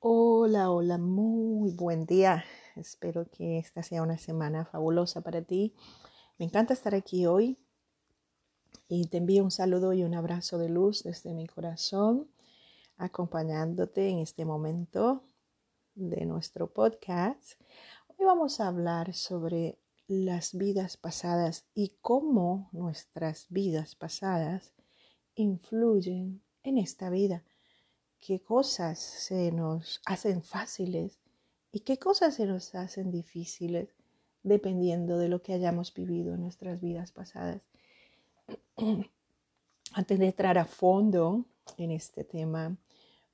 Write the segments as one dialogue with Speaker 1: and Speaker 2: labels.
Speaker 1: Hola, hola, muy buen día. Espero que esta sea una semana fabulosa para ti. Me encanta estar aquí hoy y te envío un saludo y un abrazo de luz desde mi corazón, acompañándote en este momento de nuestro podcast. Hoy vamos a hablar sobre las vidas pasadas y cómo nuestras vidas pasadas influyen en esta vida qué cosas se nos hacen fáciles y qué cosas se nos hacen difíciles dependiendo de lo que hayamos vivido en nuestras vidas pasadas. Antes de entrar a fondo en este tema,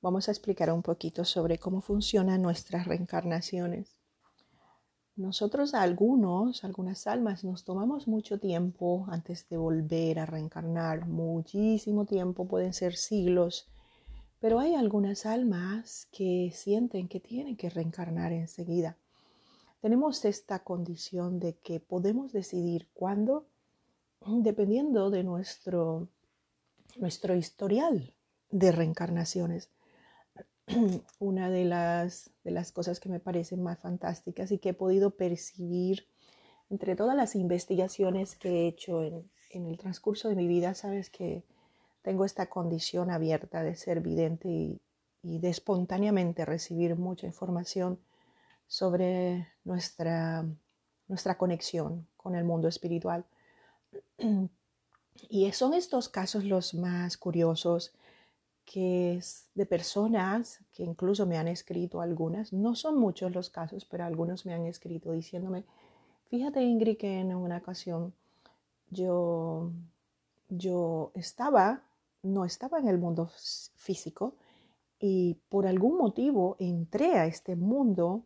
Speaker 1: vamos a explicar un poquito sobre cómo funcionan nuestras reencarnaciones. Nosotros algunos, algunas almas, nos tomamos mucho tiempo antes de volver a reencarnar, muchísimo tiempo, pueden ser siglos, pero hay algunas almas que sienten que tienen que reencarnar enseguida. Tenemos esta condición de que podemos decidir cuándo, dependiendo de nuestro, nuestro historial de reencarnaciones. Una de las, de las cosas que me parecen más fantásticas y que he podido percibir entre todas las investigaciones que he hecho en, en el transcurso de mi vida, sabes que tengo esta condición abierta de ser vidente y, de espontáneamente recibir mucha información sobre nuestra, nuestra conexión con el mundo espiritual. Y son estos casos los más curiosos que es de personas que incluso me han escrito algunas, no son muchos los casos, pero algunos me han escrito diciéndome, fíjate Ingrid que en una ocasión yo, yo estaba no estaba en el mundo físico y por algún motivo entré a este mundo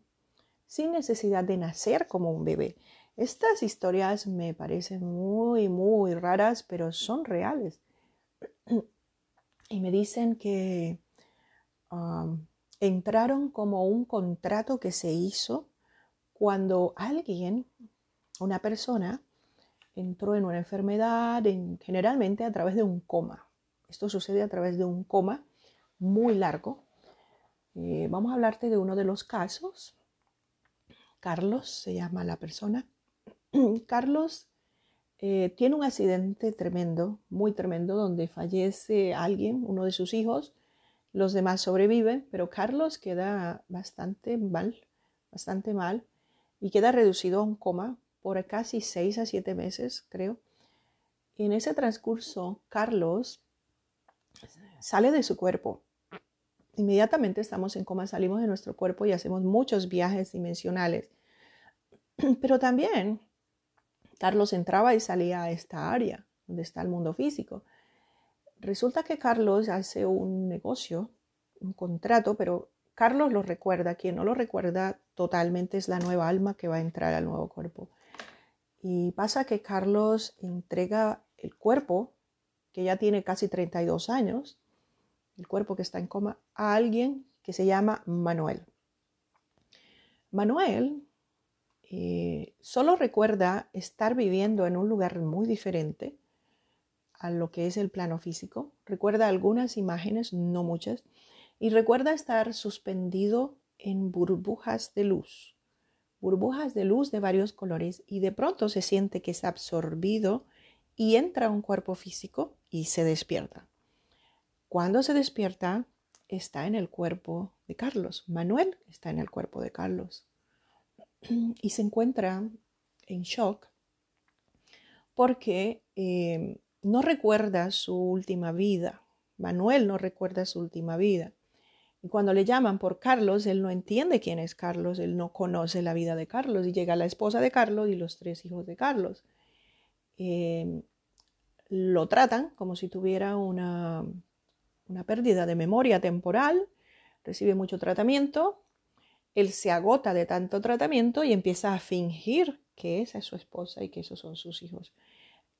Speaker 1: sin necesidad de nacer como un bebé. Estas historias me parecen muy, muy raras, pero son reales. Y me dicen que entraron como un contrato que se hizo cuando alguien, una persona, entró en una enfermedad, generalmente a través de un coma. Esto sucede a través de un coma muy largo. Eh, vamos a hablarte de uno de los casos. Carlos se llama la persona. Carlos eh, tiene un accidente tremendo, muy tremendo, donde fallece alguien, uno de sus hijos. Los demás sobreviven, pero Carlos queda bastante mal, bastante mal, y queda reducido a un coma por casi seis a siete meses, creo. en ese transcurso, Carlos sale de su cuerpo. Inmediatamente estamos en coma, salimos de nuestro cuerpo y hacemos muchos viajes dimensionales. Pero también Carlos entraba y salía a esta área donde está el mundo físico. Resulta que Carlos hace un negocio, un contrato, pero Carlos lo recuerda. Quien no lo recuerda totalmente es la nueva alma que va a entrar al nuevo cuerpo. Y pasa que Carlos entrega el cuerpo, que ya tiene casi 32 años, el cuerpo que está en coma, a alguien que se llama Manuel. Manuel eh, solo recuerda estar viviendo en un lugar muy diferente a lo que es el plano físico. Recuerda algunas imágenes, no muchas, y recuerda estar suspendido en burbujas de luz, burbujas de luz de varios colores, y de pronto se siente que es absorbido y entra un cuerpo físico y se despierta. Cuando se despierta, está en el cuerpo de Carlos. Manuel está en el cuerpo de Carlos. Y se encuentra en shock porque eh, no recuerda su última vida. Manuel no recuerda su última vida. Y cuando le llaman por Carlos, él no entiende quién es Carlos, él no conoce la vida de Carlos. Y llega la esposa de Carlos y los tres hijos de Carlos. Eh, lo tratan como si tuviera una una pérdida de memoria temporal, recibe mucho tratamiento, él se agota de tanto tratamiento y empieza a fingir que esa es su esposa y que esos son sus hijos.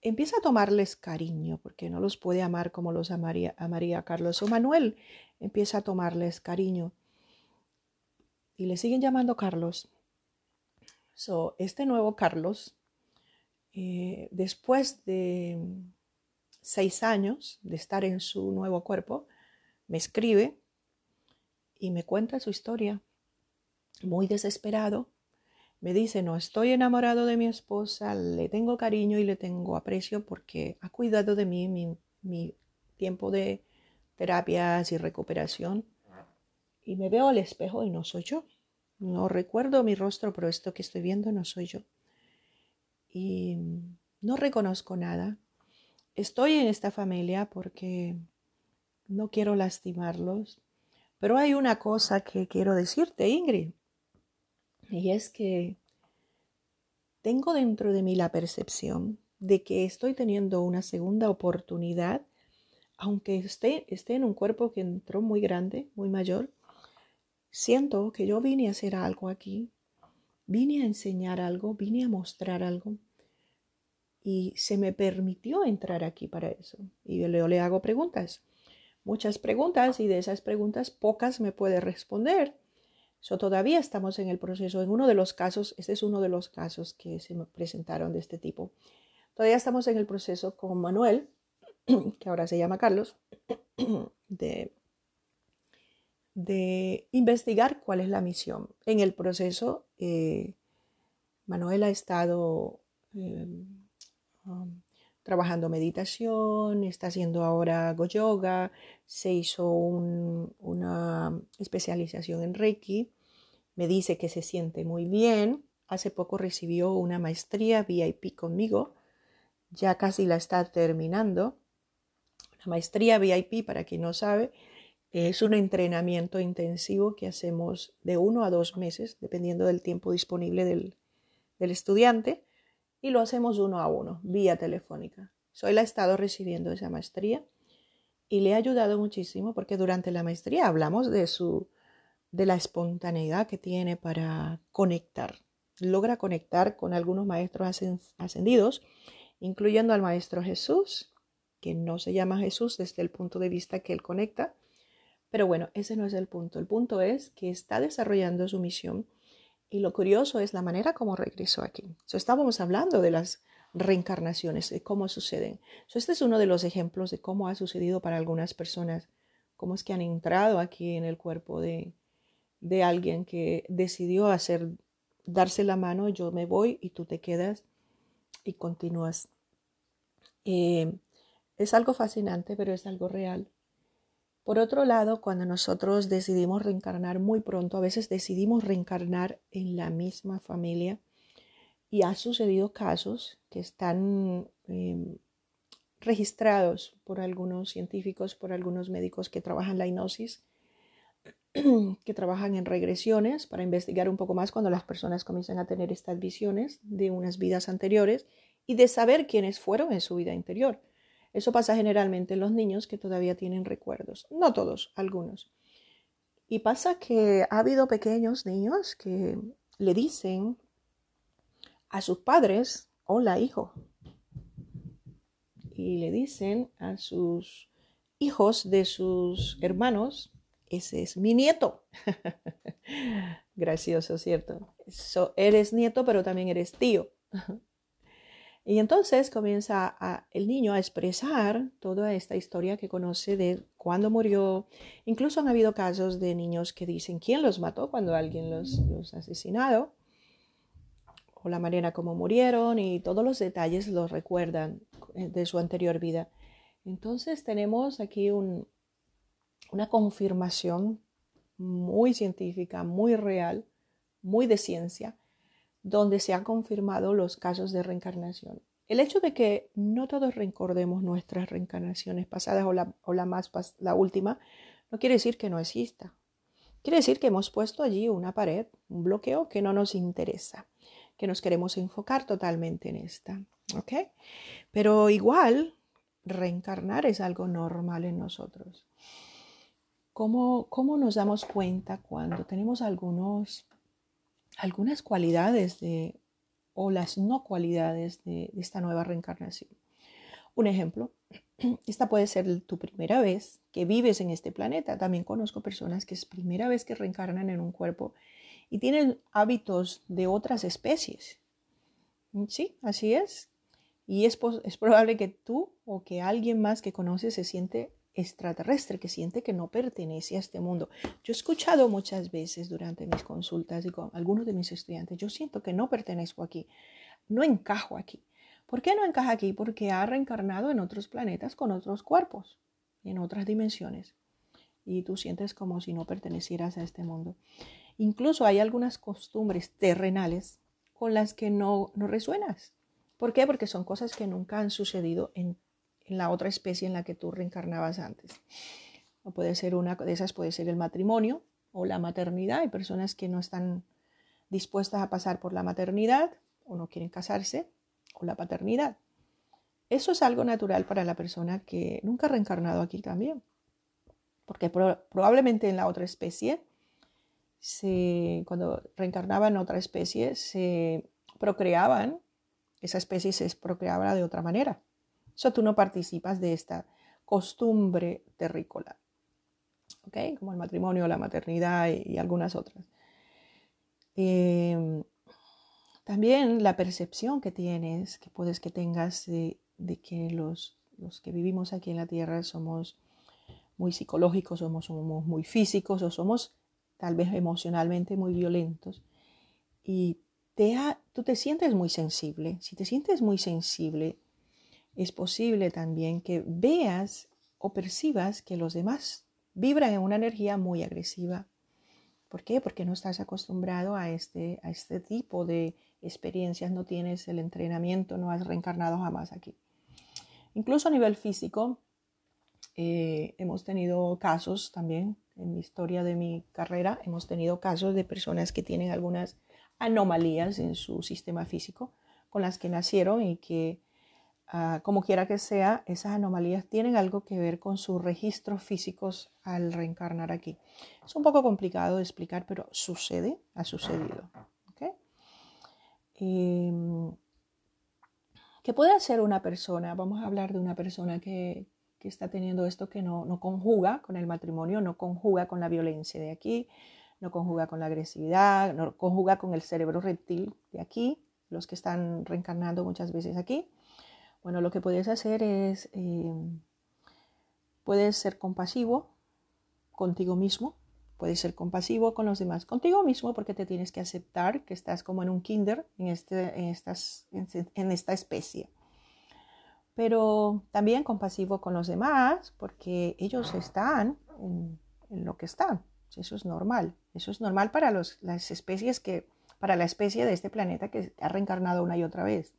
Speaker 1: Empieza a tomarles cariño porque no los puede amar como los amaría, María Carlos o Manuel. Empieza a tomarles cariño y le siguen llamando Carlos. So, este nuevo Carlos, eh, después de seis años de estar en su nuevo cuerpo, me escribe y me cuenta su historia, muy desesperado. Me dice, no estoy enamorado de mi esposa, le tengo cariño y le tengo aprecio porque ha cuidado de mí mi, tiempo de terapias y recuperación. Y me veo al espejo y no soy yo. No recuerdo mi rostro, pero esto que estoy viendo no soy yo. Y no reconozco nada. Estoy en esta familia porque no quiero lastimarlos. Pero hay una cosa que quiero decirte, Ingrid. Y es que tengo dentro de mí la percepción de que estoy teniendo una segunda oportunidad, aunque esté, esté en un cuerpo que entró muy grande, muy mayor. Siento que yo vine a hacer algo aquí, vine a enseñar algo, vine a mostrar algo. Y se me permitió entrar aquí para eso. Y yo le hago preguntas, muchas preguntas, y de esas preguntas pocas me puede responder So, todavía estamos en el proceso. En uno de los casos, este es uno de los casos que se me presentaron de este tipo. Todavía estamos en el proceso con Manuel, que ahora se llama Carlos, de, de investigar cuál es la misión. En el proceso, eh, Manuel ha estado eh, um, trabajando meditación, está haciendo ahora Go Yoga, se hizo una especialización en Reiki, me dice que se siente muy bien, hace poco recibió una maestría VIP conmigo, ya casi la está terminando. La maestría VIP, para quien no sabe, es un entrenamiento intensivo que hacemos de uno a dos meses, dependiendo del tiempo disponible del, del estudiante y lo hacemos uno a uno, vía telefónica. Soy la he estado recibiendo esa maestría y le ha ayudado muchísimo porque durante la maestría hablamos de su de la espontaneidad que tiene para conectar. Logra conectar con algunos maestros ascendidos, incluyendo al maestro Jesús, que no se llama Jesús desde el punto de vista que él conecta, pero bueno, ese no es el punto. El punto es que está desarrollando su misión y lo curioso es la manera como regresó aquí. So, estábamos hablando de las reencarnaciones, de cómo suceden. este es uno de los ejemplos de cómo ha sucedido para algunas personas, cómo es que han entrado aquí en el cuerpo de, de alguien que decidió hacer, darse la mano, yo me voy y tú te quedas y continúas. Eh, es algo fascinante, pero es algo real. Por otro lado, cuando nosotros decidimos reencarnar muy pronto, a veces decidimos reencarnar en la misma familia y ha sucedido casos que están em, registrados por algunos científicos, por algunos médicos que trabajan la hipnosis, que trabajan en regresiones para investigar un poco más cuando las personas comienzan a tener estas visiones de unas vidas anteriores y de saber quiénes fueron en su vida interior. Eso pasa generalmente en los niños que todavía tienen recuerdos, no todos, algunos. Y pasa que ha habido pequeños niños que le dicen a sus padres, hola hijo. Y le dicen a sus hijos de sus hermanos, ese es mi nieto. Gracioso, ¿cierto? eres nieto, pero también eres tío. Y entonces comienza el niño a expresar toda esta historia que conoce de cuándo murió. Incluso han habido casos de niños que dicen quién los mató cuando alguien los, los asesinado o la manera como murieron y todos los detalles los recuerdan de su anterior vida. Entonces tenemos aquí una confirmación muy científica, muy real, muy de ciencia, donde se han confirmado los casos de reencarnación. El hecho de que no todos recordemos nuestras reencarnaciones pasadas o la, o la, más, la última, no quiere decir que no exista. Quiere decir que hemos puesto allí una pared, un bloqueo que no nos interesa, que nos queremos enfocar totalmente en esta. ¿Ok? Pero igual, reencarnar es algo normal en nosotros. ¿Cómo, cómo nos damos cuenta cuando tenemos algunos algunas cualidades de, o las no cualidades de, esta nueva reencarnación. Un ejemplo, esta puede ser tu primera vez que vives en este planeta. También conozco personas que es primera vez que reencarnan en un cuerpo y tienen hábitos de otras especies. Sí, así es. Y es, es probable que tú o que alguien más que conoces se siente extraterrestre que siente que no pertenece a este mundo. Yo he escuchado muchas veces durante mis consultas y con algunos de mis estudiantes, yo siento que no pertenezco aquí, no encajo aquí. ¿Por qué no encaja aquí? Porque ha reencarnado en otros planetas con otros cuerpos, en otras dimensiones. Y tú sientes como si no pertenecieras a este mundo. Incluso hay algunas costumbres terrenales con las que no, no resuenas. ¿Por qué? Porque son cosas que nunca han sucedido en en la otra especie en la que tú reencarnabas antes. Puede ser una de esas, puede ser el matrimonio o la maternidad. Hay personas que no están dispuestas a pasar por la maternidad o no quieren casarse o la paternidad. Eso es algo natural para la persona que nunca ha reencarnado aquí también. Porque probablemente en la otra especie, se, cuando reencarnaban en otra especie, se procreaban, esa especie se procreaba de otra manera. Eso tú no participas de esta costumbre terrícola, ¿ok? Como el matrimonio, la maternidad y, algunas otras. Em, también la percepción que tienes, que puedes que tengas de, que los, los, que vivimos aquí en la Tierra somos muy psicológicos, somos, muy físicos o somos tal vez emocionalmente muy violentos. Y te tú te sientes muy sensible. Si te sientes muy sensible, es posible también que veas o percibas que los demás vibran en una energía muy agresiva. ¿Por qué? Porque no estás acostumbrado a este, a este tipo de experiencias, no tienes el entrenamiento, no has reencarnado jamás aquí. Incluso a nivel físico, eh, hemos tenido casos también, en mi historia de mi carrera, hemos tenido casos de personas que tienen algunas anomalías en su sistema físico con las que nacieron y que Ah, como quiera que sea, esas anomalías tienen algo que ver con sus registros físicos al reencarnar aquí. Es un poco complicado de explicar, pero sucede, ha sucedido. Em, ¿Qué puede hacer una persona? Vamos a hablar de una persona que, está teniendo esto que no, no, conjuga con el matrimonio, no conjuga con la violencia de aquí, no conjuga con la agresividad, no conjuga con el cerebro reptil de aquí, los que están reencarnando muchas veces aquí bueno, lo que puedes hacer es, em, puedes ser compasivo contigo mismo, puedes ser compasivo con los demás, contigo mismo porque te tienes que aceptar que estás como en un kinder en, este, en, en, esta especie. Pero también compasivo con los demás porque ellos están en, lo que están. Eso es normal. Eso es normal para las especies que, para la especie de este planeta que ha reencarnado una y otra vez.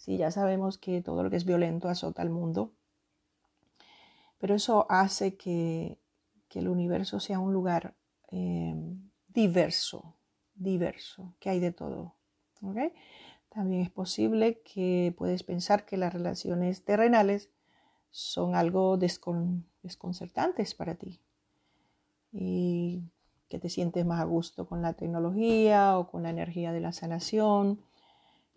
Speaker 1: Sí, ya sabemos que todo lo que es violento azota al mundo, pero eso hace que, el universo sea un lugar eh, diverso, diverso, que hay de todo. También es posible que puedes pensar que las relaciones terrenales son algo desconcertantes para ti y que te sientes más a gusto con la tecnología o con la energía de la sanación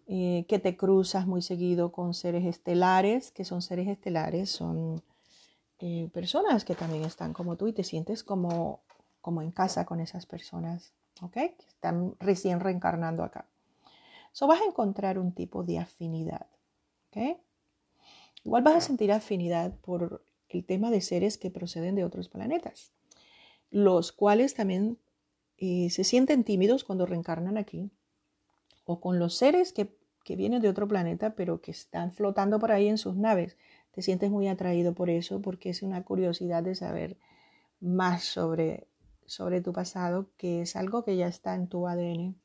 Speaker 1: eh, que te cruzas muy seguido con seres estelares, que son seres estelares, son eh, personas que también están como tú y te sientes como, como en casa con esas personas, ¿ok? Que están recién reencarnando acá. So vas a encontrar un tipo de afinidad, ¿ok? Igual vas a sentir afinidad por el tema de seres que proceden de otros planetas, los cuales también eh, se sienten tímidos cuando reencarnan aquí o con los seres que, vienen de otro planeta, pero que están flotando por ahí en sus naves. Te sientes muy atraído por eso, porque es una curiosidad de saber más sobre, sobre tu pasado, que es algo que ya está en tu ADN.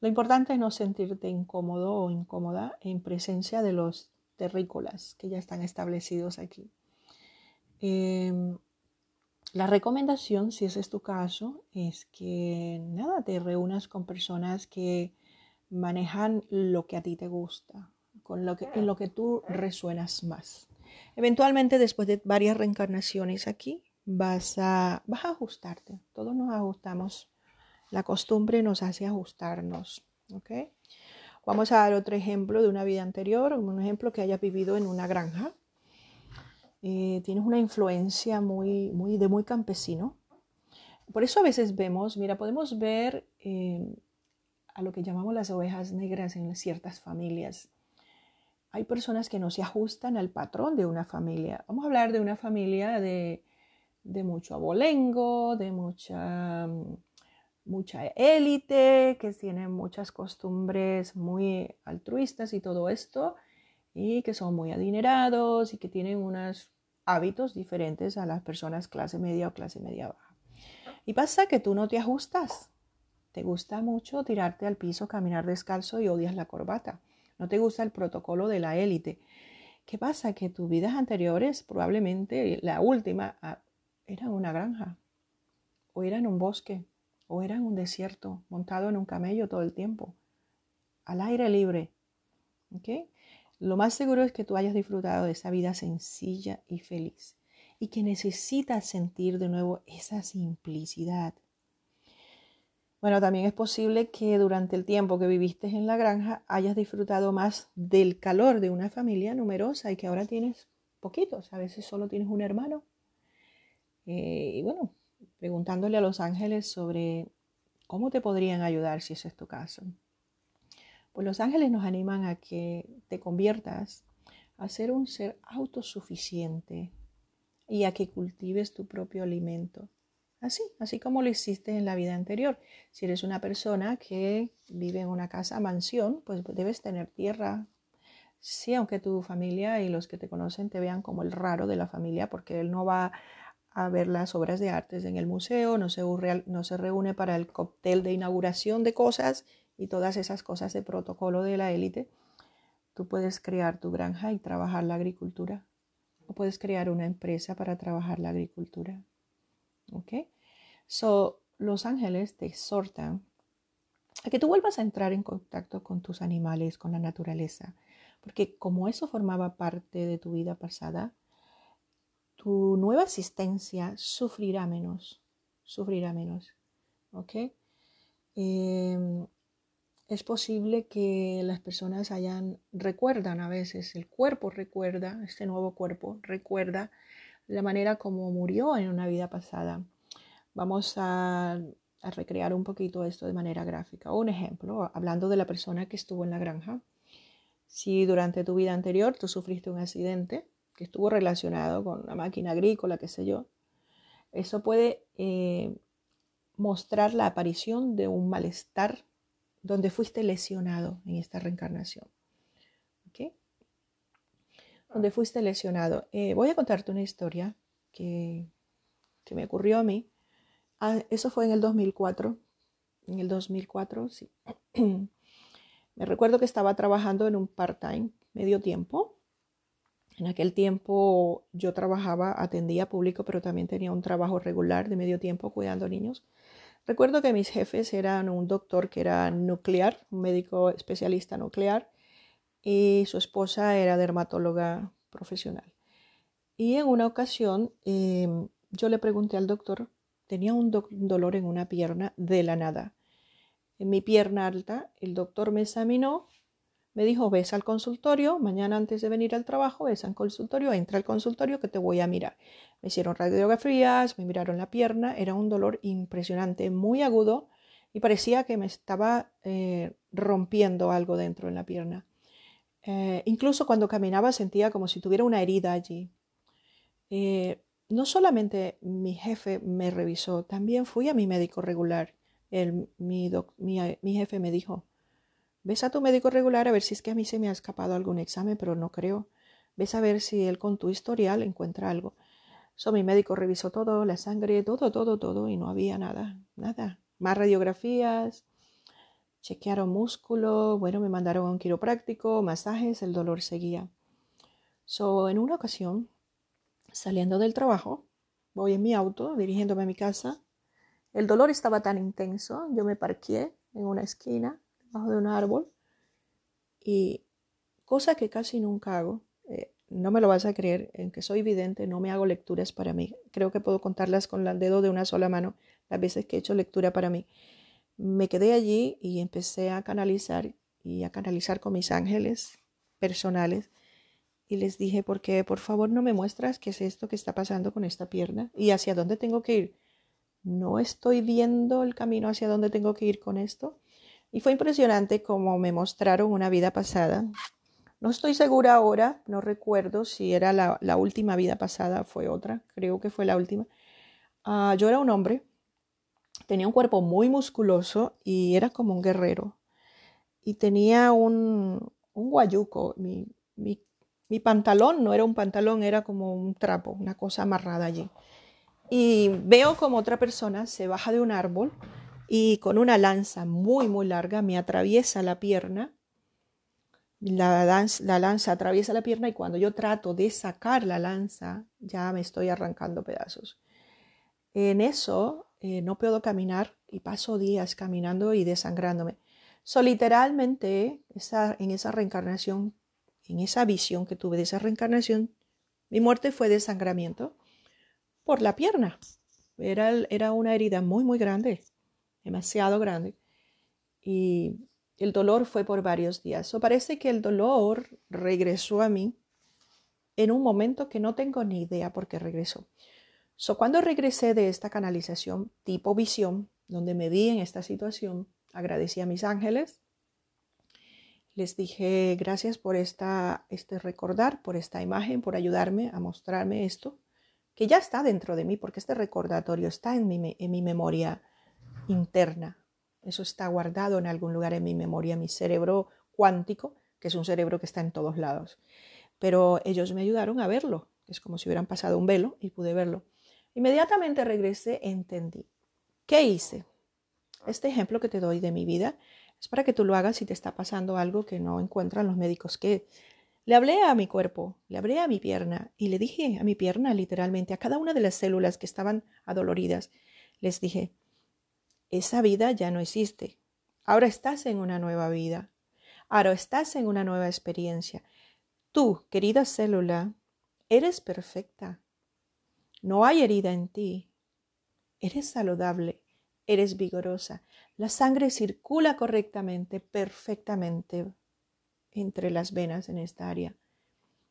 Speaker 1: Lo importante es no sentirte incómodo o incómoda en presencia de los terrícolas que ya están establecidos aquí. Em, la recomendación, si ese es tu caso, es que nada, te reúnas con personas que manejan lo que a ti te gusta, con lo que, en lo que tú resuenas más. Eventualmente, después de varias reencarnaciones aquí, vas a, vas a ajustarte. Todos nos ajustamos. La costumbre nos hace ajustarnos. Vamos a dar otro ejemplo de una vida anterior, un ejemplo que hayas vivido en una granja eh, tienes una influencia muy, muy, de muy campesino. Por eso a veces vemos, mira, podemos ver eh, a lo que llamamos las ovejas negras en ciertas familias. hay personas que no se ajustan al patrón de una familia. Vamos a hablar de una familia de, mucho abolengo, de mucha, mucha élite, que tienen muchas costumbres muy altruistas y todo esto, y que son muy adinerados y que tienen unos hábitos diferentes a las personas clase media o clase media baja. Y pasa que tú no te ajustas. Te gusta mucho tirarte al piso, caminar descalzo y odias la corbata. No te gusta el protocolo de la élite. ¿Qué pasa? Que tus vidas anteriores, probablemente la última, eran una granja, o eran un bosque, o eran un desierto, montado en un camello todo el tiempo, al aire libre. ¿Okay? Lo más seguro es que tú hayas disfrutado de esa vida sencilla y feliz y que necesitas sentir de nuevo esa simplicidad. Bueno, también es posible que durante el tiempo que viviste en la granja hayas disfrutado más del calor de una familia numerosa y que ahora tienes poquitos, a veces solo tienes un hermano. Eh, y bueno, preguntándole a los ángeles sobre cómo te podrían ayudar si ese es tu caso. Pues los ángeles nos animan a que te conviertas a ser un ser autosuficiente y a que cultives tu propio alimento. Así, así como lo hiciste en la vida anterior. Si eres una persona que vive en una casa mansión, pues debes tener tierra. Sí, aunque tu familia y los que te conocen te vean como el raro de la familia, porque él no va a ver las obras de artes en el museo, no se, no se reúne para el cóctel de inauguración de cosas y todas esas cosas de protocolo de la élite, tú puedes crear tu granja y trabajar la agricultura. O puedes crear una empresa para trabajar la agricultura. ¿Ok? So, los ángeles te exhortan a que tú vuelvas a entrar en contacto con tus animales, con la naturaleza. Porque como eso formaba parte de tu vida pasada, tu nueva existencia sufrirá menos. Sufrirá menos. ¿Ok? Eh, es posible que las personas hayan, recuerdan a veces, el cuerpo recuerda, este nuevo cuerpo recuerda la manera como murió en una vida pasada. Vamos a, recrear un poquito esto de manera gráfica. Un ejemplo, hablando de la persona que estuvo en la granja. Si durante tu vida anterior tú sufriste un accidente que estuvo relacionado con una máquina agrícola, qué sé yo, eso puede eh, mostrar la aparición de un malestar donde fuiste lesionado en esta reencarnación. ¿Ok? Donde fuiste lesionado. Eh, voy a contarte una historia que, que me ocurrió a mí. Ah, eso fue en el 2004. En el 2004, sí. me recuerdo que estaba trabajando en un part-time, medio tiempo. En aquel tiempo yo trabajaba, atendía público, pero también tenía un trabajo regular de medio tiempo cuidando niños. Recuerdo que mis jefes eran un doctor que era nuclear, un médico especialista nuclear, y su esposa era dermatóloga profesional. Y en una ocasión em, yo le pregunté al doctor, tenía un dolor en una pierna de la nada. En mi pierna alta, el doctor me examinó me dijo, ves al consultorio, mañana antes de venir al trabajo, ves al consultorio, entra al consultorio que te voy a mirar. Me hicieron radiografías, me miraron la pierna, era un dolor impresionante, muy agudo y parecía que me estaba eh, rompiendo algo dentro en la pierna. Eh, incluso cuando caminaba sentía como si tuviera una herida allí. Eh, no solamente mi jefe me revisó, también fui a mi médico regular. mi, mi jefe me dijo, Ves a tu médico regular a ver si es que a mí se me ha escapado algún examen, pero no creo. Ves a ver si él con tu historial encuentra algo. So, mi médico revisó todo, la sangre, todo, todo, todo, y no había nada, nada. Más radiografías, chequearon músculo, bueno, me mandaron a un quiropráctico, masajes, el dolor seguía. So, en una ocasión, saliendo del trabajo, voy en mi auto, dirigiéndome a mi casa. El dolor estaba tan intenso, yo me parqué en una esquina bajo de un árbol y cosa que casi nunca hago. Eh, no me lo vas a creer, en que soy vidente, no me hago lecturas para mí. Creo que puedo contarlas con el dedo de una sola mano las veces que he hecho lectura para mí. Me quedé allí y empecé a canalizar y a canalizar con mis ángeles personales y les dije, porque por favor no me muestras qué es esto que está pasando con esta pierna y hacia dónde tengo que ir. No estoy viendo el camino hacia dónde tengo que ir con esto. Y fue impresionante como me mostraron una vida pasada No estoy segura ahora, no recuerdo si era la, última vida pasada, fue otra, creo que fue la última. Uh, yo era un hombre, tenía un cuerpo muy musculoso y era como un guerrero. Y tenía un, un guayuco, mi, mi, mi pantalón no era un pantalón, era como un trapo, una cosa amarrada allí. Y veo como otra persona se baja de un árbol y con una lanza muy, muy larga me atraviesa la pierna. La lanza, la lanza atraviesa la pierna y cuando yo trato de sacar la lanza, ya me estoy arrancando pedazos. En eso eh, no puedo caminar y paso días caminando y desangrándome. So, literalmente, en esa reencarnación, en esa visión que tuve de esa reencarnación, mi muerte fue desangramiento por la pierna. Era, era una herida muy, muy grande demasiado grande. Y el dolor fue por varios días. O parece que el dolor regresó a mí en un momento que no tengo ni idea por qué regresó. So, cuando regresé de esta canalización tipo visión, donde me vi en esta situación, agradecí a mis ángeles. Les dije gracias por esta, este recordar, por esta imagen, por ayudarme a mostrarme esto, que ya está dentro de mí, porque este recordatorio está en mi, en mi memoria interna. Eso está guardado en algún lugar en mi memoria, mi cerebro cuántico, que es un cerebro que está en todos lados. Pero ellos me ayudaron a verlo. Es como si hubieran pasado un velo y pude verlo. Inmediatamente regresé, entendí. ¿Qué hice? Este ejemplo que te doy de mi vida es para que tú lo hagas si te está pasando algo que no encuentran los médicos. Que le hablé a mi cuerpo, le hablé a mi pierna y le dije a mi pierna literalmente, a cada una de las células que estaban adoloridas, les dije, esa vida ya no existe. Ahora estás en una nueva vida. Ahora estás en una nueva experiencia. Tú, querida célula, eres perfecta. No hay herida en ti. Eres saludable, eres vigorosa. La sangre circula correctamente, perfectamente entre las venas en esta área.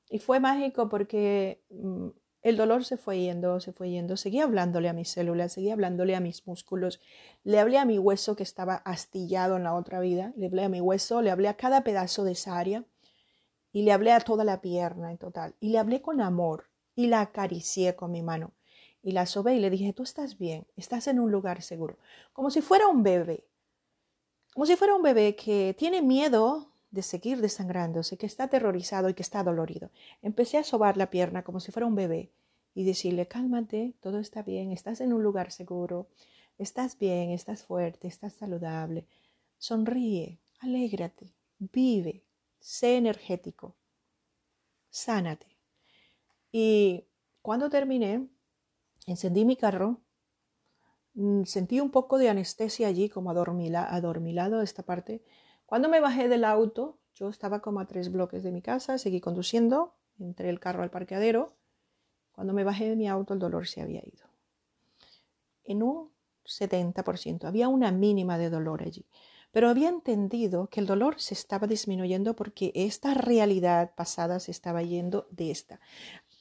Speaker 1: Y fue mágico porque mm, el dolor se fue yendo, se fue yendo. Seguía hablándole a mis células, seguía hablándole a mis músculos. Le hablé a mi hueso que estaba astillado en la otra vida. Le hablé a mi hueso, le hablé a cada pedazo de esa área. Y le hablé a toda la pierna en total. Y le hablé con amor. Y la acaricié con mi mano. Y la sobé y le dije, tú estás bien, estás en un lugar seguro. Como si fuera un bebé. Como si fuera un bebé que tiene miedo de seguir desangrándose, que está aterrorizado y que está dolorido. Empecé a sobar la pierna como si fuera un bebé y decirle, cálmate, todo está bien, estás en un lugar seguro, estás bien, estás fuerte, estás saludable. Sonríe, alégrate, vive, sé energético, sánate. Y cuando terminé, encendí mi carro, mm, sentí un poco de anestesia allí, como adormilado esta parte, cuando me bajé del auto, yo estaba como a tres bloques de mi casa, seguí conduciendo, entré el carro al parqueadero. Cuando me bajé de mi auto, el dolor se había ido. En un 70%, había una mínima de dolor allí. Pero había entendido que el dolor se estaba disminuyendo porque esta realidad pasada se estaba yendo de esta.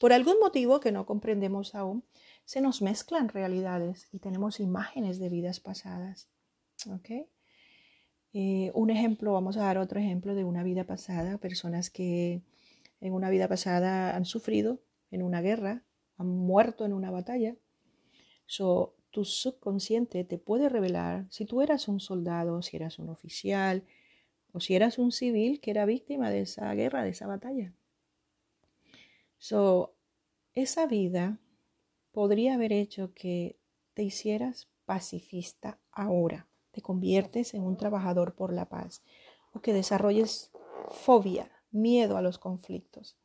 Speaker 1: Por algún motivo que no comprendemos aún, se nos mezclan realidades y tenemos imágenes de vidas pasadas. ¿okay? Eh, un ejemplo, vamos a dar otro ejemplo de una vida pasada, personas que en una vida pasada han sufrido en una guerra, han muerto en una batalla. So, tu subconsciente te puede revelar si tú eras un soldado, si eras un oficial o si eras un civil que era víctima de esa guerra, de esa batalla. So, esa vida podría haber hecho que te hicieras pacifista ahora te conviertes en un trabajador por la paz o que desarrolles fobia, miedo a los conflictos.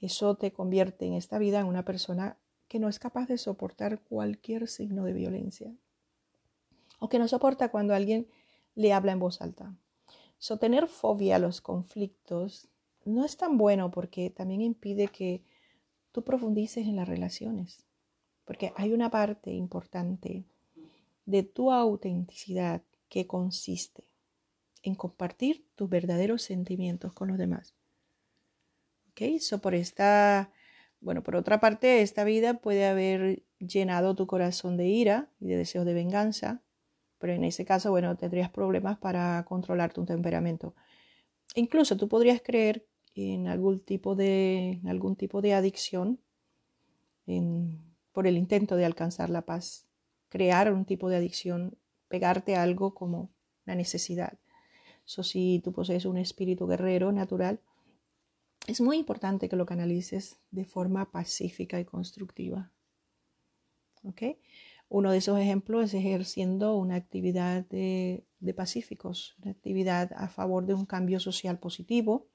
Speaker 1: Eso te convierte en esta vida en una persona que no es capaz de soportar cualquier signo de violencia o que no soporta cuando alguien le habla en voz alta. So, tener fobia a los conflictos no es tan bueno porque también impide que tú profundices en las relaciones, porque hay una parte importante de tu autenticidad que consiste en compartir tus verdaderos sentimientos con los demás. ¿Ok? eso por esta, bueno, por otra parte, esta vida puede haber llenado tu corazón de ira y de deseos de venganza, pero en ese caso, bueno, tendrías problemas para controlar tu temperamento. incluso tú podrías creer en algún tipo de, algún tipo de adicción por el intento de alcanzar la paz, crear un tipo de adicción, pegarte a algo como la necesidad. Eso si tú posees un espíritu guerrero natural, es muy importante que lo canalices de forma pacífica y constructiva. ¿Okay? Uno de esos ejemplos es ejerciendo una actividad de, pacíficos, una actividad a favor de un cambio social positivo.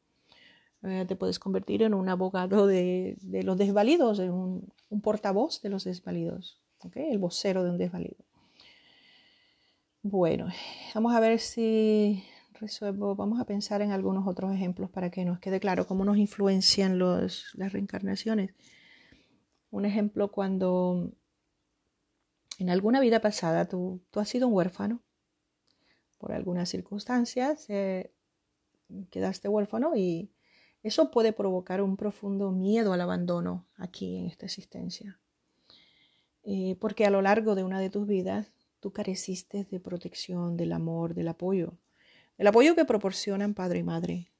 Speaker 1: Eh, te puedes convertir en un abogado de, los desvalidos, en un, portavoz de los desvalidos, el vocero de un desvalido. Bueno, vamos a ver si resuelvo, vamos a pensar en algunos otros ejemplos para que nos quede claro cómo nos influencian los, las reencarnaciones. Un ejemplo cuando en alguna vida pasada tú, tú has sido un huérfano por algunas circunstancias, quedaste huérfano y eso puede provocar un profundo miedo al abandono aquí en esta existencia. Eh, porque a lo largo de una de tus vidas tú careciste de protección, del amor, del apoyo el apoyo que proporcionan padre y madre.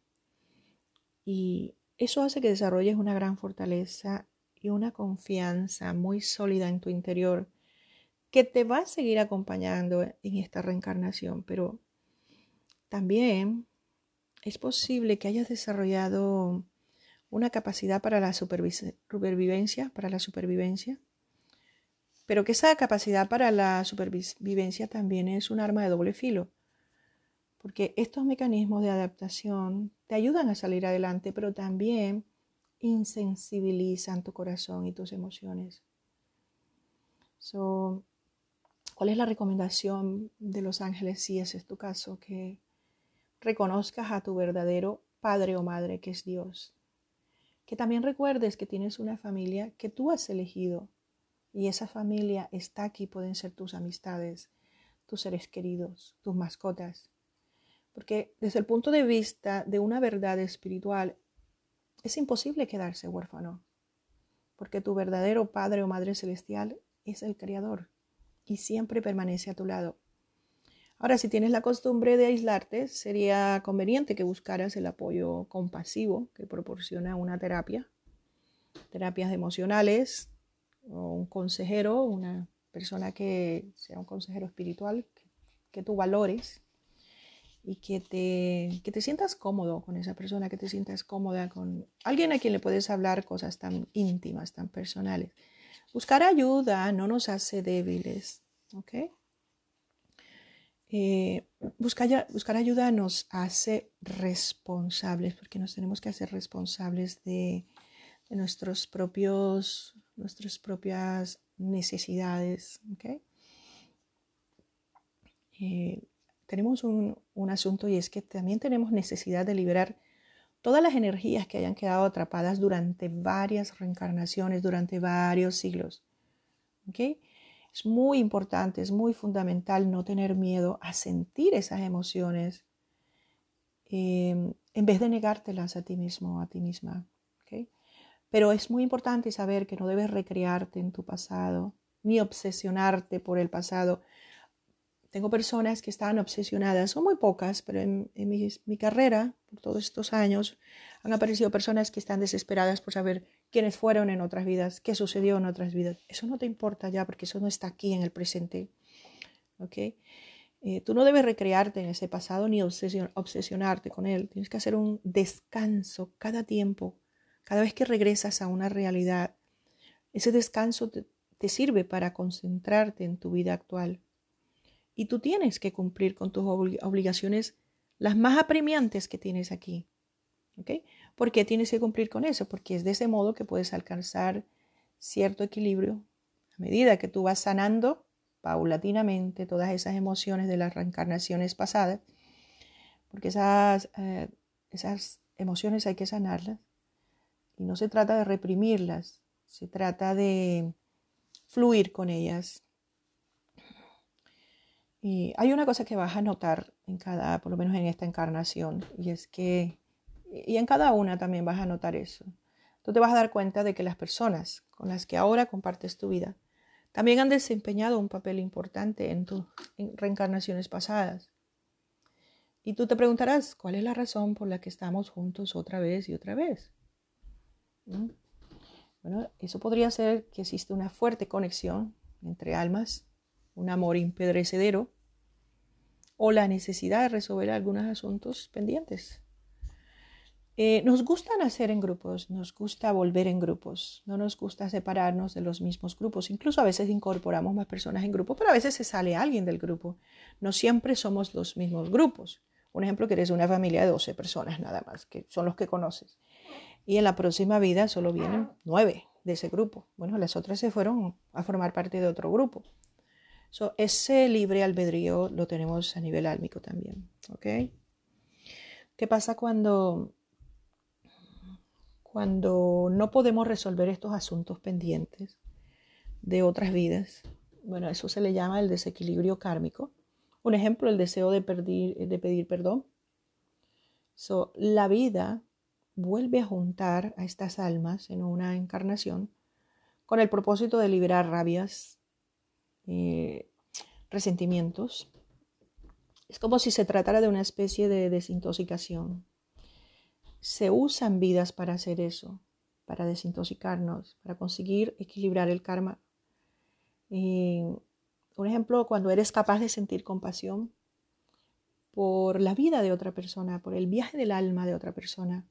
Speaker 1: Y eso hace que desarrolles una gran fortaleza y una confianza muy sólida en tu interior que te va a seguir acompañando en esta reencarnación, pero también es posible que hayas desarrollado una capacidad para la supervivencia, para la supervivencia, pero que esa capacidad para la supervivencia también es un arma de doble filo porque estos mecanismos de adaptación te ayudan a salir adelante, pero también insensibilizan tu corazón y tus emociones. ¿Cuál es la recomendación de los ángeles si ese es tu caso? Que reconozcas a tu verdadero padre o madre que es Dios. Que también recuerdes que tienes una familia que tú has elegido y esa familia está aquí, pueden ser tus amistades, tus seres queridos, tus mascotas. Porque desde el punto de vista de una verdad espiritual, es imposible quedarse huérfano, porque tu verdadero Padre o Madre Celestial es el Creador y siempre permanece a tu lado. Ahora, si tienes la costumbre de aislarte, sería conveniente que buscaras el apoyo compasivo que proporciona una terapia, terapias emocionales, un consejero, una persona que sea un consejero espiritual, que, que tú valores y que te, que te sientas cómodo con esa persona, que te sientas cómoda con alguien a quien le puedes hablar cosas tan íntimas, tan personales. Buscar ayuda no nos hace débiles, ¿ok? Eh, buscar, buscar ayuda nos hace responsables, porque nos tenemos que hacer responsables de, de nuestros propios, nuestras propias necesidades. Eh, tenemos un, asunto y es que también tenemos necesidad de liberar todas las energías que hayan quedado atrapadas durante varias reencarnaciones, durante varios siglos. Es muy importante, es muy fundamental no tener miedo a sentir esas emociones em, en vez de negártelas a ti mismo, a ti misma. Pero es muy importante saber que no debes recrearte en tu pasado, ni obsesionarte por el pasado, tengo personas que están obsesionadas, son muy pocas, pero en, mi, carrera, por todos estos años, han aparecido personas que están desesperadas por saber quiénes fueron en otras vidas, qué sucedió en otras vidas. Eso no te importa ya porque eso no está aquí en el presente. ¿okay? Eh, tú no debes recrearte en ese pasado ni obsesionarte con él. Tienes que hacer un descanso cada tiempo, cada vez que regresas a una realidad. Ese descanso te sirve para concentrarte en tu vida actual y tú tienes que cumplir con tus obligaciones las más apremiantes que tienes aquí. ¿Ok? ¿Por qué tienes que cumplir con eso? Porque es de ese modo que puedes alcanzar cierto equilibrio a medida que tú vas sanando paulatinamente todas esas emociones de las reencarnaciones pasadas, porque esas, eh, esas emociones hay que sanarlas y no se trata de reprimirlas, se trata de fluir con ellas, y hay una cosa que vas a notar en cada, por lo menos en esta encarnación, y es que, y en cada una también vas a notar eso. Tú te vas a dar cuenta de que las personas con las que ahora compartes tu vida también han desempeñado un papel importante en tus reencarnaciones pasadas. Y tú te preguntarás, ¿cuál es la razón por la que estamos juntos otra vez y otra vez? Bueno, eso podría ser que existe una fuerte conexión entre almas, un amor impedrecedero o la necesidad de resolver algunos asuntos pendientes. Eh, nos gusta nacer en grupos, nos gusta volver en grupos, no nos gusta separarnos de los mismos grupos. Incluso a veces incorporamos más personas en grupo, pero a veces se sale alguien del grupo. No siempre somos los mismos grupos. Un ejemplo, que eres una familia de 12 personas nada más, que son los que conoces. Y en la próxima vida solo vienen nueve de ese grupo. Bueno, las otras se fueron a formar parte de otro grupo. ese libre albedrío lo tenemos a nivel álmico también. ¿Ok? ¿Qué pasa cuando, cuando no podemos resolver estos asuntos pendientes de otras vidas? Bueno, eso se le llama el desequilibrio kármico. Un ejemplo, el deseo de, de pedir perdón. So, la vida vuelve a juntar a estas almas en una encarnación con el propósito de liberar rabias, eh, resentimientos. Es como si se tratara de una especie de desintoxicación. Se usan vidas para hacer eso, para desintoxicarnos, para conseguir equilibrar el karma. un ejemplo, cuando eres capaz de sentir compasión por la vida de otra persona, por el viaje del alma de otra persona,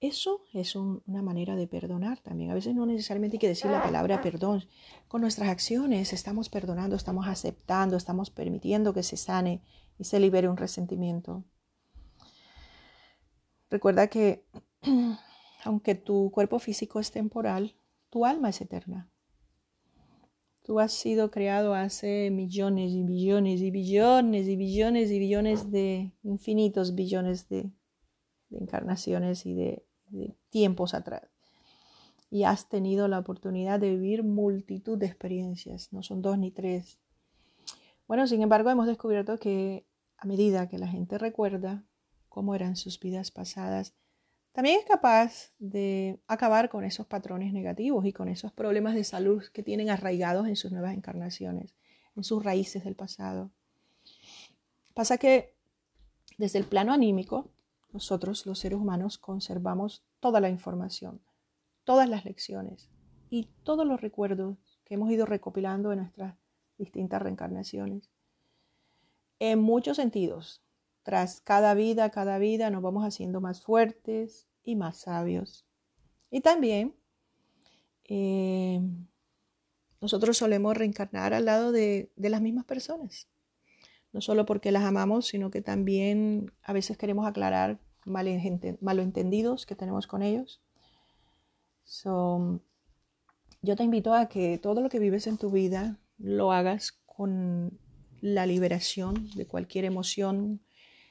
Speaker 1: eso es una manera de perdonar también. A veces no necesariamente hay que decir la palabra perdón. Con nuestras acciones estamos perdonando, estamos aceptando, estamos permitiendo que se sane y se libere un resentimiento. Recuerda que aunque tu cuerpo físico es temporal, tu alma es eterna. Tú has sido creado hace millones y billones y billones y billones y billones de infinitos billones de encarnaciones y de de tiempos atrás. Y has tenido la oportunidad de vivir multitud de experiencias, no son dos ni tres. Bueno, sin embargo, hemos descubierto que a medida que la gente recuerda cómo eran sus vidas pasadas, también es capaz de acabar con esos patrones negativos y con esos problemas de salud que tienen arraigados en sus nuevas encarnaciones, en sus raíces del pasado. Pasa que desde el plano anímico, nosotros, los seres humanos, conservamos toda la información, todas las lecciones y todos los recuerdos que hemos ido recopilando en nuestras distintas reencarnaciones. En muchos sentidos, tras cada vida, cada vida nos vamos haciendo más fuertes y más sabios. Y también eh, nosotros solemos reencarnar al lado de, de las mismas personas no solo porque las amamos, sino que también a veces queremos aclarar malentendidos que tenemos con ellos. yo te invito a que todo lo que vives en tu vida lo hagas con la liberación de cualquier emoción.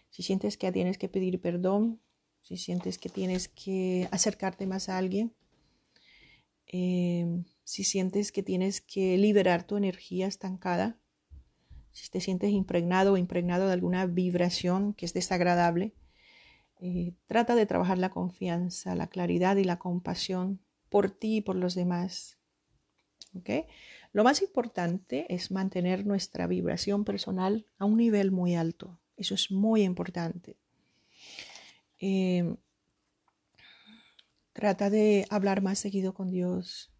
Speaker 1: Si sientes que tienes que pedir perdón, si sientes que tienes que acercarte más a alguien, eh, si sientes que tienes que liberar tu energía estancada, si te sientes impregnado o impregnado de alguna vibración que es desagradable, eh, trata de trabajar la confianza, la claridad y la compasión por ti y por los demás. Lo más importante es mantener nuestra vibración personal a un nivel muy alto. Eso es muy importante. Eh, trata de hablar más seguido con Dios.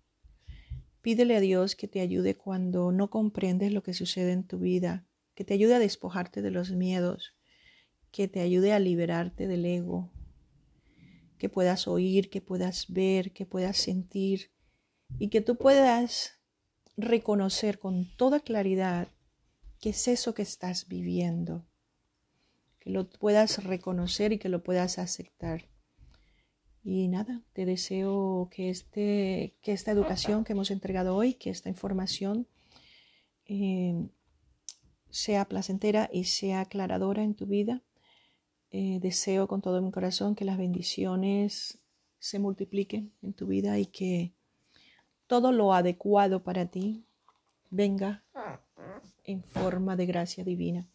Speaker 1: Pídele a Dios que te ayude cuando no comprendes lo que sucede en tu vida, que te ayude a despojarte de los miedos, que te ayude a liberarte del ego, que puedas oír, que puedas ver, que puedas sentir y que tú puedas reconocer con toda claridad qué es eso que estás viviendo, que lo puedas reconocer y que lo puedas aceptar. Y nada, te deseo que, este, que esta educación que hemos entregado hoy, que esta información eh, sea placentera y sea aclaradora en tu vida. Eh, deseo con todo mi corazón que las bendiciones se multipliquen en tu vida y que todo lo adecuado para ti venga en forma de gracia divina.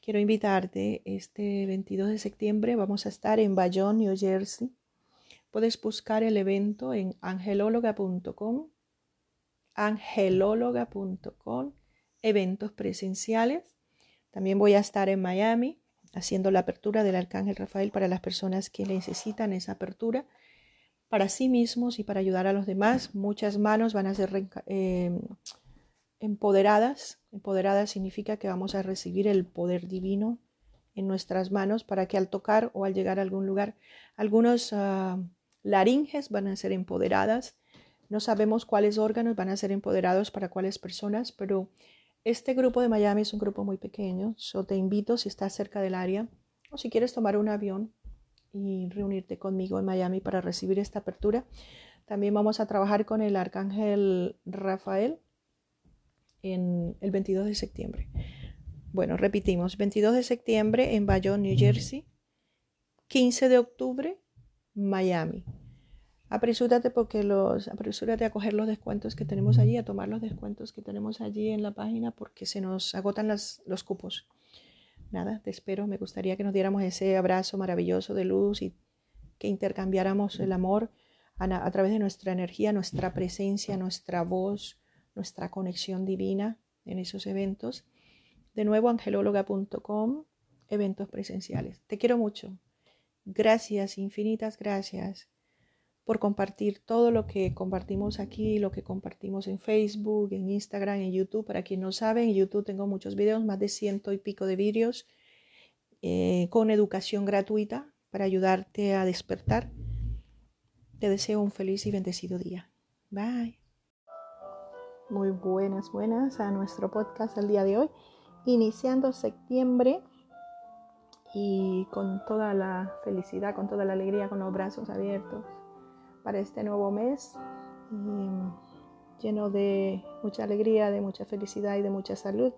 Speaker 1: Quiero invitarte este 22 de septiembre, vamos a estar en Bayonne, New Jersey, Puedes buscar el evento en angelóloga.com, angelóloga.com, eventos presenciales. También voy a estar en Miami haciendo la apertura del Arcángel Rafael para las personas que necesitan esa apertura para sí mismos y para ayudar a los demás. Muchas manos van a ser em, empoderadas. Empoderadas significa que vamos a recibir el poder divino en nuestras manos para que al tocar o al llegar a algún lugar, algunos ah, laringes van a ser empoderadas. No sabemos cuáles órganos van a ser empoderados para cuáles personas, pero este grupo de Miami es un grupo muy pequeño. Yo te invito, si estás cerca del área o si quieres tomar un avión y reunirte conmigo en Miami para recibir esta apertura. También vamos a trabajar con el arcángel Rafael en el 22 de septiembre. Bueno, repetimos, 22 de septiembre en Bayonne, New Jersey, 15 de octubre, Miami. Apresúrate porque los, apresúrate a coger los descuentos que tenemos allí, a tomar los descuentos que tenemos allí en la página porque se nos agotan los cupos. Nada, te espero. Me gustaría que nos diéramos ese abrazo maravilloso de luz y que intercambiáramos el amor a, a través de nuestra energía, nuestra presencia, nuestra voz, nuestra conexión divina en esos eventos. De nuevo, angelóloga.com, eventos presenciales. Te quiero mucho. Gracias, infinitas gracias por compartir todo lo que compartimos aquí, lo que compartimos en Facebook, en Instagram, en YouTube. Para quien no sabe, en YouTube tengo muchos videos, más de ciento y pico de vídeos eh, con educación gratuita para ayudarte a despertar. Te deseo un feliz y bendecido día. Bye. Muy buenas, buenas a nuestro podcast el día de hoy iniciando septiembre y con toda la felicidad, con toda la alegría, con los brazos abiertos para este nuevo mes, lleno de mucha alegría, de mucha felicidad y de mucha salud,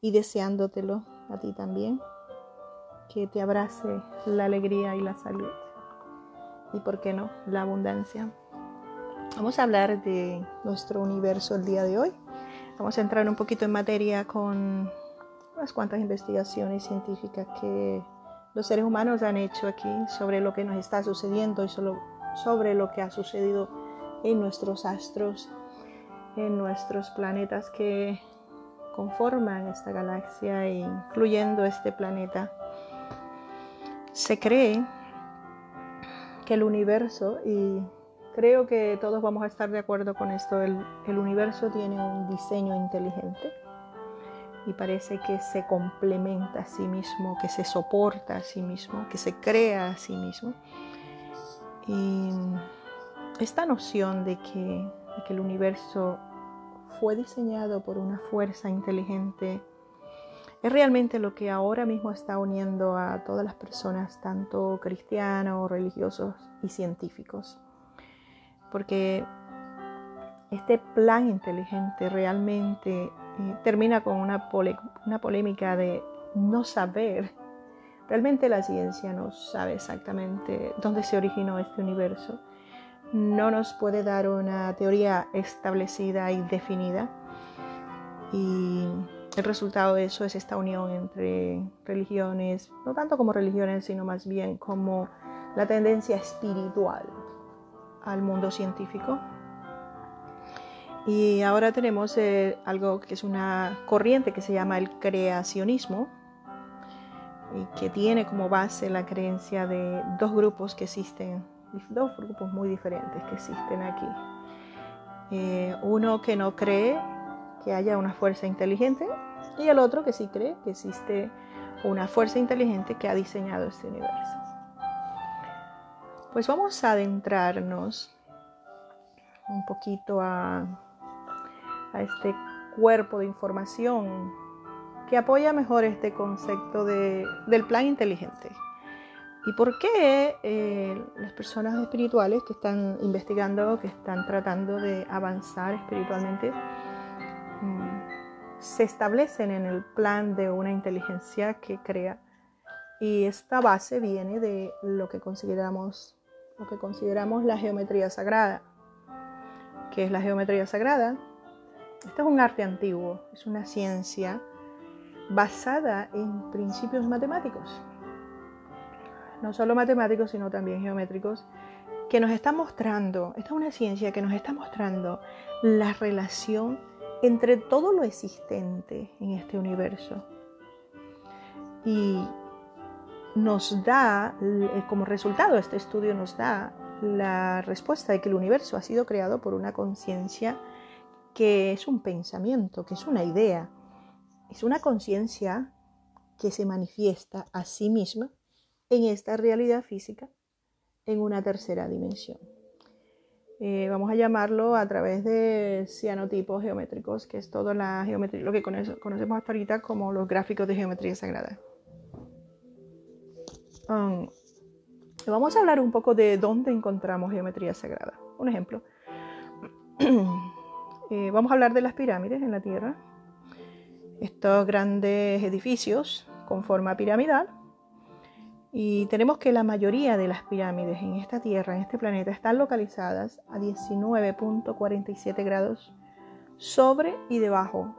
Speaker 1: y deseándotelo a ti también, que te abrace la alegría y la salud, y por qué no, la abundancia. Vamos a hablar de nuestro universo el día de hoy Vamos a entrar un poquito en materia con unas cuantas investigaciones científicas que los seres humanos han hecho aquí sobre lo que nos está sucediendo y sobre lo que ha sucedido en nuestros astros, en nuestros planetas que conforman esta galaxia, incluyendo este planeta. Se cree que el universo y Creo que todos vamos a estar de acuerdo con esto. El, universo tiene un diseño inteligente y parece que se complementa a sí mismo, que se soporta a sí mismo, que se crea a sí mismo. Y esta noción de que, el universo fue diseñado por una fuerza inteligente es realmente lo que ahora mismo está uniendo a todas las personas, tanto cristianos, religiosos y científicos porque este plan inteligente realmente eh, termina con una, una polémica de no saber. Realmente la ciencia no sabe exactamente dónde se originó este universo. No nos puede dar una teoría establecida y definida. Y el resultado de eso es esta unión entre religiones, no tanto como religiones, sino más bien como la tendencia espiritual al mundo científico. Y ahora tenemos eh, algo que es una corriente que se llama el creacionismo y que tiene como base la creencia de dos grupos que existen, dos grupos muy diferentes que existen aquí. Eh, uno que no cree que haya una fuerza inteligente y el otro que sí cree que existe una fuerza inteligente que ha diseñado este universo. Pues vamos a adentrarnos un poquito a, este cuerpo de información que apoya mejor este concepto del plan inteligente. ¿Y por qué eh, las personas espirituales que están investigando, que están tratando de avanzar espiritualmente, mm, se establecen en el plan de una inteligencia que crea? Y esta base viene de lo que consideramos lo que consideramos la geometría sagrada. ¿Qué es la geometría sagrada? Este es un arte antiguo, es una ciencia basada en principios matemáticos. No solo matemáticos, sino también geométricos, que nos está mostrando, esta es una ciencia que nos está mostrando la relación entre todo lo existente en este universo. Y nos da, como resultado, este estudio nos da la respuesta de que el universo ha sido creado por una conciencia que es un pensamiento, que es una idea, es una conciencia que se manifiesta a sí misma en esta realidad física en una tercera dimensión. Eh, vamos a llamarlo a través de cianotipos geométricos, que es toda la geometría, lo que conocemos hasta ahorita como los gráficos de geometría sagrada. Um, vamos a hablar un poco de dónde encontramos geometría sagrada. Un ejemplo. Eh, vamos a hablar de las pirámides en la Tierra. Estos grandes edificios con forma piramidal. Y tenemos que la mayoría de las pirámides en esta Tierra, en este planeta, están localizadas a 19.47 grados sobre y debajo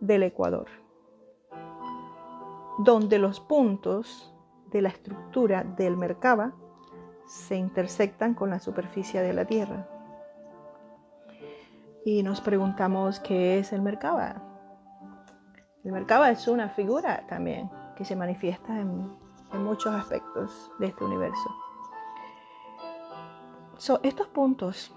Speaker 1: del Ecuador, donde los puntos de la estructura del Merkaba se intersectan con la superficie de la Tierra. Y nos preguntamos qué es el Merkaba. El Merkaba es una figura también que se manifiesta en, muchos aspectos de este universo. estos puntos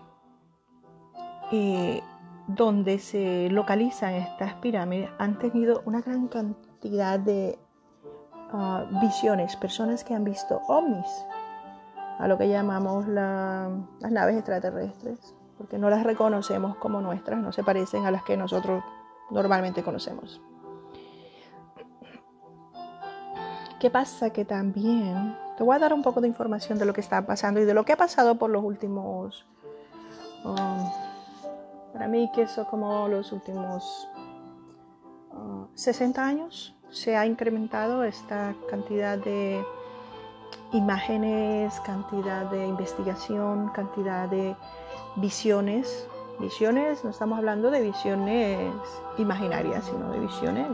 Speaker 1: eh, donde se localizan estas pirámides han tenido una gran cantidad de visiones, personas que han visto ovnis, a lo que llamamos las naves extraterrestres, porque no las reconocemos como nuestras, no se parecen a las que nosotros normalmente conocemos. ¿Qué pasa? Que también te voy a dar un poco de información de lo que está pasando y de lo que ha pasado por los últimos, um, para mí que son como los últimos 60 uh, años, se ha incrementado esta cantidad de imágenes, cantidad de investigación, cantidad de visiones. Visiones, no estamos hablando de visiones imaginarias, sino de visiones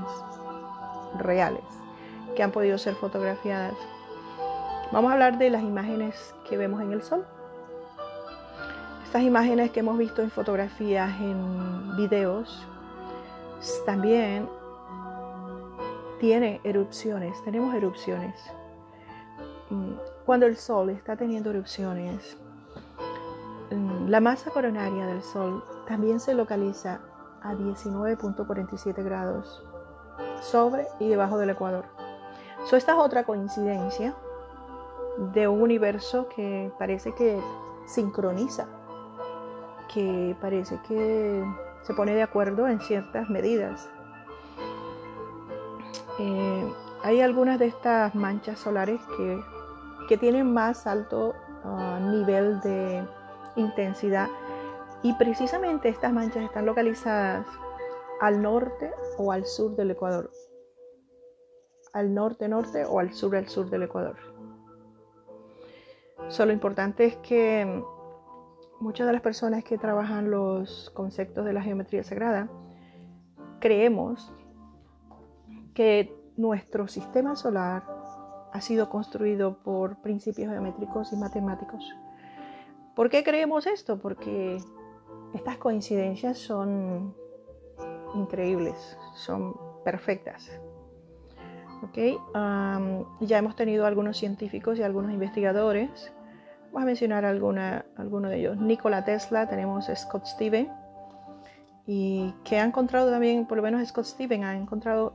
Speaker 1: reales que han podido ser fotografiadas. Vamos a hablar de las imágenes que vemos en el sol. Estas imágenes que hemos visto en fotografías, en videos, también tiene erupciones, tenemos erupciones. Mm, cuando el Sol está teniendo erupciones, mm, la masa coronaria del Sol también se localiza a 19.47 grados sobre y debajo del Ecuador. esta es otra coincidencia de un universo que parece que sincroniza, que parece que se pone de acuerdo en ciertas medidas. Eh, hay algunas de estas manchas solares que, tienen más alto ah, nivel de intensidad y precisamente estas manchas están localizadas al norte o al sur del Ecuador. Al norte-norte o al sur al sur del Ecuador. lo importante es que muchas de las personas que trabajan los conceptos de la geometría sagrada creemos que nuestro sistema solar ha sido construido por principios geométricos y matemáticos. ¿Por qué creemos esto? Porque estas coincidencias son increíbles, son perfectas. ¿Okay? ya hemos tenido algunos científicos y algunos investigadores. Vamos a mencionar alguna, alguno de ellos. Nikola Tesla, tenemos Scott Steven, y que ha encontrado también, por lo menos Scott Steven ha encontrado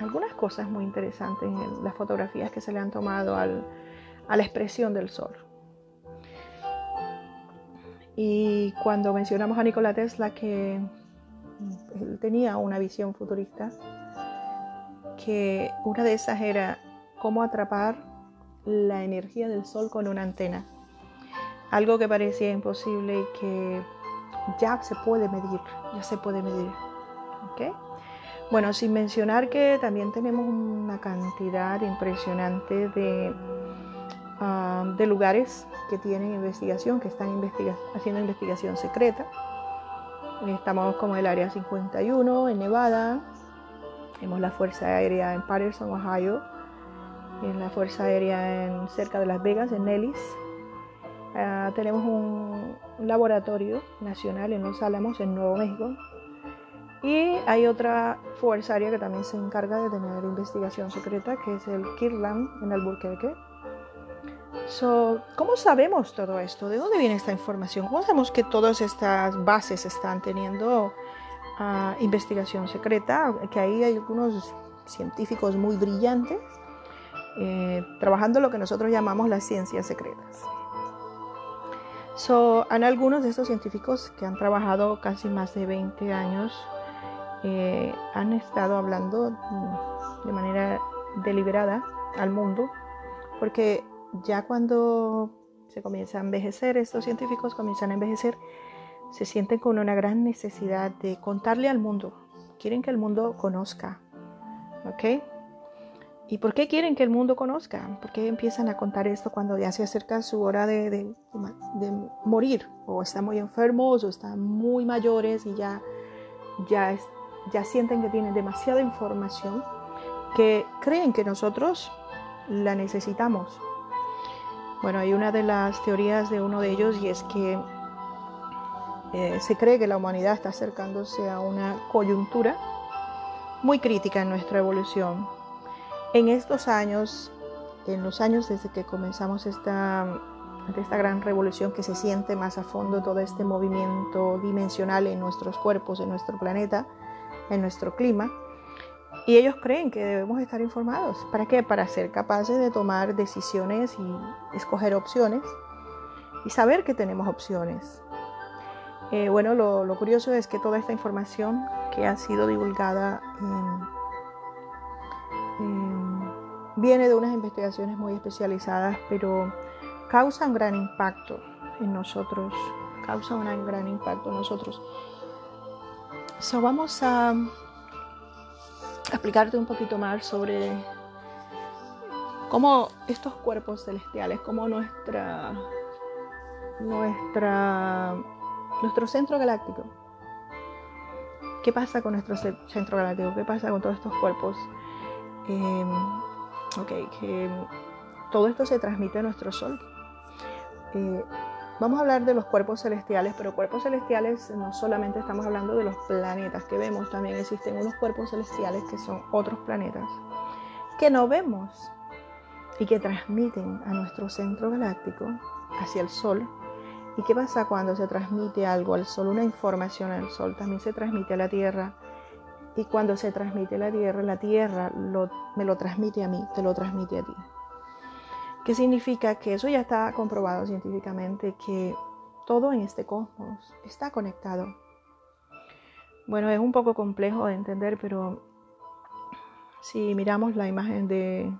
Speaker 1: algunas cosas muy interesantes en las fotografías que se le han tomado a la expresión del sol. Y cuando mencionamos a Nikola Tesla que él tenía una visión futurista, que una de esas era cómo atrapar la energía del sol con una antena. Algo que parecía imposible y que ya se puede medir, ya se puede medir. Bueno, sin mencionar que también tenemos una cantidad impresionante de, ah, de lugares que tienen investigación, que están haciendo investigación secreta. Estamos como el Área 51 en Nevada, tenemos la Fuerza Aérea en Patterson, Ohio, en la Fuerza Aérea en, cerca de Las Vegas, en Nellis, Ah, tenemos un, laboratorio nacional en Los Álamos, en Nuevo México, Y hay otra fuerza aérea que también se encarga de tener investigación secreta, que es el Kirtland en Albuquerque. So, ¿Cómo sabemos todo esto? ¿De dónde viene esta información? ¿Cómo sabemos que todas estas bases están teniendo uh, investigación secreta? Que ahí hay algunos científicos muy brillantes eh, trabajando lo que nosotros llamamos las ciencias secretas. So, hay algunos de estos científicos que han trabajado casi más de 20 años eh, han estado hablando de manera deliberada al mundo, porque ya cuando se comienza a envejecer, estos científicos comienzan a envejecer, se sienten con una gran necesidad de contarle al mundo. Quieren que el mundo conozca. ¿Ok? ¿Y por qué quieren que el mundo conozca? ¿Por qué empiezan a contar esto cuando ya se acerca su hora de, de, de morir? O están muy enfermos o están muy mayores y ya, ya ya sienten que tienen demasiada información que creen que nosotros la necesitamos. Bueno, hay una de las teorías de uno de ellos y es que eh, se cree que la humanidad está acercándose a una coyuntura muy crítica en nuestra evolución. En estos años, en los años desde que comenzamos esta, esta gran revolución que se siente más a fondo todo este movimiento dimensional en nuestros cuerpos, en nuestro planeta, en nuestro clima. Y ellos creen que debemos estar informados. ¿Para qué? Para ser capaces de tomar decisiones y escoger opciones y saber que tenemos opciones. Eh, bueno, lo, curioso es que toda esta información que ha sido divulgada viene de unas investigaciones muy especializadas, pero causa un gran impacto en nosotros, causa un gran impacto en nosotros. So, vamos a explicarte un poquito más sobre cómo estos cuerpos celestiales, cómo nuestra, nuestro centro galáctico, qué pasa con nuestro centro galáctico, qué pasa con todos estos cuerpos. Eh, ok, que todo esto se transmite a nuestro Sol. Eh, Vamos a hablar de los cuerpos celestiales, pero cuerpos celestiales no solamente estamos hablando de los planetas que vemos, también existen unos cuerpos celestiales que son otros planetas que no vemos y que transmiten a nuestro centro galáctico hacia el Sol. ¿Y qué pasa cuando se transmite algo al Sol, una información al Sol? También se transmite a la Tierra. Y cuando se transmite a la Tierra, la Tierra me lo transmite a mí, te lo transmite a ti. ¿Qué significa? Que eso ya está comprobado científicamente, que todo en este cosmos está conectado. Bueno, es un poco complejo de entender, pero si miramos la imagen de,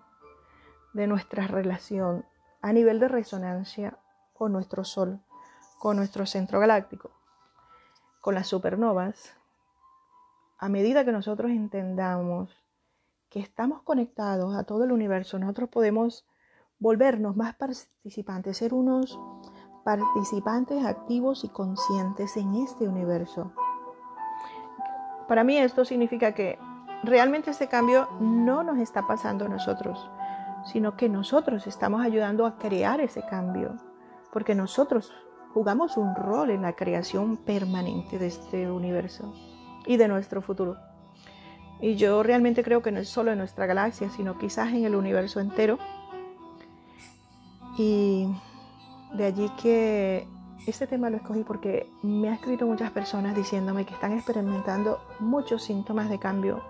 Speaker 1: de nuestra relación a nivel de resonancia con nuestro Sol, con nuestro centro galáctico, con las supernovas, a medida que nosotros entendamos que estamos conectados a todo el universo, nosotros podemos volvernos más participantes, ser unos participantes activos y conscientes en este universo. Para mí esto significa que realmente este cambio no nos está pasando a nosotros, sino que nosotros estamos ayudando a crear ese cambio, porque nosotros jugamos un rol en la creación permanente de este universo y de nuestro futuro. Y yo realmente creo que no es solo en nuestra galaxia, sino quizás en el universo entero y de allí que este tema lo escogí porque me ha escrito muchas personas diciéndome que están experimentando muchos síntomas de cambio.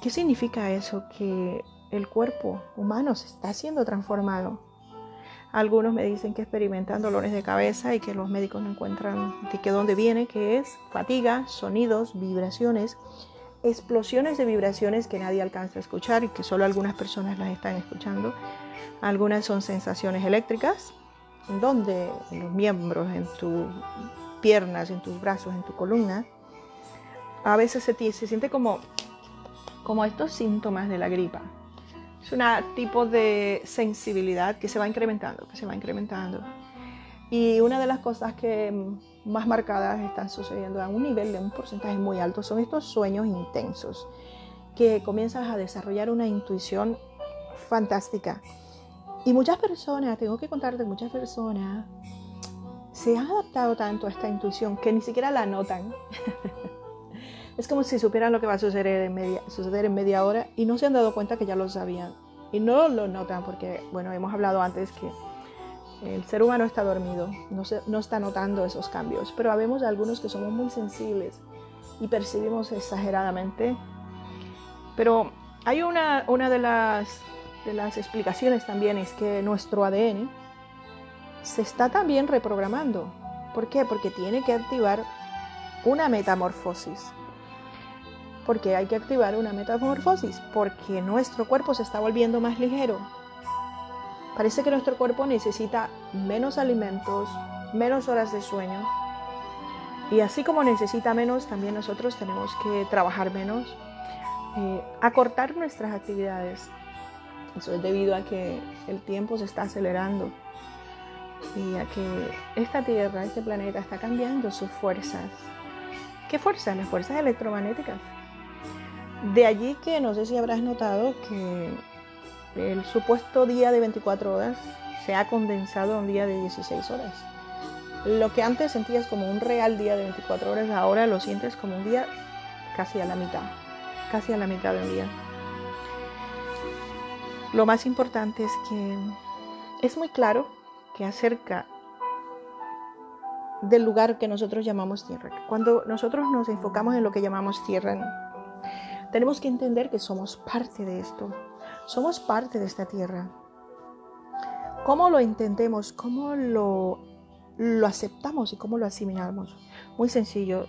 Speaker 1: ¿Qué significa eso? Que el cuerpo humano se está siendo transformado. Algunos me dicen que experimentan dolores de cabeza y que los médicos no encuentran de qué dónde viene, que es fatiga, sonidos, vibraciones, explosiones de vibraciones que nadie alcanza a escuchar y que solo algunas personas las están escuchando algunas son sensaciones eléctricas, donde en los miembros, en tus piernas, en tus brazos, en tu columna. A veces se, se siente como, como estos síntomas de la gripa. Es un tipo de sensibilidad que se va incrementando, que se va incrementando. Y una de las cosas que más marcadas están sucediendo a un nivel de un porcentaje muy alto son estos sueños intensos, que comienzas a desarrollar una intuición fantástica y muchas personas, tengo que contarte, muchas personas se han adaptado tanto a esta intuición que ni siquiera la notan. Es como si supieran lo que va a suceder en media, suceder en media hora y no se han dado cuenta que ya lo sabían. Y no lo notan porque, bueno, hemos hablado antes que el ser humano está dormido, no, se, no está notando esos cambios, pero habemos algunos que somos muy sensibles y percibimos exageradamente. Pero hay una, una de, las, de las explicaciones también es que nuestro ADN se está también reprogramando. ¿Por qué? Porque tiene que activar una metamorfosis. ¿Por qué hay que activar una metamorfosis? Porque nuestro cuerpo se está volviendo más ligero. Parece que nuestro cuerpo necesita menos alimentos, menos horas de sueño. Y así como necesita menos, también nosotros tenemos que trabajar menos, eh, acortar nuestras actividades. Eso es debido a que el tiempo se está acelerando y a que esta Tierra, este planeta está cambiando sus fuerzas. ¿Qué fuerzas? Las fuerzas electromagnéticas. De allí que no sé si habrás notado que el supuesto día de 24 horas se ha condensado a un día de 16 horas. Lo que antes sentías como un real día de 24 horas, ahora lo sientes como un día casi a la mitad, casi a la mitad de un día. Lo más importante es que es muy claro que acerca del lugar que nosotros llamamos tierra. Cuando nosotros nos enfocamos en lo que llamamos tierra, tenemos que entender que somos parte de esto, somos parte de esta tierra. ¿Cómo lo entendemos? ¿Cómo lo, lo aceptamos y cómo lo asimilamos? Muy sencillo.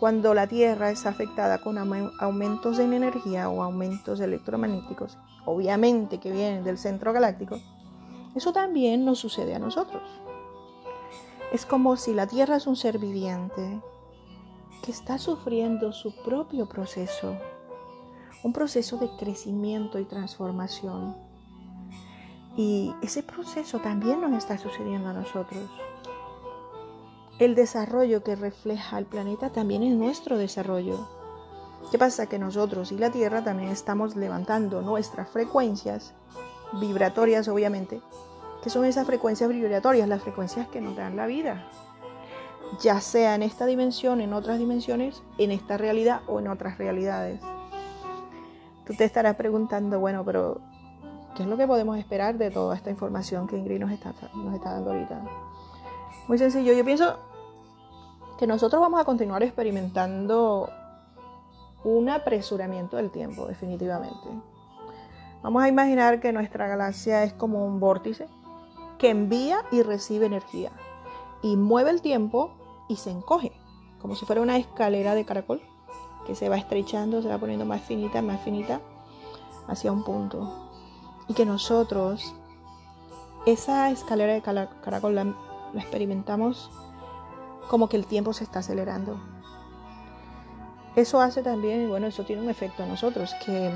Speaker 1: Cuando la Tierra es afectada con aumentos en energía o aumentos electromagnéticos, obviamente que vienen del centro galáctico, eso también nos sucede a nosotros. Es como si la Tierra es un ser viviente que está sufriendo su propio proceso, un proceso de crecimiento y transformación. Y ese proceso también nos está sucediendo a nosotros. El desarrollo que refleja el planeta también es nuestro desarrollo. ¿Qué pasa? Que nosotros y la Tierra también estamos levantando nuestras frecuencias vibratorias, obviamente, que son esas frecuencias vibratorias, las frecuencias que nos dan la vida, ya sea en esta dimensión, en otras dimensiones, en esta realidad o en otras realidades. Tú te estarás preguntando, bueno, pero ¿qué es lo que podemos esperar de toda esta información que Ingrid nos está, nos está dando ahorita? Muy sencillo, yo pienso que nosotros vamos a continuar experimentando un apresuramiento del tiempo, definitivamente. Vamos a imaginar que nuestra galaxia es como un vórtice que envía y recibe energía y mueve el tiempo y se encoge, como si fuera una escalera de caracol que se va estrechando, se va poniendo más finita, más finita hacia un punto. Y que nosotros esa escalera de caracol la, experimentamos como que el tiempo se está acelerando. Eso hace también, bueno, eso tiene un efecto en nosotros, que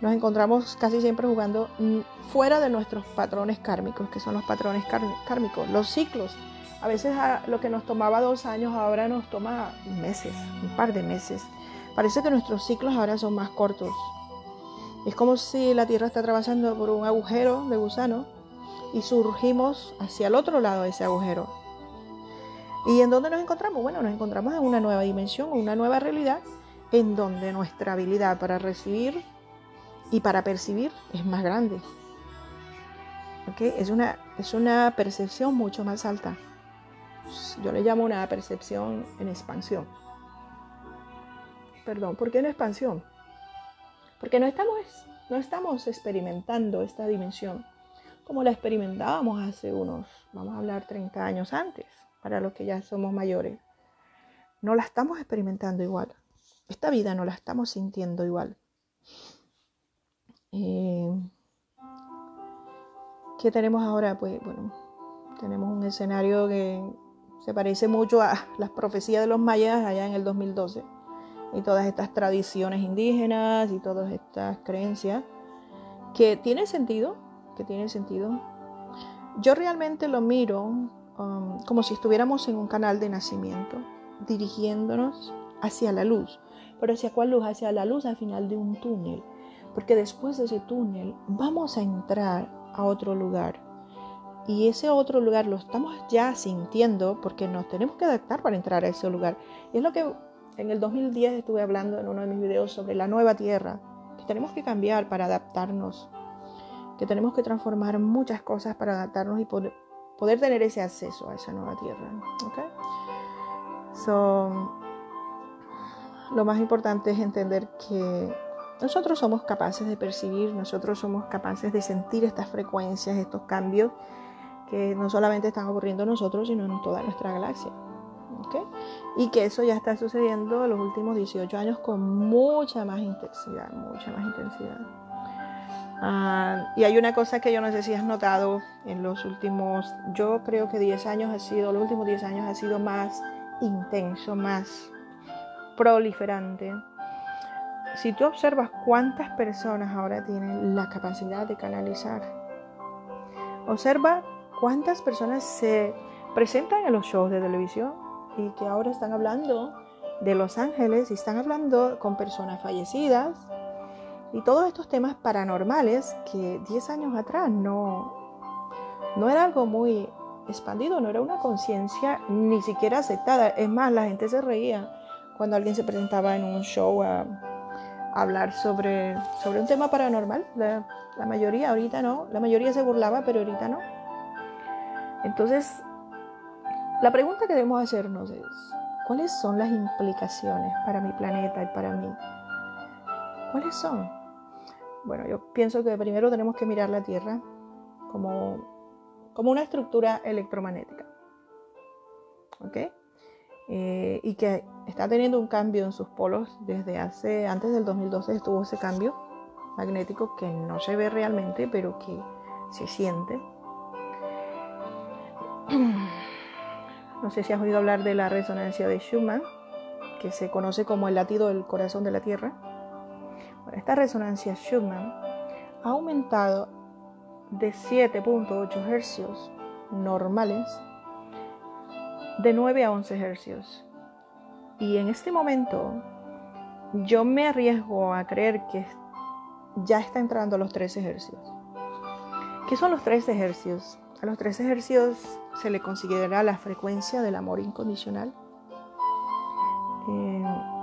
Speaker 1: nos encontramos casi siempre jugando mm, fuera de nuestros patrones kármicos, que son los patrones kármicos, los ciclos. A veces lo que nos tomaba dos años ahora nos toma meses, un par de meses. Parece que nuestros ciclos ahora son más cortos. Es como si la Tierra está atravesando por un agujero de gusano y surgimos hacia el otro lado de ese agujero. ¿Y en dónde nos encontramos? Bueno, nos encontramos en una nueva dimensión, una nueva realidad, en donde nuestra habilidad para recibir y para percibir es más grande. Es, una, es una percepción mucho más alta. Yo le llamo una percepción en expansión. Perdón, ¿por qué en expansión? Porque no estamos, no estamos experimentando esta dimensión como la experimentábamos hace unos, vamos a hablar, 30 años antes, para los que ya somos mayores. No la estamos experimentando igual. Esta vida no la estamos sintiendo igual. Eh, ¿Qué tenemos ahora? Pues bueno, tenemos un escenario que se parece mucho a las profecías de los mayas allá en el 2012 y todas estas tradiciones indígenas y todas estas creencias que tienen sentido, que tienen sentido. Yo realmente lo miro um, como si estuviéramos en un canal de nacimiento, dirigiéndonos hacia la luz. Pero ¿hacia cuál luz? Hacia la luz al final de un túnel porque después de ese túnel vamos a entrar a otro lugar. Y ese otro lugar lo estamos ya sintiendo porque nos tenemos que adaptar para entrar a ese lugar. Y es lo que En el 2010 estuve hablando en uno de mis videos sobre la nueva tierra, que tenemos que cambiar para adaptarnos, que tenemos que transformar muchas cosas para adaptarnos y poder, tener ese acceso a esa nueva tierra. ¿okay? lo más importante es entender que nosotros somos capaces de percibir, nosotros somos capaces de sentir estas frecuencias, estos cambios que no solamente están ocurriendo en nosotros, sino en toda nuestra galaxia. Y que eso ya está sucediendo en los últimos 18 años con mucha más intensidad, mucha más intensidad. Ah, y hay una cosa que yo no sé si has notado en los últimos, yo creo que 10 años ha sido, los últimos 10 años ha sido más intenso, más proliferante. Si tú observas cuántas personas ahora tienen la capacidad de canalizar, observa cuántas personas se presentan en los shows de televisión y que ahora están hablando de Los Ángeles y están hablando con personas fallecidas y todos estos temas paranormales que 10 años atrás no, no era algo muy expandido, no era una conciencia ni siquiera aceptada. Es más, la gente se reía cuando alguien se presentaba en un show a, hablar sobre, sobre un tema paranormal. La, la, mayoría, ahorita no, la mayoría se burlaba, pero ahorita no. Entonces, la pregunta que debemos hacernos es, ¿cuáles son las implicaciones para mi planeta y para mí? ¿Cuáles son? Bueno, yo pienso que primero tenemos que mirar la Tierra como, como una estructura electromagnética. ¿Ok? Eh, y que está teniendo un cambio en sus polos desde hace, antes del 2012 estuvo ese cambio magnético que no se ve realmente, pero que se siente. No sé si has oído hablar de la resonancia de Schumann, que se conoce como el latido del corazón de la Tierra. Esta resonancia Schumann ha aumentado de 7.8 hercios normales de 9 a 11 hercios. Y en este momento yo me arriesgo a creer que ya está entrando a los 13 hercios. ¿Qué son los 13 hercios? A los 13 hercios se le considera la frecuencia del amor incondicional. Eh,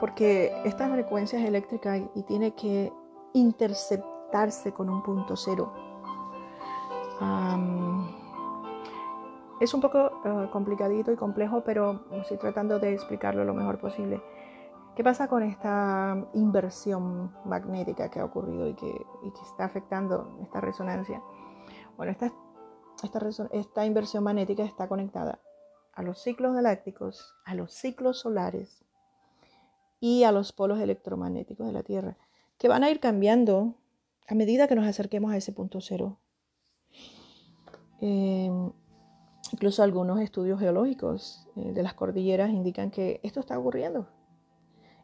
Speaker 1: porque esta frecuencia es eléctrica y tiene que interceptarse con un punto cero. Es un poco eh, complicadito y complejo, pero estoy tratando de explicarlo lo mejor posible. ¿Qué pasa con esta inversión magnética que ha ocurrido y que, está afectando esta resonancia? Bueno, esta, esta inversión magnética está conectada a los ciclos galácticos, a los ciclos solares y a los polos electromagnéticos de la Tierra, que van a ir cambiando a medida que nos acerquemos a ese punto cero. Eh, Incluso algunos estudios geológicos eh, de las cordilleras indican que esto está ocurriendo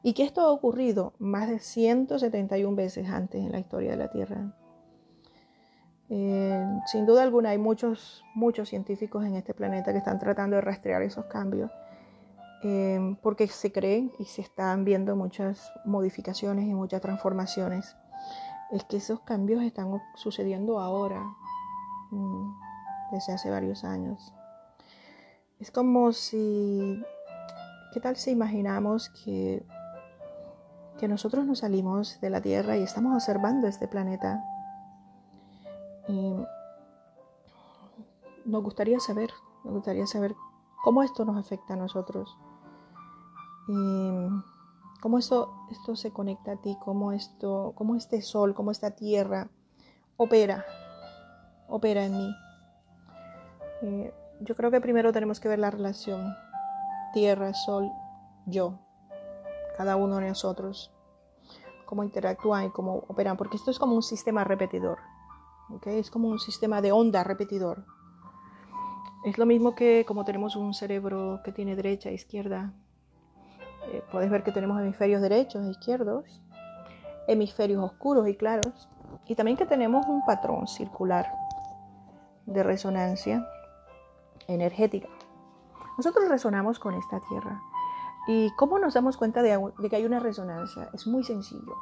Speaker 1: y que esto ha ocurrido más de 171 veces antes en la historia de la Tierra. Eh, sin duda alguna hay muchos, muchos científicos en este planeta que están tratando de rastrear esos cambios eh, porque se creen y se están viendo muchas modificaciones y muchas transformaciones. Es que esos cambios están sucediendo ahora. Mm, desde hace varios años. Es como si, ¿qué tal si imaginamos que, que nosotros nos salimos de la Tierra y estamos observando este planeta? Y nos gustaría saber, nos gustaría saber cómo esto nos afecta a nosotros. Cómo esto, se conecta a ti, cómo, esto, cómo este sol, cómo esta tierra opera, opera en mí. Eh, yo creo que primero tenemos que ver la relación tierra, sol, yo, cada uno de nosotros, cómo interactúan y cómo operan, porque esto es como un sistema repetidor, ¿okay? es como un sistema de onda repetidor. Es lo mismo que como tenemos un cerebro que tiene derecha izquierda. Eh, puedes ver que tenemos hemisferios derechos e izquierdos, hemisferios oscuros y claros, y también que tenemos un patrón circular de resonancia energética. Nosotros resonamos con esta tierra. ¿Y cómo nos damos cuenta de, que hay una resonancia? Es muy sencillo.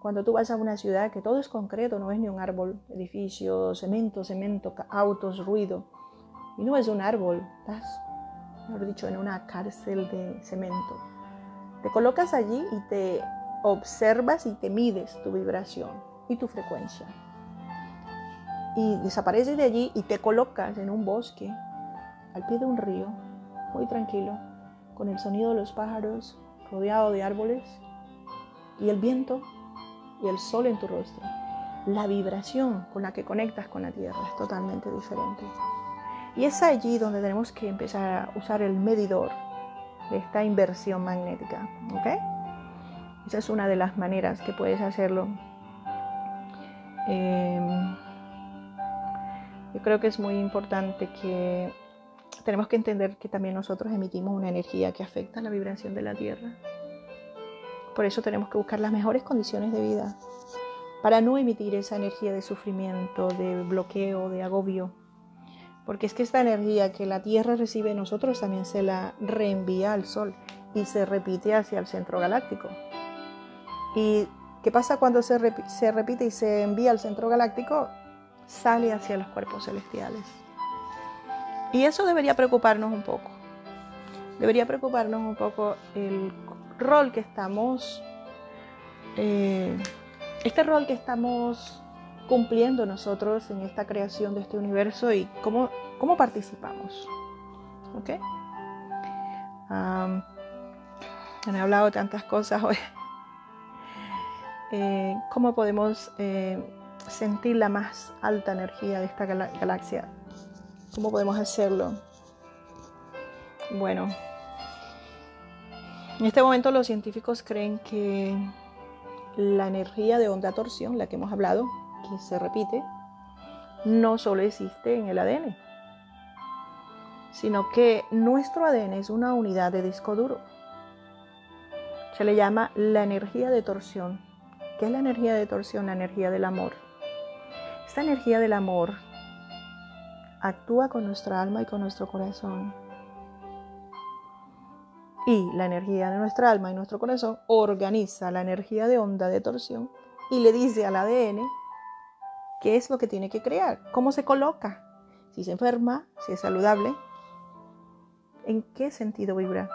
Speaker 1: Cuando tú vas a una ciudad que todo es concreto, no ves ni un árbol, edificio, cemento, cemento, autos, ruido, y no es un árbol, estás mejor dicho, en una cárcel de cemento. Te colocas allí y te observas y te mides tu vibración y tu frecuencia. Y desapareces de allí y te colocas en un bosque, al pie de un río, muy tranquilo, con el sonido de los pájaros, rodeado de árboles, y el viento y el sol en tu rostro. La vibración con la que conectas con la tierra es totalmente diferente. Y es allí donde tenemos que empezar a usar el medidor de esta inversión magnética. ¿Ok? Esa es una de las maneras que puedes hacerlo. Em, yo creo que es muy importante que tenemos que entender que también nosotros emitimos una energía que afecta la vibración de la Tierra. Por eso tenemos que buscar las mejores condiciones de vida para no emitir esa energía de sufrimiento, de bloqueo, de agobio. Porque es que esta energía que la Tierra recibe nosotros también se la reenvía al Sol y se repite hacia el centro galáctico. ¿Y qué pasa cuando se, se repite y se envía al centro galáctico? Sale hacia los cuerpos celestiales. Y eso debería preocuparnos un poco. Debería preocuparnos un poco el rol que estamos, eh, este rol que estamos cumpliendo nosotros en esta creación de este universo y cómo, cómo participamos. ¿Ok? hablado tantas cosas hoy. Eh, ¿Cómo podemos eh, sentir la más alta energía de esta galaxia? ¿Cómo podemos hacerlo? Bueno, en este momento los científicos creen que la energía de onda torsión, la que hemos hablado, se repite, no solo existe en el ADN, sino que nuestro ADN es una unidad de disco duro. Se le llama la energía de torsión. ¿Qué es la energía de torsión? La energía del amor. Esta energía del amor actúa con nuestra alma y con nuestro corazón y la energía de nuestra alma y nuestro corazón organiza la energía de onda de torsión y le dice al ADN qué es lo que tiene que crear, cómo se coloca, si se enferma, si es saludable, en qué sentido vibra.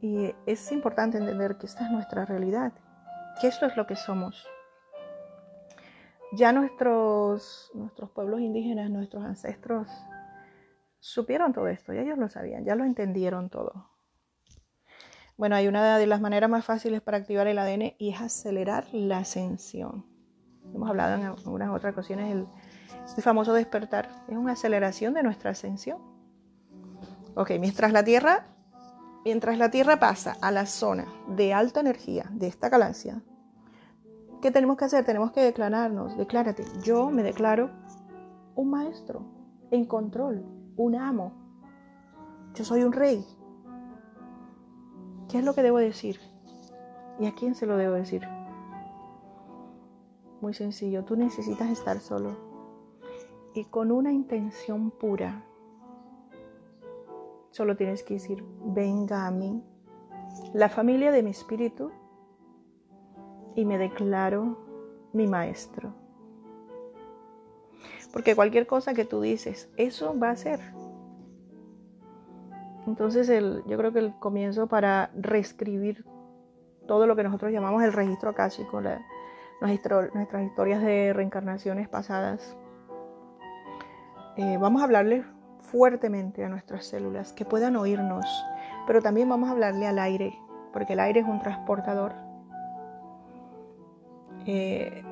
Speaker 1: Y es importante entender que esta es nuestra realidad, que esto es lo que somos. Ya nuestros, nuestros pueblos indígenas, nuestros ancestros, supieron todo esto, ya ellos lo sabían, ya lo entendieron todo. Bueno, hay una de las maneras más fáciles para activar el ADN y es acelerar la ascensión. Hemos hablado en algunas otras ocasiones el, el famoso despertar, es una aceleración de nuestra ascensión. Ok, mientras la Tierra, mientras la Tierra pasa a la zona de alta energía de esta galaxia, ¿qué tenemos que hacer? Tenemos que declararnos, declárate, yo me declaro un maestro en control un amo. Yo soy un rey. ¿Qué es lo que debo decir? ¿Y a quién se lo debo decir? Muy sencillo, tú necesitas estar solo y con una intención pura. Solo tienes que decir, venga a mí, la familia de mi espíritu, y me declaro mi maestro. Porque cualquier cosa que tú dices, eso va a ser. Entonces el, yo creo que el comienzo para reescribir todo lo que nosotros llamamos el registro acásico, nuestras historias de reencarnaciones pasadas, eh, vamos a hablarle fuertemente a nuestras células, que puedan oírnos, pero también vamos a hablarle al aire, porque el aire es un transportador. Eh,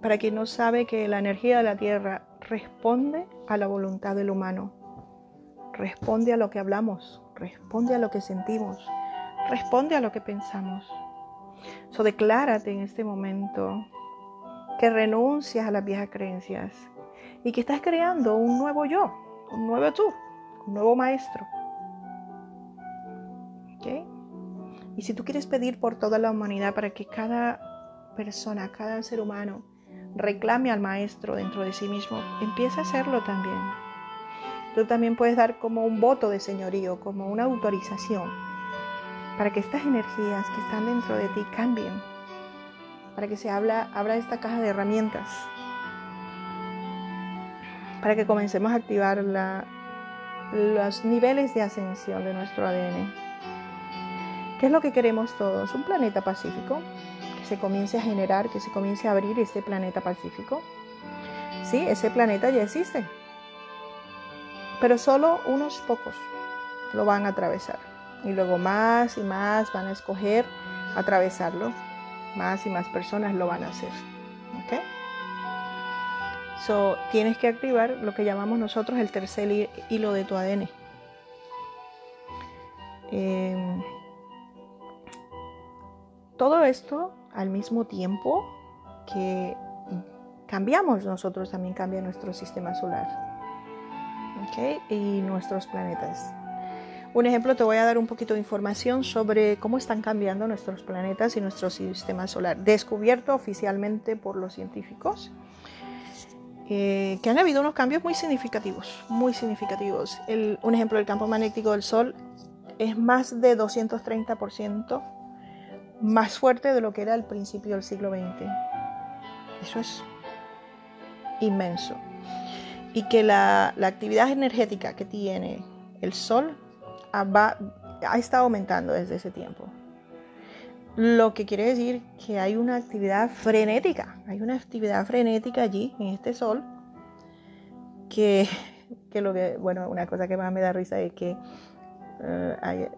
Speaker 1: para quien no sabe que la energía de la Tierra responde a la voluntad del humano, responde a lo que hablamos, responde a lo que sentimos, responde a lo que pensamos. So declárate en este momento que renuncias a las viejas creencias y que estás creando un nuevo yo, un nuevo tú, un nuevo maestro. Y si tú quieres pedir por toda la humanidad para que cada persona, cada ser humano, reclame al maestro dentro de sí mismo, empieza a hacerlo también. Tú también puedes dar como un voto de señorío, como una autorización, para que estas energías que están dentro de ti cambien, para que se abra esta caja de herramientas, para que comencemos a activar los niveles de ascensión de nuestro ADN. ¿Qué es lo que queremos todos? Un planeta pacífico, que se comience a generar, que se comience a abrir este planeta pacífico. Sí, ese planeta ya existe, pero solo unos pocos lo van a atravesar. Y luego más y más van a escoger atravesarlo. Más y más personas lo van a hacer. ¿Ok? So, tienes que activar lo que llamamos nosotros el tercer hilo de tu ADN. Em, todo esto al mismo tiempo que cambiamos, nosotros también cambia nuestro sistema solar ¿okay? y nuestros planetas. Un ejemplo, te voy a dar un poquito de información sobre cómo están cambiando nuestros planetas y nuestro sistema solar, descubierto oficialmente por los científicos, eh, que han habido unos cambios muy significativos, muy significativos. un ejemplo, el campo magnético del Sol es más de 230% más fuerte de lo que era al principio del siglo XX. Eso es inmenso. Y que la, la actividad energética que tiene el Sol ha estado aumentando desde ese tiempo. Lo que quiere decir que hay una actividad frenética, hay una actividad frenética allí en este sol que, que lo que, bueno, una cosa que más me da risa es que eh,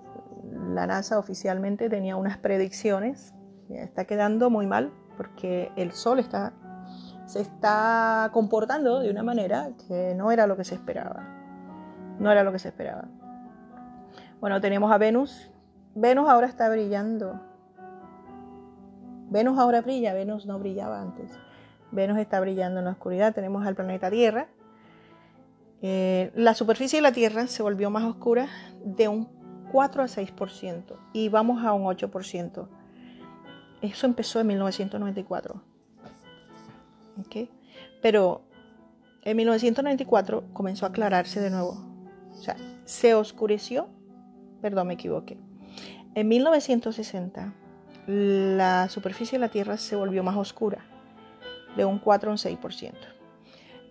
Speaker 1: la NASA oficialmente tenía unas predicciones, está quedando muy mal porque el sol está, se está comportando de una manera que no era lo que se esperaba, no era lo que se esperaba. Bueno, tenemos a Venus. Venus ahora está brillando. Venus ahora brilla, Venus no brillaba antes. Venus está brillando en la oscuridad. Tenemos al planeta Tierra. Eh, la superficie de la Tierra se volvió más oscura de un 4 a 6% y vamos a un 8%. Eso empezó en 1994. ¿Okay? Pero en 1994 comenzó a aclararse de nuevo. O sea, se oscureció perdón, me equivoqué. En 1960, la superficie de la Tierra se volvió más oscura, de un 4 a un 6%.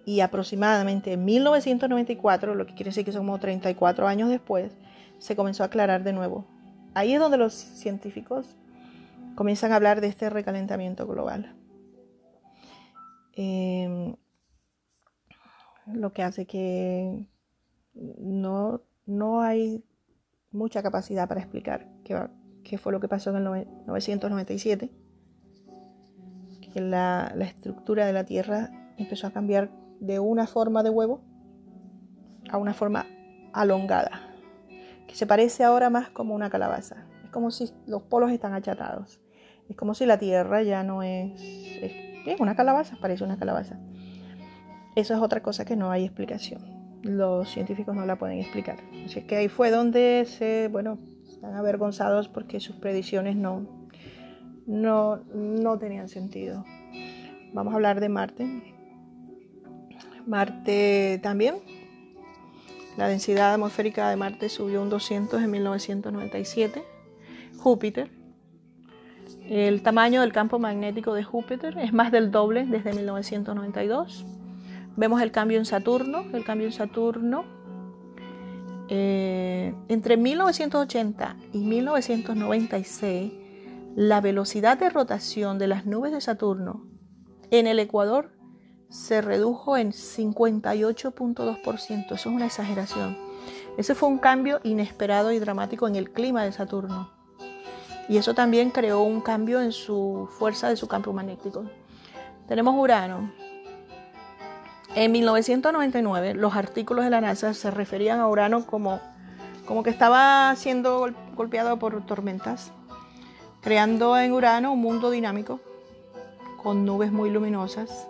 Speaker 1: Y aproximadamente en 1994, lo que quiere decir que son como 34 años después, se comenzó a aclarar de nuevo. Ahí es donde los científicos comienzan a hablar de este recalentamiento global. Em, lo que hace que no, no hay mucha capacidad para explicar qué, fue lo que pasó en el 1997, que la, estructura de la Tierra empezó a cambiar de una forma de huevo a una forma alongada, que se parece ahora más como una calabaza. Es como si los polos están achatados. Es como si la Tierra ya no es, es, una calabaza, parece una calabaza. Eso es otra cosa que no hay explicación los científicos no la pueden explicar. Así que ahí fue donde se, bueno, están avergonzados porque sus predicciones no, no, no tenían sentido. Vamos a hablar de Marte. Marte también. La densidad atmosférica de Marte subió un 200 en 1997. Júpiter. El tamaño del campo magnético de Júpiter es más del doble desde 1992. Vemos el cambio en Saturno, el cambio en Saturno. Eh, entre 1980 y 1996, la velocidad de rotación de las nubes de Saturno en el Ecuador se redujo en 58.2%. Eso es una exageración. Ese fue un cambio inesperado y dramático en el clima de Saturno. Y eso también creó un cambio en su fuerza de su campo magnético. Tenemos Urano, en 1999, los artículos de la NASA se referían a Urano como, como que estaba siendo golpeado por tormentas, creando en Urano un mundo dinámico con nubes muy luminosas.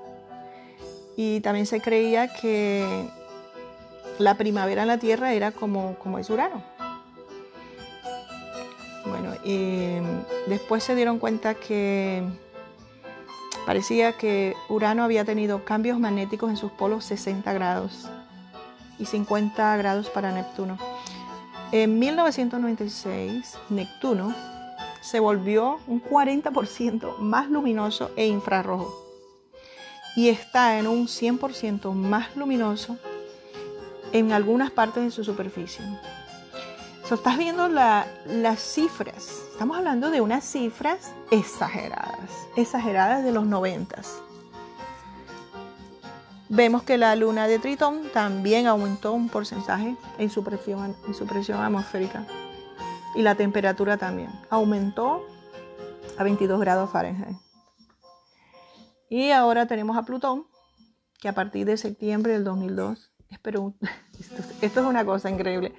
Speaker 1: Y también se creía que la primavera en la Tierra era como, como es Urano. Bueno, y después se dieron cuenta que Parecía que Urano había tenido cambios magnéticos en sus polos 60 grados y 50 grados para Neptuno. En 1996, Neptuno se volvió un 40% más luminoso e infrarrojo y está en un 100% más luminoso en algunas partes de su superficie. So, estás viendo las cifras. Estamos hablando de unas cifras exageradas, exageradas de los noventas. Vemos que la luna de Tritón también aumentó un porcentaje en su presión, en su presión atmosférica. Y la temperatura también aumentó a 22 grados Fahrenheit. Y ahora tenemos a Plutón, que a partir de septiembre del 2002, espero, esto, esto es una cosa increíble,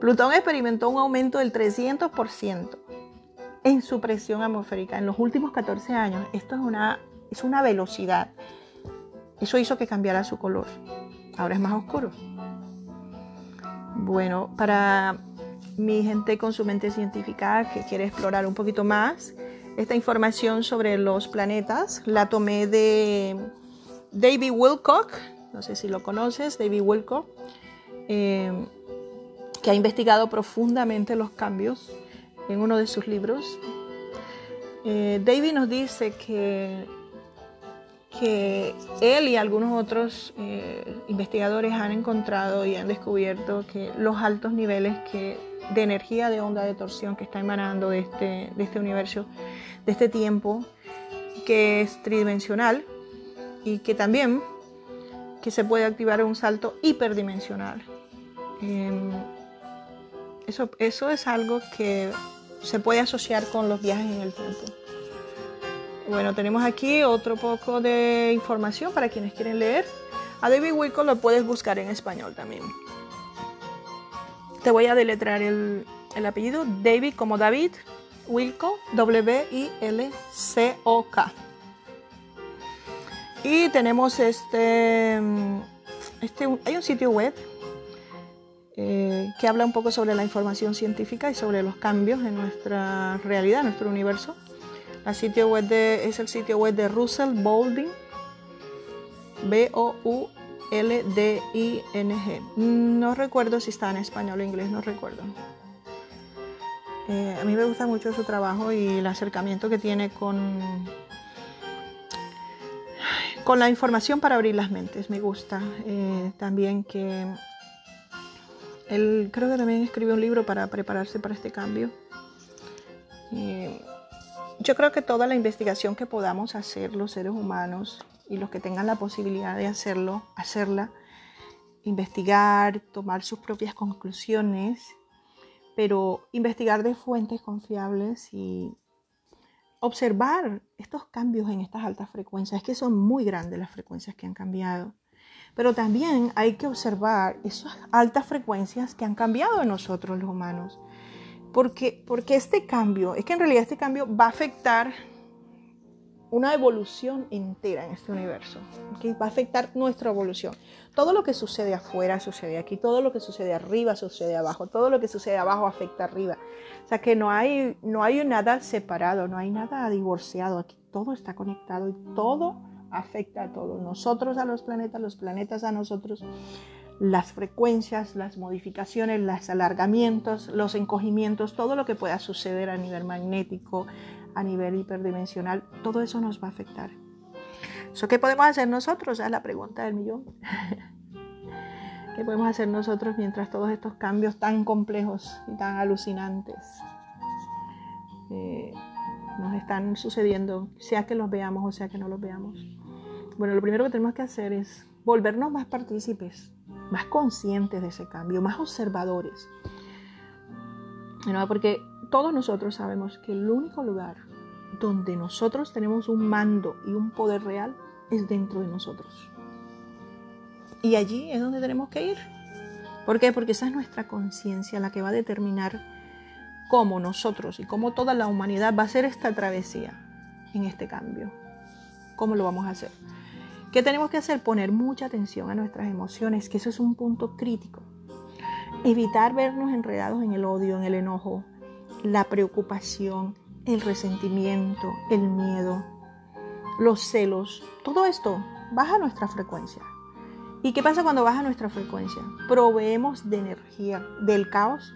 Speaker 1: Plutón experimentó un aumento del 300% en su presión atmosférica en los últimos 14 años. Esto es una, es una velocidad eso hizo que cambiara su color. Ahora es más oscuro. Bueno, para mi gente con su mente científica que quiere explorar un poquito más esta información sobre los planetas, la tomé de David Wilcock, no sé si lo conoces, David Wilcock, eh, que ha investigado profundamente los cambios en uno de sus libros. Eh, David nos dice que que él y algunos otros eh, investigadores han encontrado y han descubierto que los altos niveles que, de energía de onda de torsión que está emanando de este, de este universo, de este tiempo, que es tridimensional y que también que se puede activar un salto hiperdimensional. Em, eso, eso es algo que se puede asociar con los viajes en el tiempo. Bueno, tenemos aquí otro poco de información para quienes quieren leer. A David Wilco lo puedes buscar en español también. Te voy a deletrar el, apellido David como David Wilco, W-I-L-C-O-K. Y tenemos este, este, hay un sitio web eh, que habla un poco sobre la información científica y sobre los cambios en nuestra realidad, en nuestro universo sitio web de, es el sitio web de Russell Boulding, B-O-U-L-D-I-N-G. No recuerdo si está en español o inglés, no recuerdo. Eh, a mí me gusta mucho su trabajo y el acercamiento que tiene con, con la información para abrir las mentes. Me gusta eh, también que él creo que también escribió un libro para prepararse para este cambio. Eh, yo creo que toda la investigación que podamos hacer los seres humanos y los que tengan la posibilidad de hacerlo, hacerla, investigar, tomar sus propias conclusiones, pero investigar de fuentes confiables y observar estos cambios en estas altas frecuencias, es que son muy grandes las frecuencias que han cambiado. Pero también hay que observar esas altas frecuencias que han cambiado en nosotros los humanos. Porque, porque este cambio, es que en realidad este cambio va a afectar una evolución entera en este universo, que va a afectar nuestra evolución. Todo lo que sucede afuera sucede aquí, todo lo que sucede arriba sucede abajo, todo lo que sucede abajo afecta arriba. O sea que no hay, no hay nada separado, no hay nada divorciado, aquí todo está conectado y todo afecta a todo. Nosotros a los planetas, los planetas a nosotros las frecuencias, las modificaciones, los alargamientos, los encogimientos, todo lo que pueda suceder a nivel magnético, a nivel hiperdimensional, todo eso nos va a afectar. ¿Qué podemos hacer nosotros? Es la pregunta del millón. ¿Qué podemos hacer nosotros mientras todos estos cambios tan complejos y tan alucinantes eh, nos están sucediendo, sea que los veamos o sea que no los veamos? Bueno, lo primero que tenemos que hacer es volvernos más partícipes más conscientes de ese cambio, más observadores. Porque todos nosotros sabemos que el único lugar donde nosotros tenemos un mando y un poder real es dentro de nosotros. Y allí es donde tenemos que ir. ¿Por qué? Porque esa es nuestra conciencia la que va a determinar cómo nosotros y cómo toda la humanidad va a hacer esta travesía en este cambio. ¿Cómo lo vamos a hacer? ¿Qué tenemos que hacer? Poner mucha atención a nuestras emociones, que eso es un punto crítico. Evitar vernos enredados en el odio, en el enojo, la preocupación, el resentimiento, el miedo, los celos. Todo esto baja nuestra frecuencia. ¿Y qué pasa cuando baja nuestra frecuencia? Proveemos de energía del caos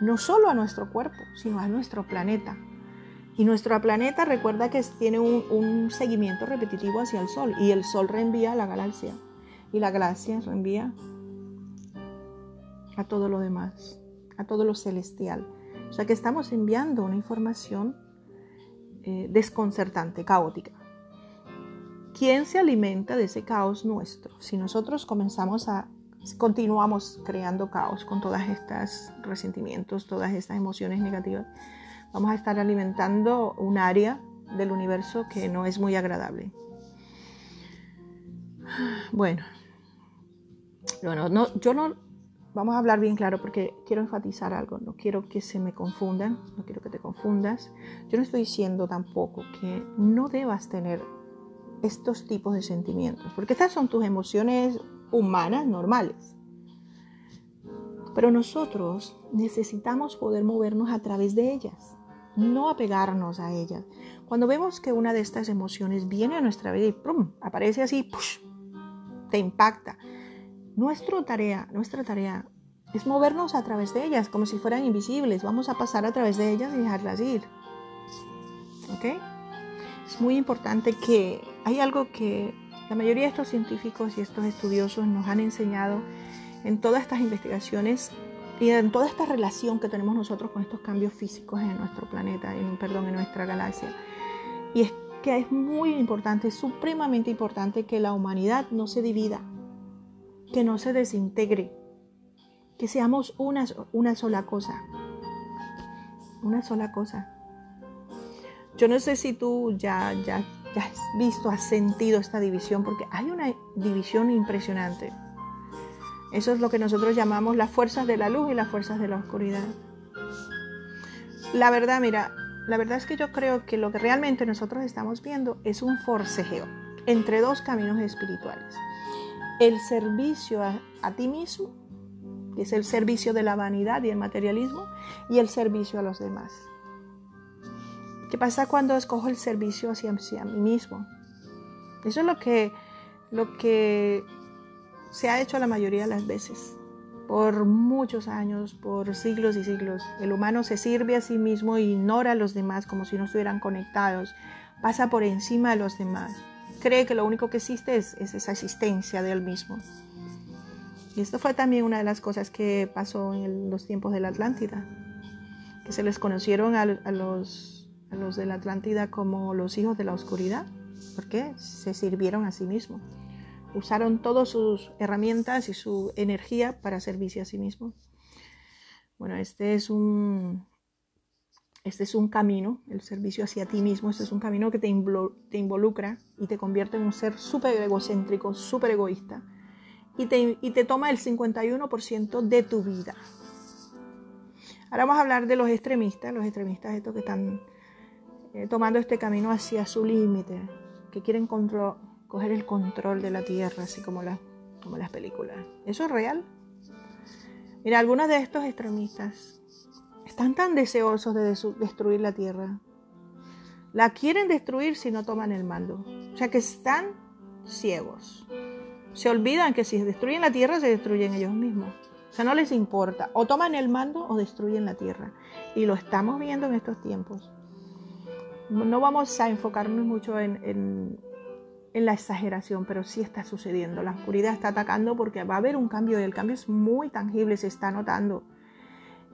Speaker 1: no solo a nuestro cuerpo, sino a nuestro planeta. Y nuestro planeta recuerda que tiene un, seguimiento repetitivo hacia el Sol y el Sol reenvía a la galaxia y la galaxia reenvía a todo lo demás, a todo lo celestial. O sea que estamos enviando una información eh, desconcertante, caótica. ¿Quién se alimenta de ese caos nuestro? Si nosotros comenzamos a, continuamos creando caos con todas estas resentimientos, todas estas emociones negativas, vamos a estar alimentando un área del universo que no es muy agradable. Bueno, bueno no, yo no, vamos a hablar bien claro porque quiero enfatizar algo, no quiero que se me confundan, no quiero que te confundas. Yo no estoy diciendo tampoco que no debas tener estos tipos de sentimientos, porque estas son tus emociones humanas normales. Pero nosotros necesitamos poder movernos a través de ellas, no apegarnos a ellas. Cuando vemos que una de estas emociones viene a nuestra vida y ¡pum! aparece así, te impacta. Nuestra tarea, nuestra tarea es movernos a través de ellas, como si fueran invisibles. Vamos a pasar a través de ellas y dejarlas ir. ¿Ok? Es muy importante que hay algo que la mayoría de estos científicos y estos estudiosos nos han enseñado en todas estas investigaciones y en toda esta relación que tenemos nosotros con estos cambios físicos en nuestro planeta, en, perdón, en nuestra galaxia. Y es que es muy importante, supremamente importante que la humanidad no se divida, que no se desintegre, que seamos una, una sola cosa, una sola cosa. Yo no sé si tú ya, ya, ya has visto, has sentido esta división, porque hay una división impresionante. Eso es lo que nosotros llamamos las fuerzas de la luz y las fuerzas de la oscuridad. La verdad, mira, la verdad es que yo creo que lo que realmente nosotros estamos viendo es un forcejeo entre dos caminos espirituales. El servicio a, ti mismo, que es el servicio de la vanidad y el materialismo, y el servicio a los demás. ¿Qué pasa cuando escojo el servicio hacia, hacia mí mismo? Eso es lo que, lo que se ha hecho la mayoría de las veces por muchos años, por siglos y siglos. El humano se sirve a sí mismo e ignora a los demás como si no estuvieran conectados, pasa por encima de los demás, cree que lo único que existe es, esa existencia de él mismo. Y esto fue también una de las cosas que pasó en los tiempos de la Atlántida, que se les conocieron a, los, a los de la Atlántida como los hijos de la oscuridad, porque se sirvieron a sí mismos usaron todas sus herramientas y su energía para servirse a sí mismos. Bueno, este es un, este es un camino, el servicio hacia ti mismo, este es un camino que te, involucra y te convierte en un ser súper egocéntrico, súper egoísta y te, y te toma el 51% de tu vida. Ahora vamos a hablar de los extremistas, los extremistas estos que están eh, tomando este camino hacia su límite, que quieren controlar coger el control de la tierra, así como, como las películas. ¿Eso es real? Mira, algunos de estos extremistas están tan deseosos de destruir la tierra. La quieren destruir si no toman el mando. O sea que están ciegos. Se olvidan que si destruyen la tierra, se destruyen ellos mismos. O sea, no les importa. O toman el mando o destruyen la tierra. Y lo estamos viendo en estos tiempos. No vamos a enfocarnos mucho en en la exageración, pero sí está sucediendo. La oscuridad está atacando porque va a haber un cambio y el cambio es muy tangible, se está notando.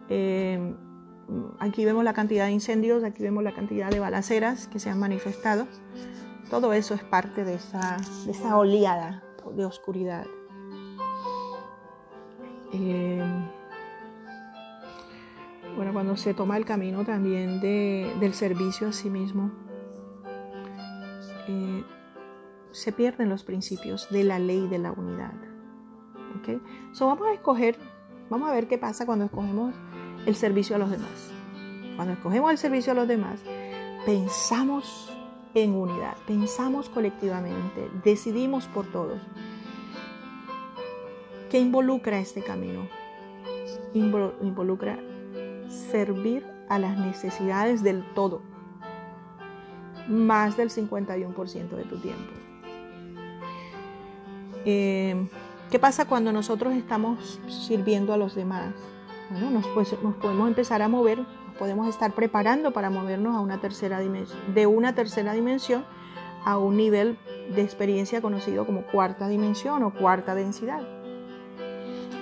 Speaker 1: Eh, aquí vemos la cantidad de incendios, aquí vemos la cantidad de balaceras que se han manifestado. Todo eso es parte de esa, de esa oleada de oscuridad. Eh, bueno, cuando se toma el camino también del servicio a sí mismo, eh, se pierden los principios de la ley de la unidad. ¿Okay? So vamos a escoger, vamos a ver qué pasa cuando escogemos el servicio a los demás. Cuando escogemos el servicio a los demás, pensamos en unidad, pensamos colectivamente, decidimos por todos. ¿Qué involucra este camino? Involucra servir a las necesidades del todo, más del 51% de tu tiempo. Eh, ¿Qué pasa cuando nosotros estamos sirviendo a los demás? Bueno, nos, pues, nos podemos empezar a mover, nos podemos estar preparando para movernos a una tercera de una tercera dimensión a un nivel de experiencia conocido como cuarta dimensión o cuarta densidad.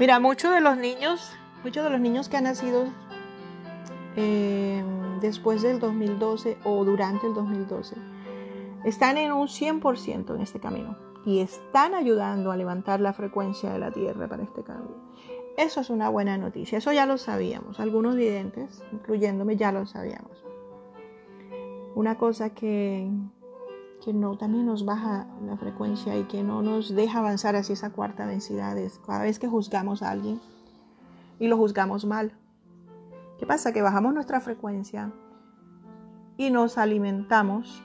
Speaker 1: Mira, muchos de los niños, muchos de los niños que han nacido eh, después del 2012 o durante el 2012 están en un 100% en este camino y están ayudando a levantar la frecuencia de la Tierra para este cambio. Eso es una buena noticia, eso ya lo sabíamos, algunos videntes, incluyéndome, ya lo sabíamos. Una cosa que, que no también nos baja la frecuencia y que no nos deja avanzar hacia esa cuarta densidad es cada vez que juzgamos a alguien y lo juzgamos mal. ¿Qué pasa? Que bajamos nuestra frecuencia y nos alimentamos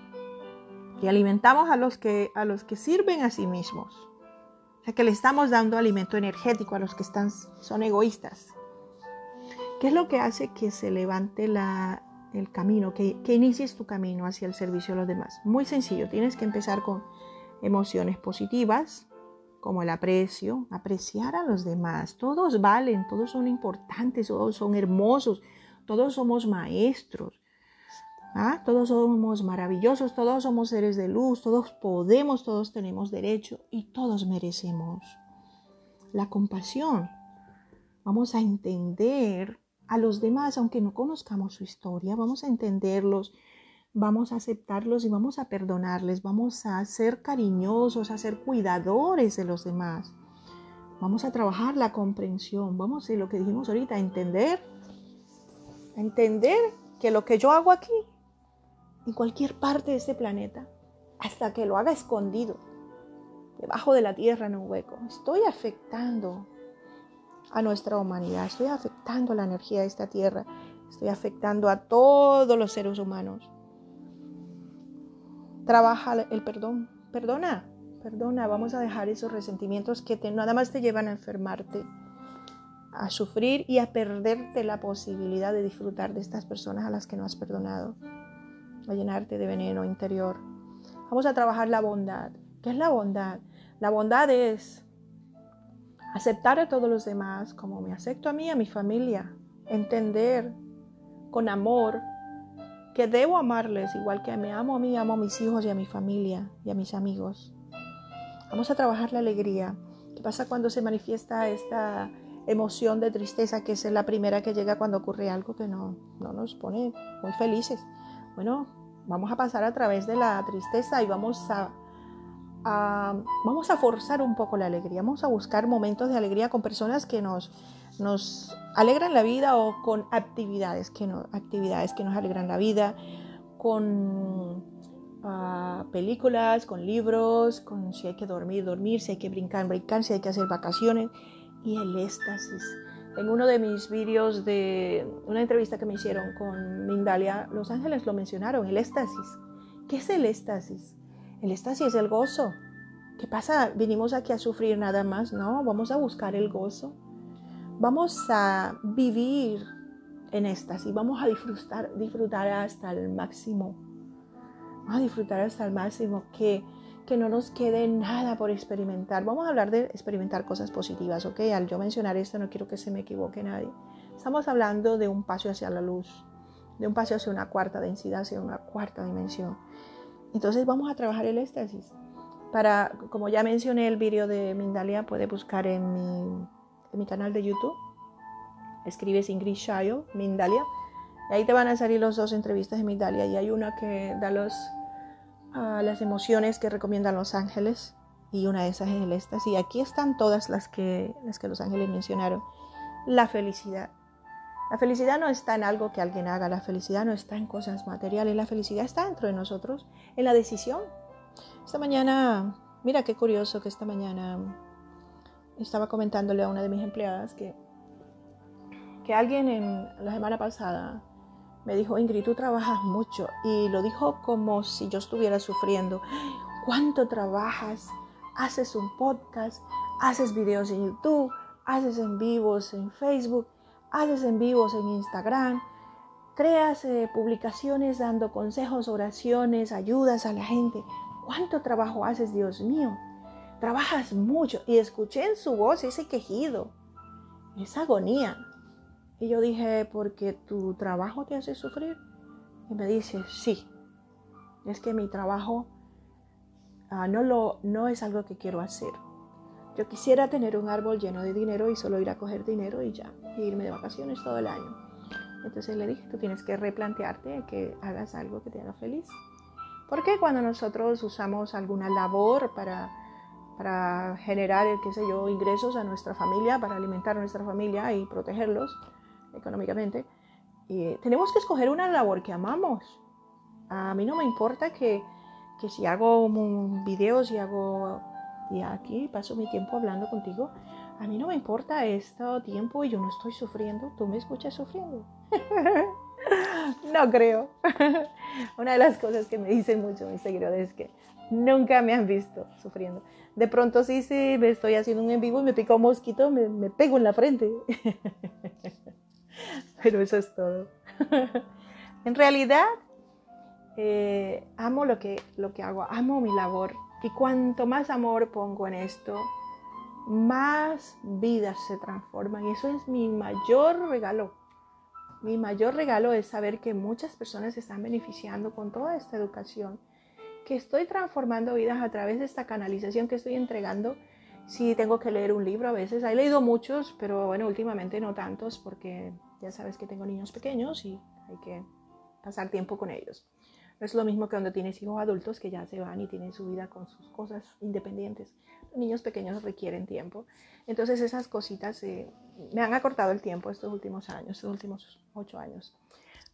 Speaker 1: y alimentamos a los que, a los que sirven a sí mismos. O sea, que le estamos dando alimento energético a los que están, son egoístas. ¿Qué es lo que hace que se levante el camino, que, que inicies tu camino hacia el servicio a los demás? Muy sencillo, tienes que empezar con emociones positivas, como el aprecio, apreciar a los demás. Todos valen, todos son importantes, todos son hermosos, todos somos maestros. ¿Ah? Todos somos maravillosos, todos somos seres de luz, todos podemos, todos tenemos derecho y todos merecemos. La compasión. Vamos a entender a los demás, aunque no conozcamos su historia, vamos a entenderlos, vamos a aceptarlos y vamos a perdonarles, vamos a ser cariñosos, a ser cuidadores de los demás. Vamos a trabajar la comprensión, vamos a lo que dijimos ahorita, a entender, a entender que lo que yo hago aquí en cualquier parte de este planeta, hasta que lo haga escondido, debajo de la tierra en un hueco. Estoy afectando a nuestra humanidad, estoy afectando la energía de esta tierra, estoy afectando a todos los seres humanos. Trabaja el perdón, perdona, perdona, vamos a dejar esos resentimientos que nada más te llevan a enfermarte, a sufrir y a perderte la posibilidad de disfrutar de estas personas a las que no has perdonado a llenarte de veneno interior. Vamos a trabajar la bondad. ¿Qué es la bondad? La bondad es aceptar a todos los demás como me acepto a mí, a mi familia, entender con amor que debo amarles igual que me amo a mí, amo a mis hijos y a mi familia y a mis amigos. Vamos a trabajar la alegría. ¿Qué pasa cuando se manifiesta esta emoción de tristeza que es la primera que llega cuando ocurre algo que no, no nos pone muy felices? Bueno, vamos a pasar a través de la tristeza y vamos a, vamos a forzar un poco la alegría. Vamos a buscar momentos de alegría con personas que nos, nos alegran la vida o con actividades que, no, actividades que nos alegran la vida, con ah, películas, con libros, con si hay que dormir, dormir, si hay que brincar, brincar, si hay que hacer vacaciones y el éxtasis en uno de mis vídeos de una entrevista que me hicieron con Mindalia, Los Ángeles lo mencionaron, el éxtasis. ¿Qué es el éxtasis? El éxtasis es el gozo. ¿Qué pasa? ¿Vinimos aquí a sufrir nada más? No, vamos a buscar el gozo. Vamos a vivir en éxtasis, vamos a disfrutar, disfrutar hasta el máximo. Vamos a disfrutar hasta el máximo que que no nos quede nada por experimentar. Vamos a hablar de experimentar cosas positivas, ¿ok? Al yo mencionar esto no quiero que se me equivoque nadie. Estamos hablando de un paso hacia la luz, de un paso hacia una cuarta densidad, hacia una cuarta dimensión. Entonces vamos a trabajar el éxtasis. Para, como ya mencioné el vídeo de Mindalia, puede buscar en mi, en mi canal de YouTube. Escribes Ingrid Shayo, Mindalia. Y ahí te van a salir las dos entrevistas de Mindalia. Y hay una que da los a las emociones que recomiendan los ángeles y una de esas es el éxtasis. Y aquí están todas las que, las que los ángeles mencionaron. La felicidad. La felicidad no está en algo que alguien haga, la felicidad no está en cosas materiales, la felicidad está dentro de nosotros, en la decisión. Esta mañana, mira qué curioso que esta mañana estaba comentándole a una de mis empleadas que, que alguien en la semana pasada me dijo, Ingrid, tú trabajas mucho. Y lo dijo como si yo estuviera sufriendo. ¿Cuánto trabajas? Haces un podcast, haces videos en YouTube, haces en vivos en Facebook, haces en vivos en Instagram, creas eh, publicaciones dando consejos, oraciones, ayudas a la gente. ¿Cuánto trabajo haces, Dios mío? Trabajas mucho. Y escuché en su voz ese quejido, esa agonía. Y yo dije, porque tu trabajo te hace sufrir. Y me dice, sí, es que mi trabajo ah, no, lo, no es algo que quiero hacer. Yo quisiera tener un árbol lleno de dinero y solo ir a coger dinero y ya, e irme de vacaciones todo el año. Entonces le dije, tú tienes que replantearte que hagas algo que te haga feliz. Porque cuando nosotros usamos alguna labor para, para generar, qué sé yo, ingresos a nuestra familia, para alimentar a nuestra familia y protegerlos económicamente, eh, tenemos que escoger una labor que amamos. A mí no me importa que, que si hago videos y hago y aquí paso mi tiempo hablando contigo, a mí no me importa este tiempo y yo no estoy sufriendo, tú me escuchas sufriendo. no creo. Una de las cosas que me dicen mucho mis seguidores es que nunca me han visto sufriendo. De pronto sí, sí, me estoy haciendo un en vivo y me pica un mosquito, me, me pego en la frente. Pero eso es todo. en realidad, eh, amo lo que, lo que hago, amo mi labor. Y cuanto más amor pongo en esto, más vidas se transforman. Y eso es mi mayor regalo. Mi mayor regalo es saber que muchas personas se están beneficiando con toda esta educación, que estoy transformando vidas a través de esta canalización que estoy entregando. Si tengo que leer un libro a veces, he leído muchos, pero bueno, últimamente no tantos porque ya sabes que tengo niños pequeños y hay que pasar tiempo con ellos. No es lo mismo que cuando tienes hijos adultos que ya se van y tienen su vida con sus cosas independientes. Los niños pequeños requieren tiempo. Entonces esas cositas eh, me han acortado el tiempo estos últimos años, estos últimos ocho años.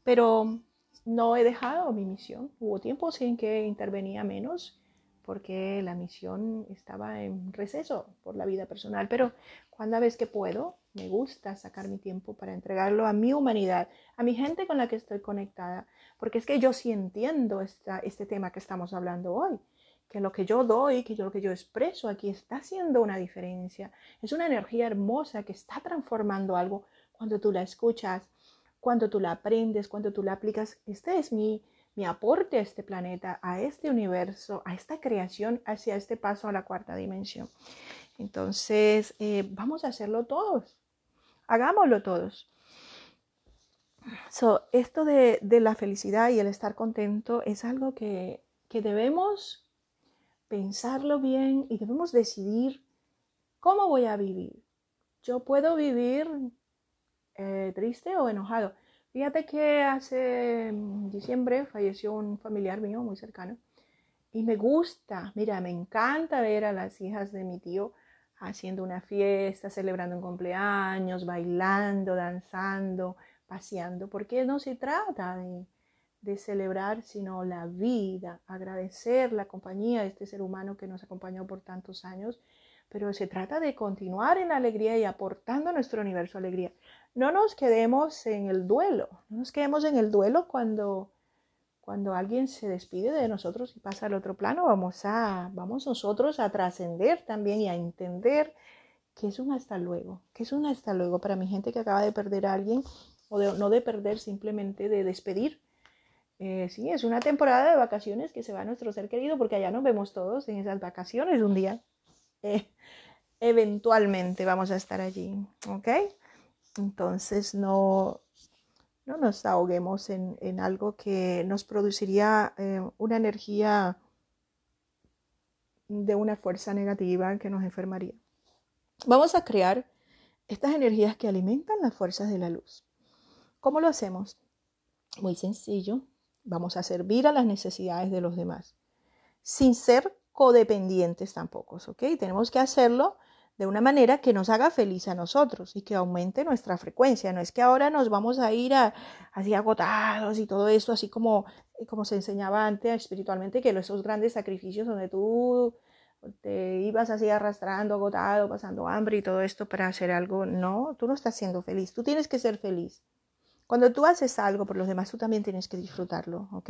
Speaker 1: Pero no he dejado mi misión. Hubo tiempos en que intervenía menos porque la misión estaba en receso por la vida personal. Pero cuando vez que puedo, me gusta sacar mi tiempo para entregarlo a mi humanidad, a mi gente con la que estoy conectada, porque es que yo sí entiendo esta, este tema que estamos hablando hoy, que lo que yo doy, que lo que yo expreso aquí está haciendo una diferencia. Es una energía hermosa que está transformando algo cuando tú la escuchas, cuando tú la aprendes, cuando tú la aplicas. Este es mi, mi aporte a este planeta, a este universo, a esta creación, hacia este paso a la cuarta dimensión. Entonces, eh, vamos a hacerlo todos. Hagámoslo todos. So, esto de, la felicidad y el estar contento es algo que, debemos pensarlo bien y debemos decidir cómo voy a vivir. Yo puedo vivir eh, triste o enojado. Fíjate que hace mm, diciembre falleció un familiar mío muy cercano y me gusta, mira, me encanta ver a las hijas de mi tío haciendo una fiesta, celebrando un cumpleaños, bailando, danzando, paseando, porque no se trata de, celebrar, sino la vida, agradecer la compañía de este ser humano que nos acompañó por tantos años, pero se trata de continuar en la alegría y aportando a nuestro universo alegría. No nos quedemos en el duelo, no nos quedemos en el duelo cuando cuando alguien se despide de nosotros y pasa al otro plano, vamos a vamos nosotros a trascender también y a entender que es un hasta luego, que es un hasta luego para mi gente que acaba de perder a alguien o no de perder, simplemente de despedir. Eh, sí, es una temporada de vacaciones que se va a nuestro ser querido porque allá nos vemos todos en esas vacaciones un día. Eh, eventualmente vamos a estar allí, ¿ok? Entonces no, no nos ahoguemos en, algo que nos produciría eh, una energía de una fuerza negativa que nos enfermaría. Vamos a crear estas energías que alimentan las fuerzas de la luz. ¿Cómo lo hacemos? Muy sencillo. Vamos a servir a las necesidades de los demás, sin ser codependientes tampoco, ¿ok? Tenemos que hacerlo de una manera que nos haga feliz a nosotros y que aumente nuestra frecuencia. No es que ahora nos vamos a ir a, así agotados y todo esto, así como, como se enseñaba antes espiritualmente, que esos grandes sacrificios donde tú te ibas así arrastrando, agotado, pasando hambre y todo esto para hacer algo, no, tú no estás siendo feliz, tú tienes que ser feliz. Cuando tú haces algo por los demás, tú también tienes que disfrutarlo, ¿ok?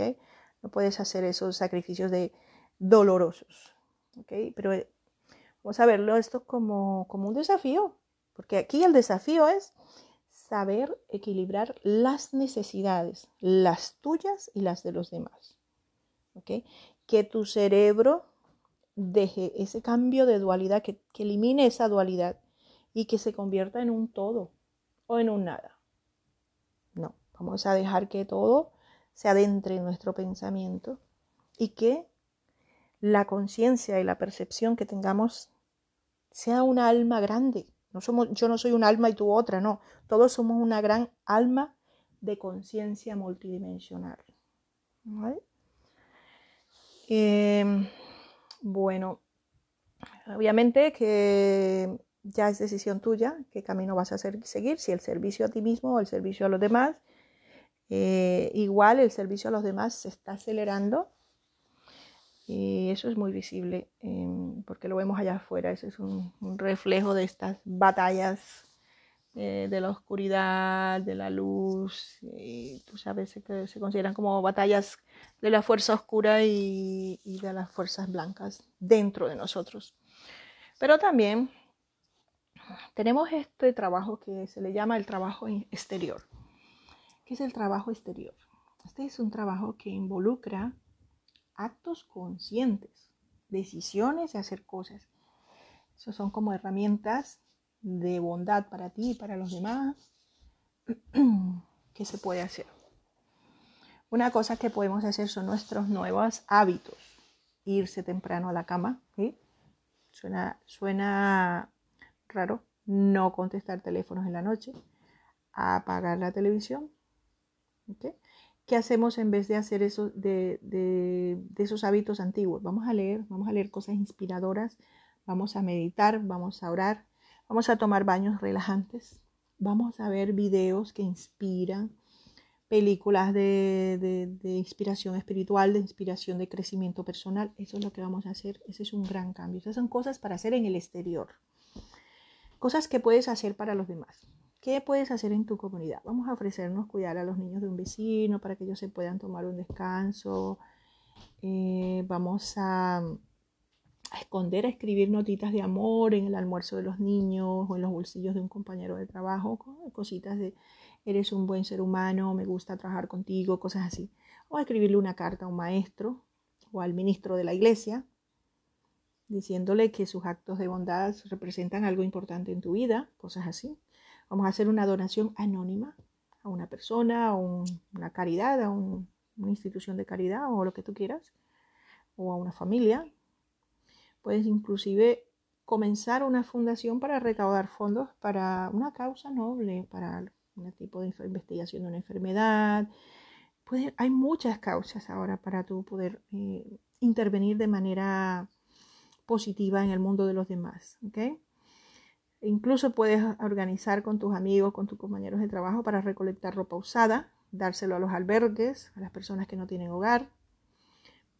Speaker 1: No puedes hacer esos sacrificios de dolorosos, ¿ok? Pero eh, vamos a verlo esto como, como un desafío, porque aquí el desafío es saber equilibrar las necesidades, las tuyas y las de los demás, ¿ok? Que tu cerebro deje ese cambio de dualidad, que, que elimine esa dualidad y que se convierta en un todo o en un nada. No, vamos a dejar que todo se adentre en nuestro pensamiento y que la conciencia y la percepción que tengamos sea una alma grande. No somos, yo no soy un alma y tú otra, no. Todos somos una gran alma de conciencia multidimensional. Em, bueno, obviamente que ya es decisión tuya qué camino vas a hacer, seguir, si el servicio a ti mismo o el servicio a los demás. Eh, igual el servicio a los demás se está acelerando y eso es muy visible em, porque lo vemos allá afuera. Ese es un, reflejo de estas batallas eh, de la oscuridad, de la luz. Tú sabes que se consideran como batallas de la fuerza oscura y de las fuerzas blancas dentro de nosotros. Pero también tenemos este trabajo que se le llama el trabajo exterior. ¿Qué es el trabajo exterior? Este es un trabajo que involucra actos conscientes, decisiones de hacer cosas. Eso son como herramientas de bondad para ti y para los demás que se puede hacer. Una cosa que podemos hacer son nuestros nuevos hábitos. Irse temprano a la cama. Suena, suena raro. No contestar teléfonos en la noche. Apagar la televisión. ¿okay? ¿Qué hacemos en vez de hacer de, esos hábitos antiguos? Vamos a leer, vamos a leer cosas inspiradoras, vamos a meditar, vamos a orar, vamos a tomar baños relajantes, vamos a ver videos que inspiran, películas de, de, inspiración espiritual, de inspiración de crecimiento personal. Eso es lo que vamos a hacer. Ese es un gran cambio. Esas son cosas para hacer en el exterior. Cosas que puedes hacer para los demás. ¿Qué puedes hacer en tu comunidad? Vamos a ofrecernos cuidar a los niños de un vecino para que ellos se puedan tomar un descanso. Eh, vamos a, esconder, a escribir notitas de amor en el almuerzo de los niños o en los bolsillos de un compañero de trabajo, cositas de eres un buen ser humano, me gusta trabajar contigo, cosas así. O a escribirle una carta a un maestro o al ministro de la iglesia, diciéndole que sus actos de bondad representan algo importante en tu vida, cosas así. Vamos a hacer una donación anónima a una persona, a una caridad, a una institución de caridad o lo que tú quieras, o a una familia. Puedes inclusive comenzar una fundación para recaudar fondos para una causa noble, para un tipo de investigación de una enfermedad. hay muchas causas ahora para tú poder eh, intervenir de manera positiva en el mundo de los demás. ¿okay? Incluso puedes organizar con tus amigos, con tus compañeros de trabajo para recolectar ropa usada, dárselo a los albergues, a las personas que no tienen hogar.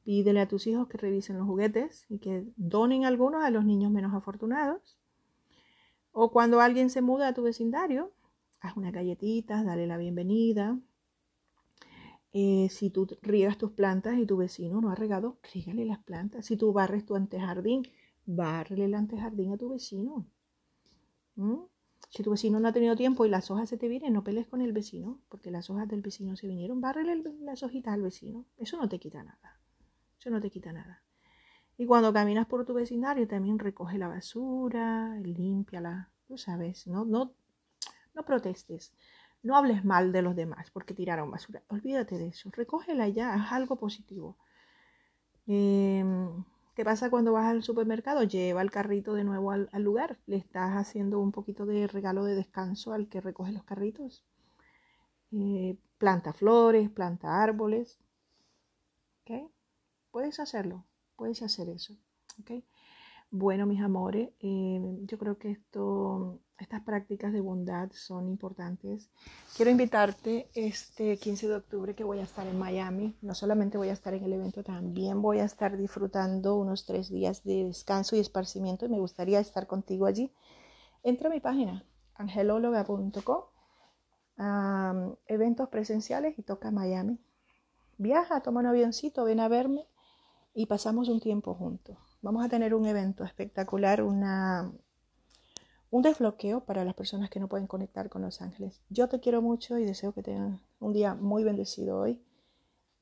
Speaker 1: Pídele a tus hijos que revisen los juguetes y que donen algunos a los niños menos afortunados. O cuando alguien se muda a tu vecindario, haz unas galletitas, dale la bienvenida. Eh, si tú riegas tus plantas y tu vecino no ha regado, rígale las plantas. Si tú barres tu antejardín, bárrele el antejardín a tu vecino. ¿Mm? Si tu vecino no ha tenido tiempo y las hojas se te vienen, no pelees con el vecino, porque las hojas del vecino se vinieron, bárrele las hojitas al vecino. Eso no te quita nada. Eso no te quita nada. Y cuando caminas por tu vecindario, también recoge la basura, límpiala, tú sabes, no, no, no protestes. No hables mal de los demás porque tiraron basura. Olvídate de eso. Recógela ya, es algo positivo. Eh, ¿Qué pasa cuando vas al supermercado? Lleva el carrito de nuevo al, lugar. Le estás haciendo un poquito de regalo de descanso al que recoge los carritos. Eh, planta flores, planta árboles. ¿Ok? Puedes hacerlo, puedes hacer eso. ¿Ok? Bueno, mis amores, eh, yo creo que esto estas prácticas de bondad son importantes. Quiero invitarte este 15 de octubre que voy a estar en Miami. No solamente voy a estar en el evento, también voy a estar disfrutando unos tres días de descanso y esparcimiento y me gustaría estar contigo allí. Entra a mi página, angelóloga.com, eventos presenciales y toca Miami. Viaja, toma un avioncito, ven a verme y pasamos un tiempo juntos. Vamos a tener un evento espectacular, un desbloqueo para las personas que no pueden conectar con los ángeles. Yo te quiero mucho y deseo que tengan un día muy bendecido hoy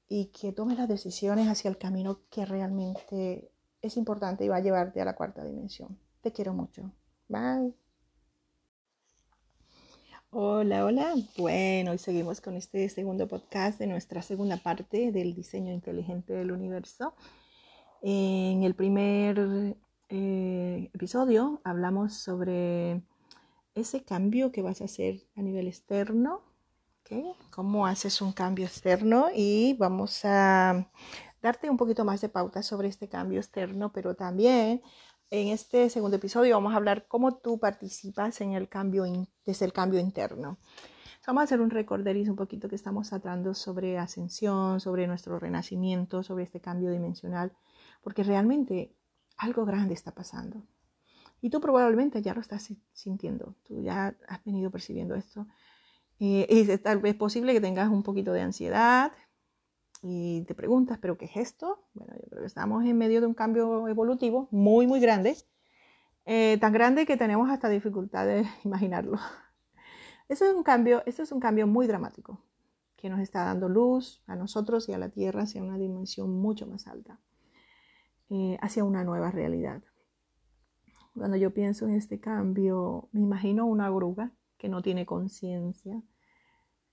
Speaker 1: y que tomes las decisiones hacia el camino que realmente es importante y va a llevarte a la cuarta dimensión. Te quiero mucho. Bye. Hola, hola. Bueno, hoy seguimos con este segundo podcast de nuestra segunda parte del diseño inteligente del universo. En el primer eh, episodio hablamos sobre ese cambio que vas a hacer a nivel externo, ¿okay? cómo haces un cambio externo y vamos a darte un poquito más de pauta sobre este cambio externo, pero también en este segundo episodio vamos a hablar cómo tú participas en el cambio desde el cambio interno. Vamos a hacer un recorderis un poquito que estamos tratando sobre ascensión, sobre nuestro renacimiento, sobre este cambio dimensional, porque realmente algo grande está pasando. Y tú probablemente ya lo estás sintiendo, tú ya has venido percibiendo esto. Eh, es tal vez posible que tengas un poquito de ansiedad y te preguntas, ¿pero qué es esto? Bueno, yo creo que estamos en medio de un cambio evolutivo muy, muy grande, eh, tan grande que tenemos hasta dificultad de imaginarlo. Eso es un cambio, esto es un cambio muy dramático que nos está dando luz a nosotros y a la Tierra hacia una dimensión mucho más alta, eh, hacia una nueva realidad. Cuando yo pienso en este cambio, me imagino una oruga que no tiene conciencia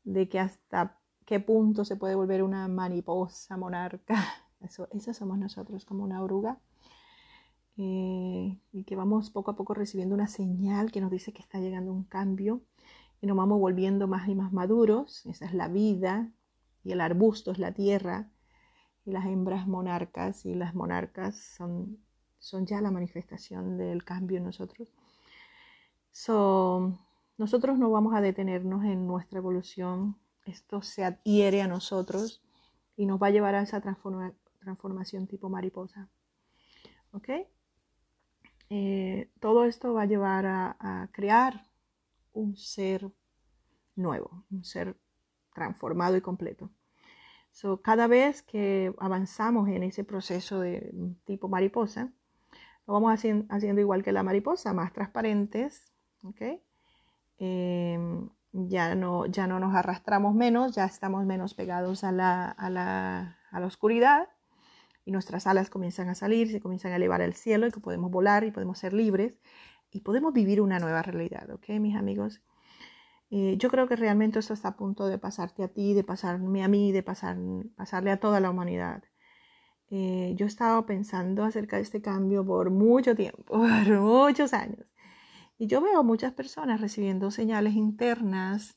Speaker 1: de que hasta qué punto se puede volver una mariposa monarca. Eso, somos nosotros, como una oruga. Eh, y que vamos poco a poco recibiendo una señal que nos dice que está llegando un cambio y nos vamos volviendo más y más maduros. Esa es la vida y el arbusto es la tierra y las hembras monarcas y las monarcas son son ya la manifestación del cambio en nosotros. So, nosotros no vamos a detenernos en nuestra evolución, esto se adhiere a nosotros y nos va a llevar a esa transformación tipo mariposa. ¿Ok? Eh, todo esto va a llevar a, crear un ser nuevo, un ser transformado y completo. So, cada vez que avanzamos en ese proceso de tipo mariposa, lo vamos haciendo, igual que la mariposa, más transparentes, em, ya, no, ya no nos arrastramos menos, ya estamos menos pegados a la, a la, a la oscuridad y nuestras alas comienzan a salir, se comienzan a elevar al cielo y que podemos volar y podemos ser libres y podemos vivir una nueva realidad, ¿ok, mis amigos? Eh, yo creo que realmente esto está a punto de pasarte a ti, de pasarme a mí, de pasar, pasarle a toda la humanidad. Eh, yo he estado pensando acerca de este cambio por mucho tiempo, por muchos años. Y yo veo muchas personas recibiendo señales internas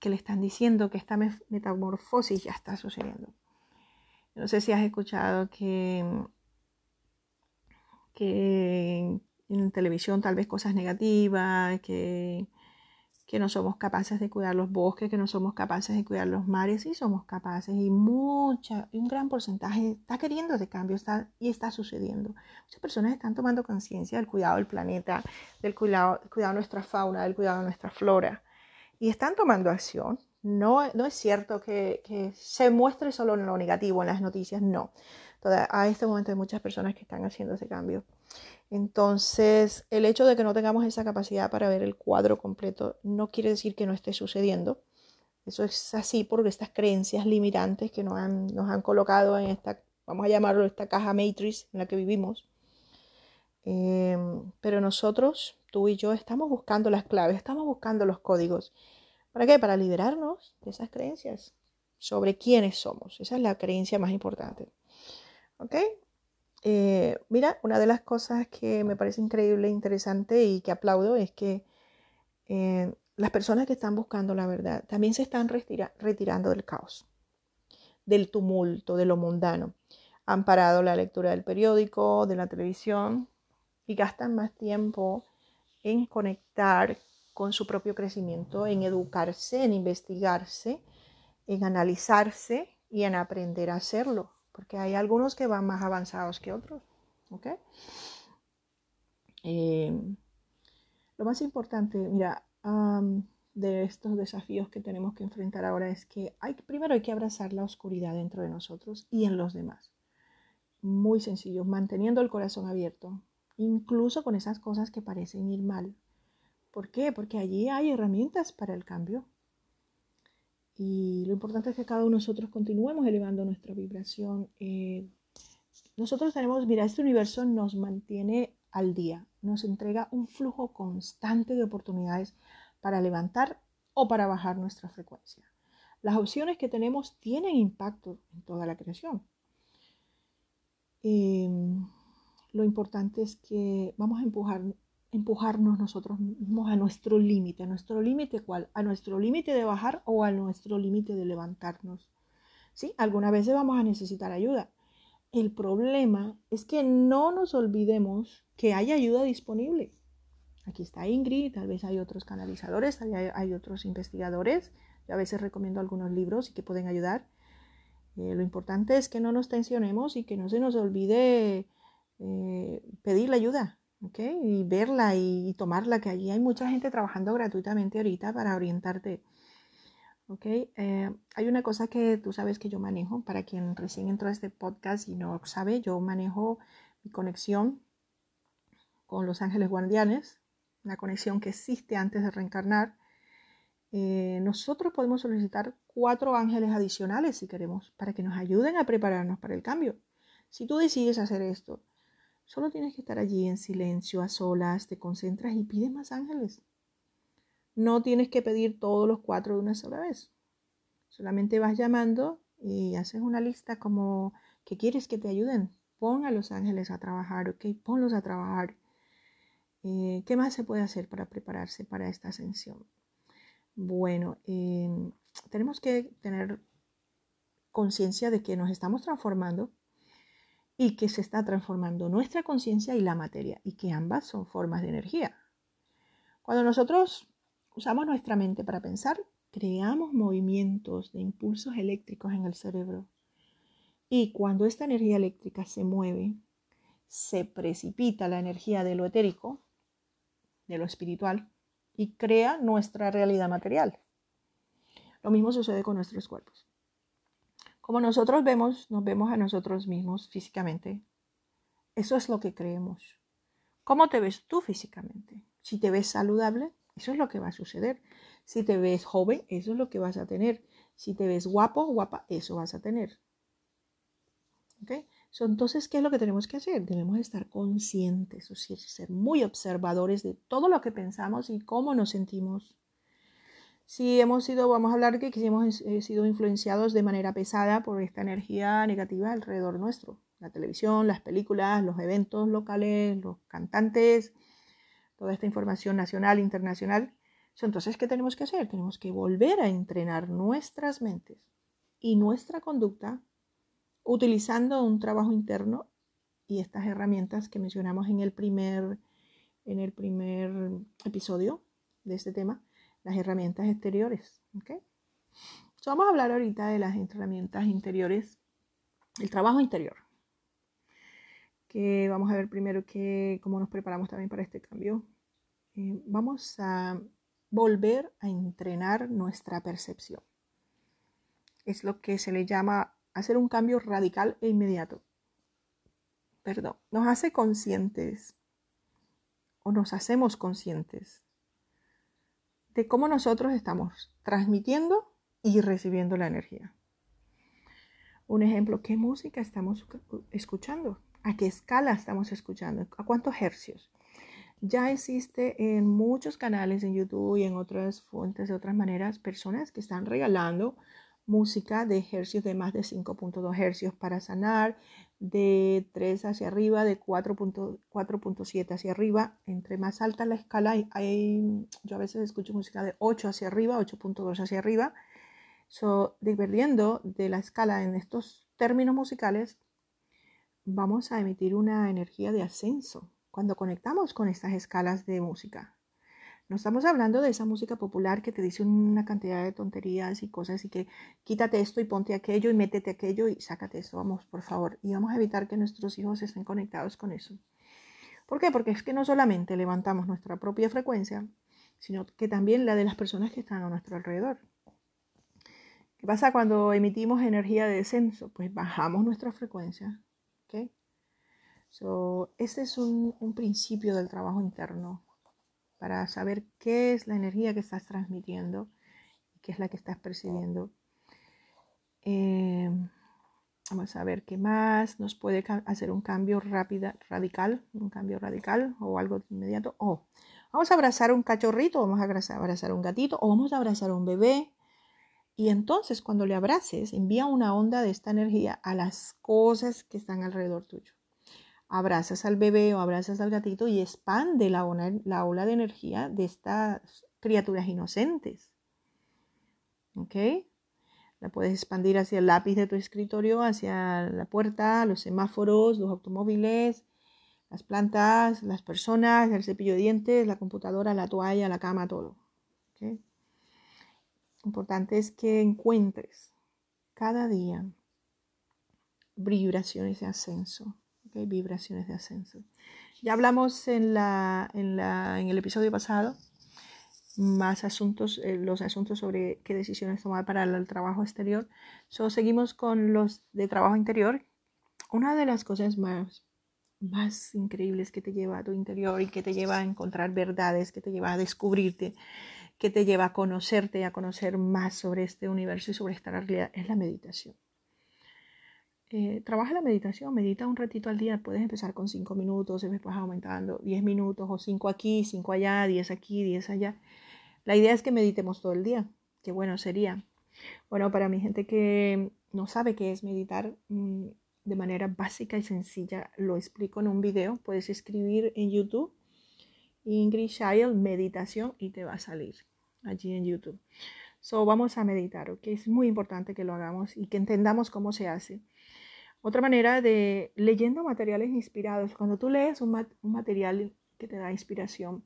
Speaker 1: que le están diciendo que esta metamorfosis ya está sucediendo. No sé si has escuchado que en televisión tal vez cosas negativas, que que no somos capaces de cuidar los bosques, que no somos capaces de cuidar los mares, sí somos capaces y mucha, un gran porcentaje está queriendo ese cambio y está sucediendo. Muchas personas están tomando conciencia del cuidado del planeta, del cuidado, cuidado de nuestra fauna, del cuidado de nuestra flora y están tomando acción. No, no es cierto que, que se muestre solo lo negativo en las noticias, no. A este momento hay muchas personas que están haciendo ese cambio. Entonces, el hecho de que no tengamos esa capacidad para ver el cuadro completo no quiere decir que no esté sucediendo. Eso es así por estas creencias limitantes que nos han, nos han colocado en esta, vamos a llamarlo esta caja matrix en la que vivimos. Em, pero nosotros, tú y yo, estamos buscando las claves, estamos buscando los códigos. ¿Para qué? Para liberarnos de esas creencias sobre quiénes somos. Esa es la creencia más importante. ¿Ok? Eh, mira, una de las cosas que me parece increíble, interesante y que aplaudo es que eh, las personas que están buscando la verdad también se están retirando del caos, del tumulto, de lo mundano. Han parado la lectura del periódico, de la televisión y gastan más tiempo en conectar con su propio crecimiento, en educarse, en investigarse, en analizarse y en aprender a hacerlo porque hay algunos que van más avanzados que otros. ¿ok? Em, lo más importante, mira, de estos desafíos que tenemos que enfrentar ahora es que hay, primero hay que abrazar la oscuridad dentro de nosotros y en los demás. Muy sencillo, manteniendo el corazón abierto, incluso con esas cosas que parecen ir mal. ¿Por qué? Porque allí hay herramientas para el cambio. Y lo importante es que cada uno de nosotros continuemos elevando nuestra vibración. Eh, nosotros tenemos, mira, este universo nos mantiene al día, nos entrega un flujo constante de oportunidades para levantar o para bajar nuestra frecuencia. Las opciones que tenemos tienen impacto en toda la creación. Em, lo importante es que vamos a empujar, empujarnos nosotros mismos a nuestro límite. ¿A nuestro límite cuál? ¿A nuestro límite de bajar o a nuestro límite de levantarnos? ¿Sí? Algunas veces vamos a necesitar ayuda. El problema es que no nos olvidemos que hay ayuda disponible. Aquí está Ingrid, tal vez hay otros canalizadores, hay, otros investigadores. Yo a veces recomiendo algunos libros y que pueden ayudar. Eh, lo importante es que no nos tensionemos y que no se nos olvide eh, pedir la ayuda, ¿ok? Y verla y, tomarla, que allí hay mucha gente trabajando gratuitamente ahorita para orientarte. ¿ok? Eh, hay una cosa que tú sabes que yo manejo, para quien recién entró a este podcast y no sabe, yo manejo mi conexión con los ángeles guardianes, la conexión que existe antes de reencarnar. nosotros podemos solicitar cuatro ángeles adicionales si queremos, para que nos ayuden a prepararnos para el cambio. Si tú decides hacer esto, solo tienes que estar allí en silencio, a solas, te concentras y pides más ángeles. No tienes que pedir todos los cuatro de una sola vez. Solamente vas llamando y haces una lista como que quieres que te ayuden. Pon a los ángeles a trabajar, ¿ok? Ponlos a trabajar. Eh, ¿Qué más se puede hacer para prepararse para esta ascensión? Bueno, em, tenemos que tener conciencia de que nos estamos transformando y que se está transformando nuestra conciencia y la materia y que ambas son formas de energía. Cuando nosotros usamos nuestra mente para pensar, creamos movimientos de impulsos eléctricos en el cerebro. Y cuando esta energía eléctrica se mueve, se precipita la energía de lo etérico, de lo espiritual, y crea nuestra realidad material. Lo mismo sucede con nuestros cuerpos. Como nosotros vemos, nos vemos a nosotros mismos físicamente. Eso es lo que creemos. ¿Cómo te ves tú físicamente? Si te ves saludable, eso es lo que va a suceder. Si te ves joven, eso es lo que vas a tener. Si te ves guapo, guapa, eso vas a tener. ¿Ok? entonces, ¿qué es lo que tenemos que hacer? Debemos estar conscientes, o sea, ser muy observadores de todo lo que pensamos y cómo nos sentimos. Si hemos sido, vamos a hablar que hemos eh, sido influenciados de manera pesada por esta energía negativa alrededor nuestro. La televisión, las películas, los eventos locales, los cantantes, toda esta información nacional, internacional. Entonces, ¿qué tenemos que hacer? Tenemos que volver a entrenar nuestras mentes y nuestra conducta utilizando un trabajo interno y estas herramientas que mencionamos en el primer, en el primer episodio de este tema, las herramientas exteriores. ¿okay? vamos a hablar ahorita de las herramientas interiores, el trabajo interior. Que vamos a ver primero que, cómo nos preparamos también para este cambio. Eh, vamos a volver a entrenar nuestra percepción. Es lo que se le llama hacer un cambio radical e inmediato. Perdón, nos hace conscientes o nos hacemos conscientes de cómo nosotros estamos transmitiendo y recibiendo la energía. Un ejemplo, ¿qué música estamos escuchando? ¿A qué escala estamos escuchando? ¿A cuántos hercios? Ya existe en muchos canales en YouTube y en otras fuentes de otras maneras personas que están regalando música de hercios de más de 5.2 hercios para sanar, de 3 hacia arriba, de 4.7 hacia arriba. Entre más alta la escala, hay, yo a veces escucho música de 8 hacia arriba, 8.2 hacia arriba. So, dependiendo de la escala en estos términos musicales, vamos a emitir una energía de ascenso cuando conectamos con estas escalas de música. No estamos hablando de esa música popular que te dice una cantidad de tonterías y cosas y que quítate esto y ponte aquello y métete aquello y sácate esto, vamos, por favor. Y vamos a evitar que nuestros hijos estén conectados con eso. ¿Por qué? Porque es que no solamente levantamos nuestra propia frecuencia, sino que también la de las personas que están a nuestro alrededor. ¿Qué pasa cuando emitimos energía de descenso? Pues bajamos nuestra frecuencia. ¿okay? So, este es un principio del trabajo interno para saber qué es la energía que estás transmitiendo y qué es la que estás percibiendo. Eh, vamos a ver qué más nos puede hacer un cambio rápido, radical, un cambio radical o algo inmediato. O vamos a abrazar un cachorrito, vamos a abrazar un gatito o vamos a abrazar un bebé. Y entonces cuando le abraces, envía una onda de esta energía a las cosas que están alrededor tuyo abrazas al bebé o abrazas al gatito y expande la la ola de energía de estas criaturas inocentes. ¿Ok? La puedes expandir hacia el lápiz de tu escritorio, hacia la puerta, los semáforos, los automóviles, las plantas, las personas, el cepillo de dientes, la computadora, la toalla, la cama, todo. ¿Okay? Importante es que encuentres cada día vibraciones de ascenso. ¿Okay? Vibraciones de ascenso. Ya hablamos en, la, en, la, en el episodio pasado más asuntos, eh, los asuntos sobre qué decisiones tomar para el trabajo exterior. So, seguimos con los de trabajo interior. Una de las cosas más, más increíbles que te lleva a tu interior y que te lleva a encontrar verdades, que te lleva a descubrirte, que te lleva a conocerte, a conocer más sobre este universo y sobre esta realidad, es la meditación. Eh, trabaja la meditación, medita un ratito al día, puedes empezar con 5 minutos y después aumentando 10 minutos o 5 aquí, 5 allá, 10 aquí, 10 allá. La idea es que meditemos todo el día. Qué bueno sería. Bueno, para mi gente que no sabe qué es meditar mm, de manera básica y sencilla, lo explico en un video. Puedes escribir en YouTube Ingrid Child meditación y te va a salir allí en YouTube. So, vamos a meditar, ¿ok? Es muy importante que lo hagamos y que entendamos cómo se hace. Otra manera de leyendo materiales inspirados. Cuando tú lees un, un material que te da inspiración,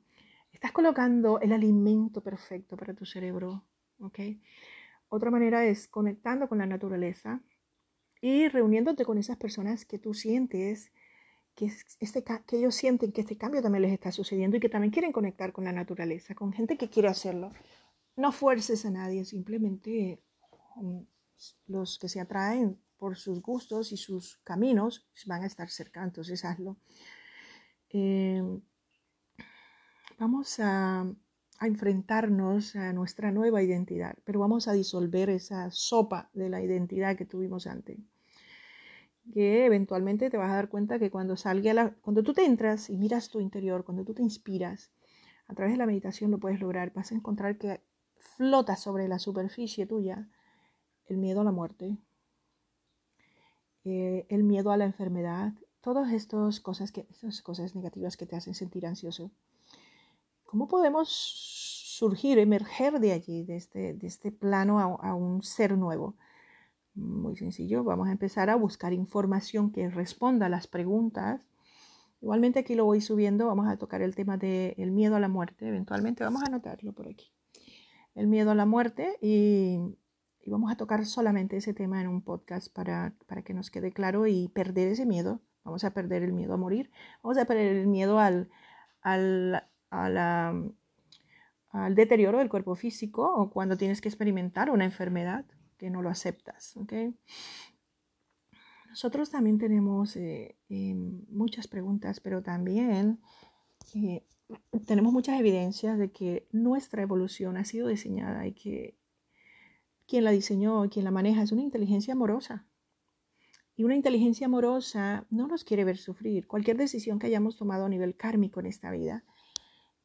Speaker 1: Estás colocando el alimento perfecto para tu cerebro, ¿ok? Otra manera es conectando con la naturaleza y reuniéndote con esas personas que tú sientes que, este, que ellos sienten que este cambio también les está sucediendo y que también quieren conectar con la naturaleza, con gente que quiere hacerlo. No fuerces a nadie, simplemente um, los que se atraen por sus gustos y sus caminos van a estar cerca, entonces hazlo. Eh, vamos a, enfrentarnos a nuestra nueva identidad, pero vamos a disolver esa sopa de la identidad que tuvimos antes. Que eventualmente te vas a dar cuenta que cuando salga la, cuando tú te entras y miras tu interior, cuando tú te inspiras, a través de la meditación lo puedes lograr, vas a encontrar que flota sobre la superficie tuya el miedo a la muerte, eh, el miedo a la enfermedad, todas estas cosas, que, estas cosas negativas que te hacen sentir ansioso. ¿Cómo podemos surgir, emerger de allí, de este, de este plano a, un ser nuevo? Muy sencillo, vamos a empezar a buscar información que responda a las preguntas. Igualmente aquí lo voy subiendo, vamos a tocar el tema del miedo a la muerte, eventualmente vamos a anotarlo por aquí. El miedo a la muerte y, vamos a tocar solamente ese tema en un podcast para, para, que nos quede claro y perder ese miedo. Vamos a perder el miedo a morir, vamos a perder el miedo al, al al deterioro del cuerpo físico o cuando tienes que experimentar una enfermedad que no lo aceptas. Nosotros también tenemos eh, em, muchas preguntas, pero también eh, tenemos muchas evidencias de que nuestra evolución ha sido diseñada y que quien la diseñó quien la maneja es una inteligencia amorosa. Y una inteligencia amorosa no nos quiere ver sufrir. Cualquier decisión que hayamos tomado a nivel kármico en esta vida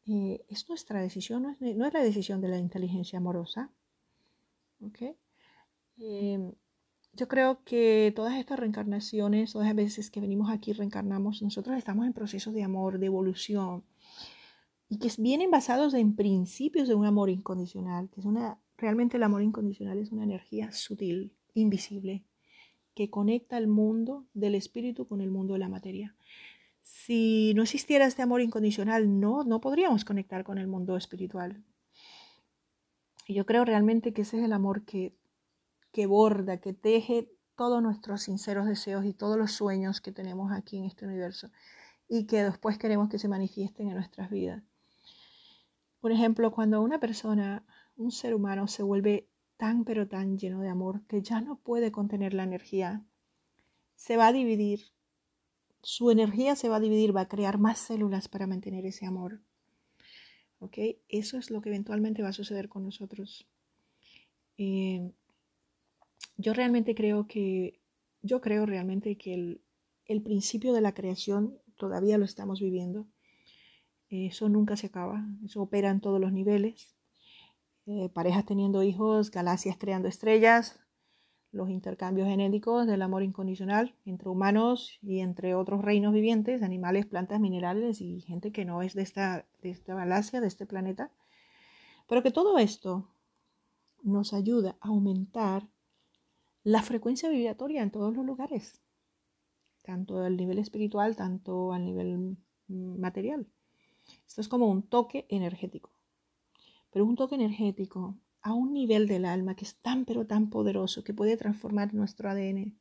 Speaker 1: eh, es nuestra decisión, no es, la decisión de la inteligencia amorosa. Em, yo creo que todas estas reencarnaciones, todas las veces que venimos aquí reencarnamos, nosotros estamos en procesos de amor, de evolución, y que vienen basados en principios de un amor incondicional, que es una, realmente el amor incondicional es una energía sutil, invisible, que conecta el mundo del espíritu con el mundo de la materia si no existiera este amor incondicional, no, no podríamos conectar con el mundo espiritual. Yo creo realmente que ese es el amor que, que borda, que teje todos nuestros sinceros deseos y todos los sueños que tenemos aquí en este universo y que después queremos que se manifiesten en nuestras vidas. Por ejemplo, cuando una persona, un ser humano, se vuelve tan pero tan lleno de amor que ya no puede contener la energía, se va a dividir su energía se va a dividir, va a crear más células para mantener ese amor. ¿Ok? Eso es lo que eventualmente va a suceder con nosotros. Eh, yo realmente creo que, yo creo realmente que el, principio de la creación todavía lo estamos viviendo. Eso nunca se acaba, eso opera en todos los niveles. Eh, parejas teniendo hijos, galaxias creando estrellas, los intercambios genéticos del amor incondicional entre humanos y entre otros reinos vivientes, animales, plantas, minerales y gente que no es de esta, de esta galaxia, de este planeta. Pero que todo esto nos ayuda a aumentar la frecuencia vibratoria en todos los lugares, tanto al nivel espiritual, tanto al nivel material. Esto es como un toque energético, pero un toque energético a un nivel del alma que es tan pero tan poderoso que puede transformar nuestro ADN,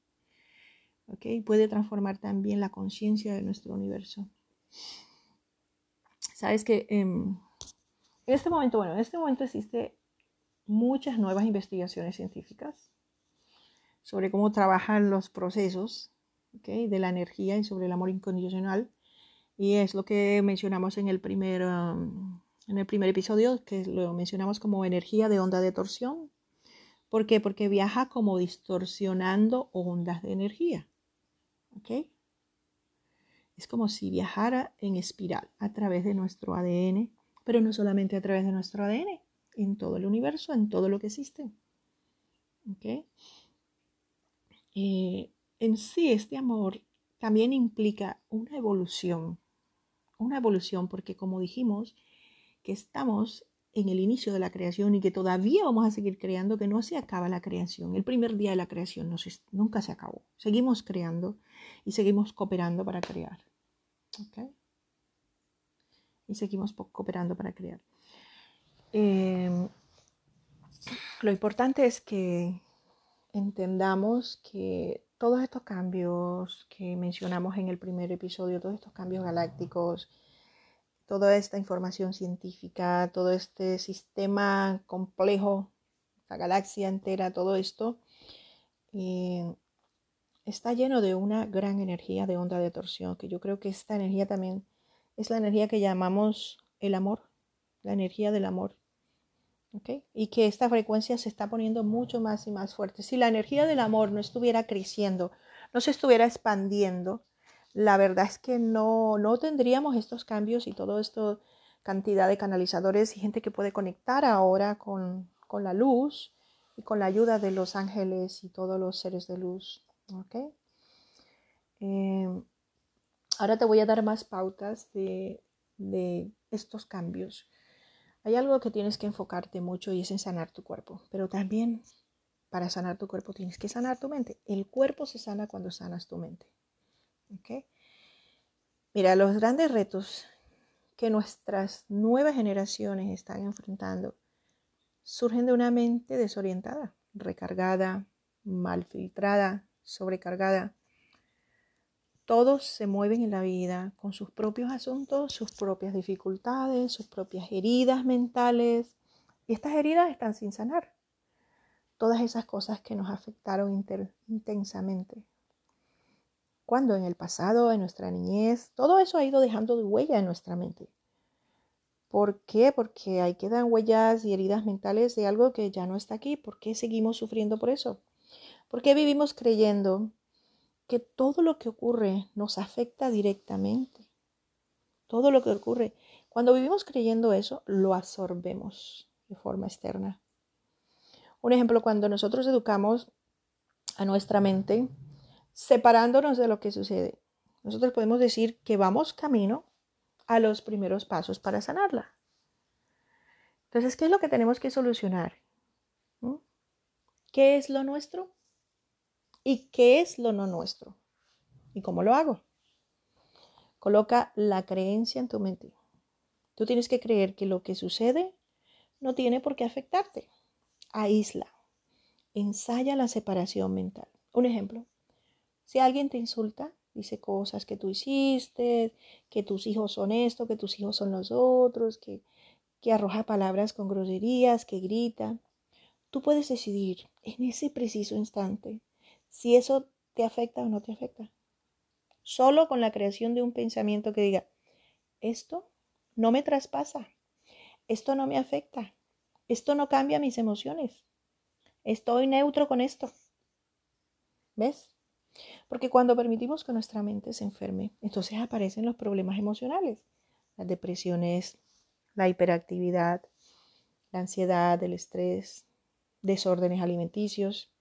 Speaker 1: ¿ok? Puede transformar también la conciencia de nuestro universo. Sabes que em, en este momento, bueno, en este momento existe muchas nuevas investigaciones científicas sobre cómo trabajan los procesos de la energía y sobre el amor incondicional. Y es lo que mencionamos en el primer um, en el primer episodio, que lo mencionamos como energía de onda de torsión. ¿Por qué? Porque viaja como distorsionando ondas de energía. ¿Ok? Es como si viajara en espiral a través de nuestro ADN, pero no solamente a través de nuestro ADN, en todo el universo, en todo lo que existe. ¿Ok? Eh, en sí, este amor también implica una evolución. Una evolución porque, como dijimos, que estamos en el inicio de la creación y que todavía vamos a seguir creando, que no se acaba la creación. El primer día de la creación nunca se acabó. Seguimos creando y seguimos cooperando para crear. Y seguimos cooperando para crear. Em, lo importante es que entendamos que todos estos cambios que mencionamos en el primer episodio, todos estos cambios galácticos, toda esta información científica, todo este sistema complejo, la galaxia entera, todo esto, eh, está lleno de una gran energía de onda de torsión, que yo creo que esta energía también es la energía que llamamos el amor, la energía del amor. Y que esta frecuencia se está poniendo mucho más y más fuerte. Si la energía del amor no estuviera creciendo, no se estuviera expandiendo, la verdad es que no, no tendríamos estos cambios y todo esto, cantidad de canalizadores y gente que puede conectar ahora con, la luz y con la ayuda de los ángeles y todos los seres de luz. Em, ahora te voy a dar más pautas de, de estos cambios. Hay algo que tienes que enfocarte mucho y es en sanar tu cuerpo, pero también para sanar tu cuerpo tienes que sanar tu mente. El cuerpo se sana cuando sanas tu mente. Mira, los grandes retos que nuestras nuevas generaciones están enfrentando surgen de una mente desorientada, recargada, mal filtrada, sobrecargada. Todos se mueven en la vida con sus propios asuntos, sus propias dificultades, sus propias heridas mentales. Y estas heridas están sin sanar. Todas esas cosas que nos afectaron intensamente cuando en el pasado, en nuestra niñez, todo eso ha ido dejando de huella en nuestra mente. ¿Por qué? Porque ahí quedan huellas y heridas mentales de algo que ya no está aquí. ¿Por qué seguimos sufriendo por eso? ¿Por qué vivimos creyendo que todo lo que ocurre nos afecta directamente? Todo lo que ocurre. Cuando vivimos creyendo eso, lo absorbemos de forma externa. Un ejemplo, cuando nosotros educamos a nuestra mente, separándonos de lo que sucede. Nosotros podemos decir que vamos camino a los primeros pasos para sanarla. Entonces, ¿qué es lo que tenemos que solucionar? ¿Mm? ¿Qué es lo nuestro? ¿Y qué es lo no nuestro? ¿Y cómo lo hago? Coloca la creencia en tu mente. Tú tienes que creer que lo que sucede no tiene por qué afectarte. Aísla. Ensaya la separación mental. Un ejemplo. Si alguien te insulta, dice cosas que tú hiciste, que tus hijos son esto, que tus hijos son los otros, que, arroja palabras con groserías, que grita, tú puedes decidir en ese preciso instante si eso te afecta o no te afecta. Solo con la creación de un pensamiento que diga, esto no me traspasa, esto no me afecta, esto no cambia mis emociones, estoy neutro con esto. ¿Ves? Porque cuando permitimos que nuestra mente se enferme, entonces aparecen los problemas emocionales, las depresiones, la hiperactividad, la ansiedad, el estrés, desórdenes alimenticios.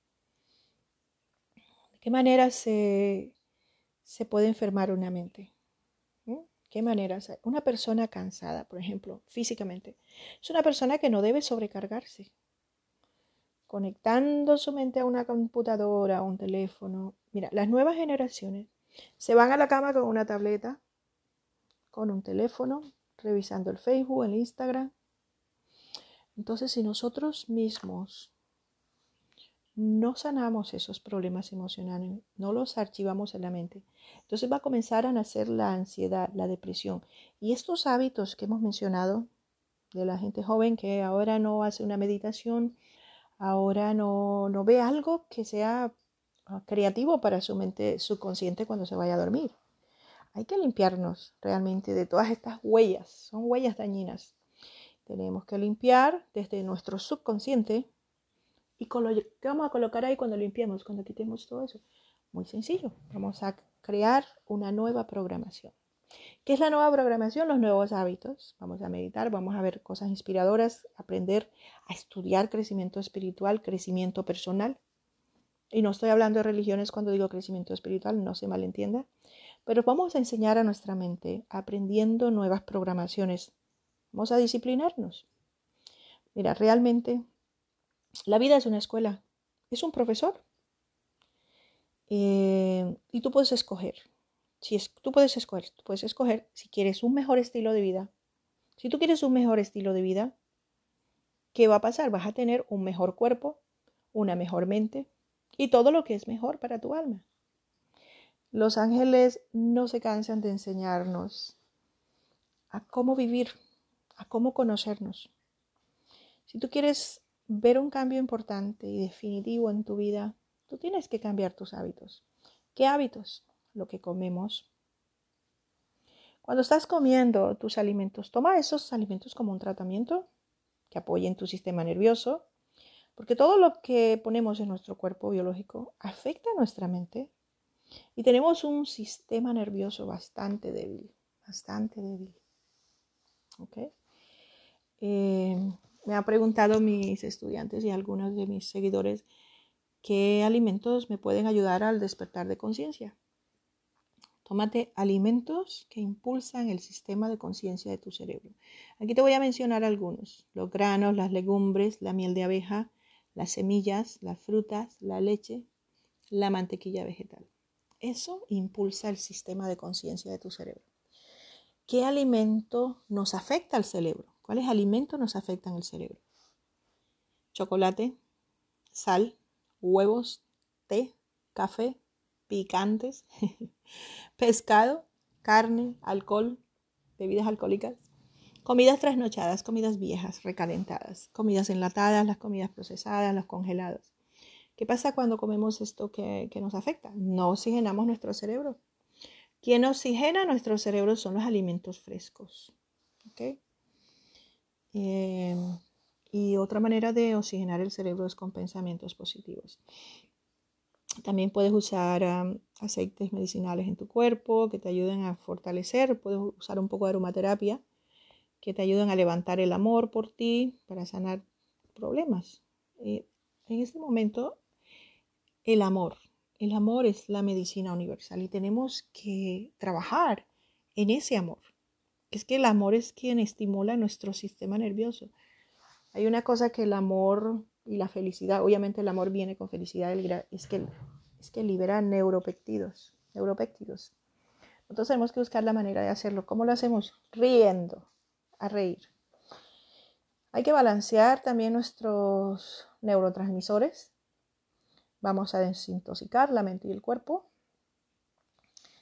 Speaker 1: qué manera se, se puede enfermar una mente? ¿Mm? ¿Qué maneras? Una persona cansada, por ejemplo, físicamente, es una persona que no debe sobrecargarse. Conectando su mente a una computadora, a un teléfono. Mira, las nuevas generaciones se van a la cama con una tableta, con un teléfono, revisando el Facebook, el Instagram. Entonces, si nosotros mismos no sanamos esos problemas emocionales, no los archivamos en la mente, entonces va a comenzar a nacer la ansiedad, la depresión. Y estos hábitos que hemos mencionado de la gente joven que ahora no hace una meditación, ahora no, no ve algo que sea ah, creativo para su mente subconsciente cuando se vaya a dormir. Hay que limpiarnos realmente de todas estas huellas, son huellas dañinas. Tenemos que limpiar desde nuestro subconsciente y ¿qué vamos a colocar ahí cuando limpiemos, cuando quitemos todo eso? Muy sencillo, vamos a crear una nueva programación. ¿Qué es la nueva programación? Los nuevos hábitos. Vamos a meditar, vamos a ver cosas inspiradoras, aprender a estudiar crecimiento espiritual, crecimiento personal. Y no estoy hablando de religiones cuando digo crecimiento espiritual, no se malentienda. Pero vamos a enseñar a nuestra mente aprendiendo nuevas programaciones. Vamos a disciplinarnos. Mira, realmente la vida es una escuela, es un profesor. Eh, y tú puedes escoger. Si tú puedes escoger, puedes escoger si quieres un mejor estilo de vida. Si tú quieres un mejor estilo de vida, ¿qué va a pasar? Vas a tener un mejor cuerpo, una mejor mente y todo lo que es mejor para tu alma. Los ángeles no se cansan de enseñarnos a cómo vivir, a cómo conocernos. Si tú quieres ver un cambio importante y definitivo en tu vida, tú tienes que cambiar tus hábitos. ¿Qué hábitos? Lo que comemos. Cuando estás comiendo tus alimentos, toma esos alimentos como un tratamiento que apoyen tu sistema nervioso, porque todo lo que ponemos en nuestro cuerpo biológico afecta a nuestra mente y tenemos un sistema nervioso bastante débil, bastante débil. Eh, me han preguntado mis estudiantes y algunos de mis seguidores qué alimentos me pueden ayudar al despertar de conciencia. Tómate alimentos que impulsan el sistema de conciencia de tu cerebro. Aquí te voy a mencionar algunos. Los granos, las legumbres, la miel de abeja, las semillas, las frutas, la leche, la mantequilla vegetal. Eso impulsa el sistema de conciencia de tu cerebro. ¿Qué alimento nos afecta al cerebro? ¿Cuáles alimentos nos afectan al cerebro? Chocolate, sal, huevos, té, café, picantes, pescado, carne, alcohol, bebidas alcohólicas, comidas trasnochadas, comidas viejas, recalentadas, comidas enlatadas, las comidas procesadas, los congelados. ¿Qué pasa cuando comemos esto que, nos afecta? No oxigenamos nuestro cerebro. Quien oxigena nuestro cerebro son los alimentos frescos. Em, y otra manera de oxigenar el cerebro es con pensamientos positivos. También puedes usar aceites medicinales en tu cuerpo que te ayuden a fortalecer. Puedes usar un poco de aromaterapia que te ayuden a levantar el amor por ti para sanar problemas. en este momento el amor. El amor es la medicina universal y tenemos que trabajar en ese amor. Es que el amor es quien estimula nuestro sistema nervioso. Hay una cosa que el amor y la felicidad, obviamente el amor viene con felicidad, es que, es que libera neuropéptidos, neuropéptidos. Entonces tenemos que buscar la manera de hacerlo. ¿Cómo lo hacemos? Riendo, a reír. Hay que balancear también nuestros neurotransmisores Vamos a desintoxicar la mente y el cuerpo.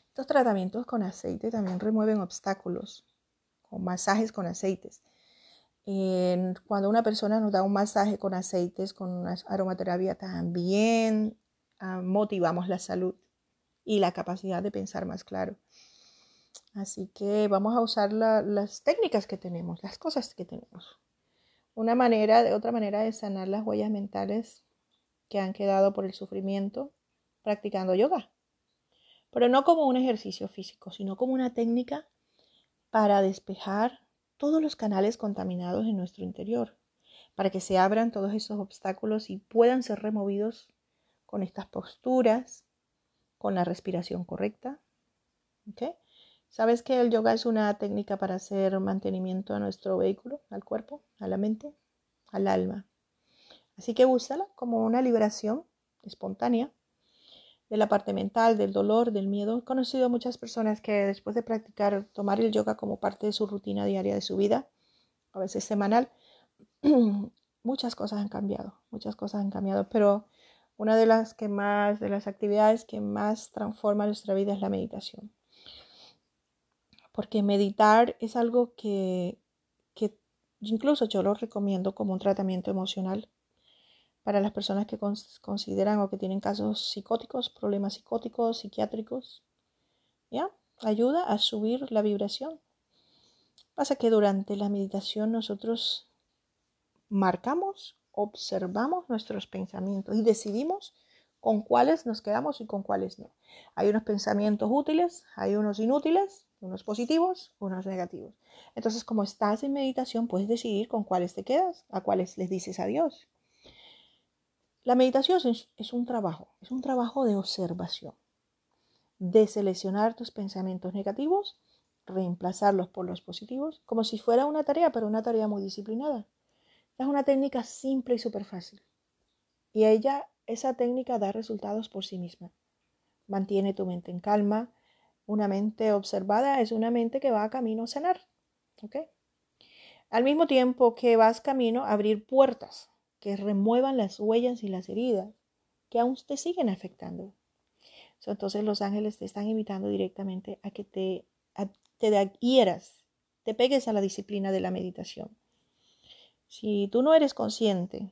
Speaker 1: Estos tratamientos con aceite también remueven obstáculos, con masajes con aceites. Cuando una persona nos da un masaje con aceites, con aromaterapia, también ah, motivamos la salud y la capacidad de pensar más claro. Así que vamos a usar las técnicas que tenemos, las cosas que tenemos. Una manera, de otra manera de sanar las huellas mentales que han quedado por el sufrimiento practicando yoga. Pero no como un ejercicio físico, sino como una técnica para despejar todos los canales contaminados en nuestro interior, para que se abran todos esos obstáculos y puedan ser removidos con estas posturas con la respiración correcta. ¿Okay? ¿Sabes que el yoga es una técnica para hacer mantenimiento a nuestro vehículo, al cuerpo, a la mente, al alma? Así que úsala como una liberación espontánea de la parte mental, del dolor, del miedo. He conocido a muchas personas que después de practicar, tomar el yoga como parte de su rutina diaria de su vida, a veces semanal, muchas cosas han cambiado, muchas cosas han cambiado, pero una de las que más, de las actividades que más transforma nuestra vida es la meditación. Porque meditar es algo que, que incluso yo lo recomiendo como un tratamiento emocional para las personas que consideran o que tienen casos psicóticos, problemas psicóticos, psiquiátricos. ¿Ya? Ayuda a subir la vibración. Pasa que durante la meditación nosotros marcamos, observamos nuestros pensamientos y decidimos con cuáles nos quedamos y con cuáles no. Hay unos pensamientos útiles, hay unos inútiles, unos positivos, unos negativos. Entonces, como estás en meditación, puedes decidir con cuáles te quedas, a cuáles les dices adiós. La meditación es, un trabajo, es un trabajo de observación, de seleccionar tus pensamientos negativos, reemplazarlos por los positivos, como si fuera una tarea, pero una tarea muy disciplinada. Es una técnica simple y súper fácil. Y ella, esa técnica da resultados por sí misma. Mantiene tu mente en calma. Una mente observada es una mente que va camino a sanar. ¿Ok? Al mismo tiempo que vas camino a abrir puertas que remuevan las huellas y las heridas que aún te siguen afectando. entonces los ángeles te están invitando directamente a que te, te adhieras, te pegues a la disciplina de la meditación. Si tú no eres consciente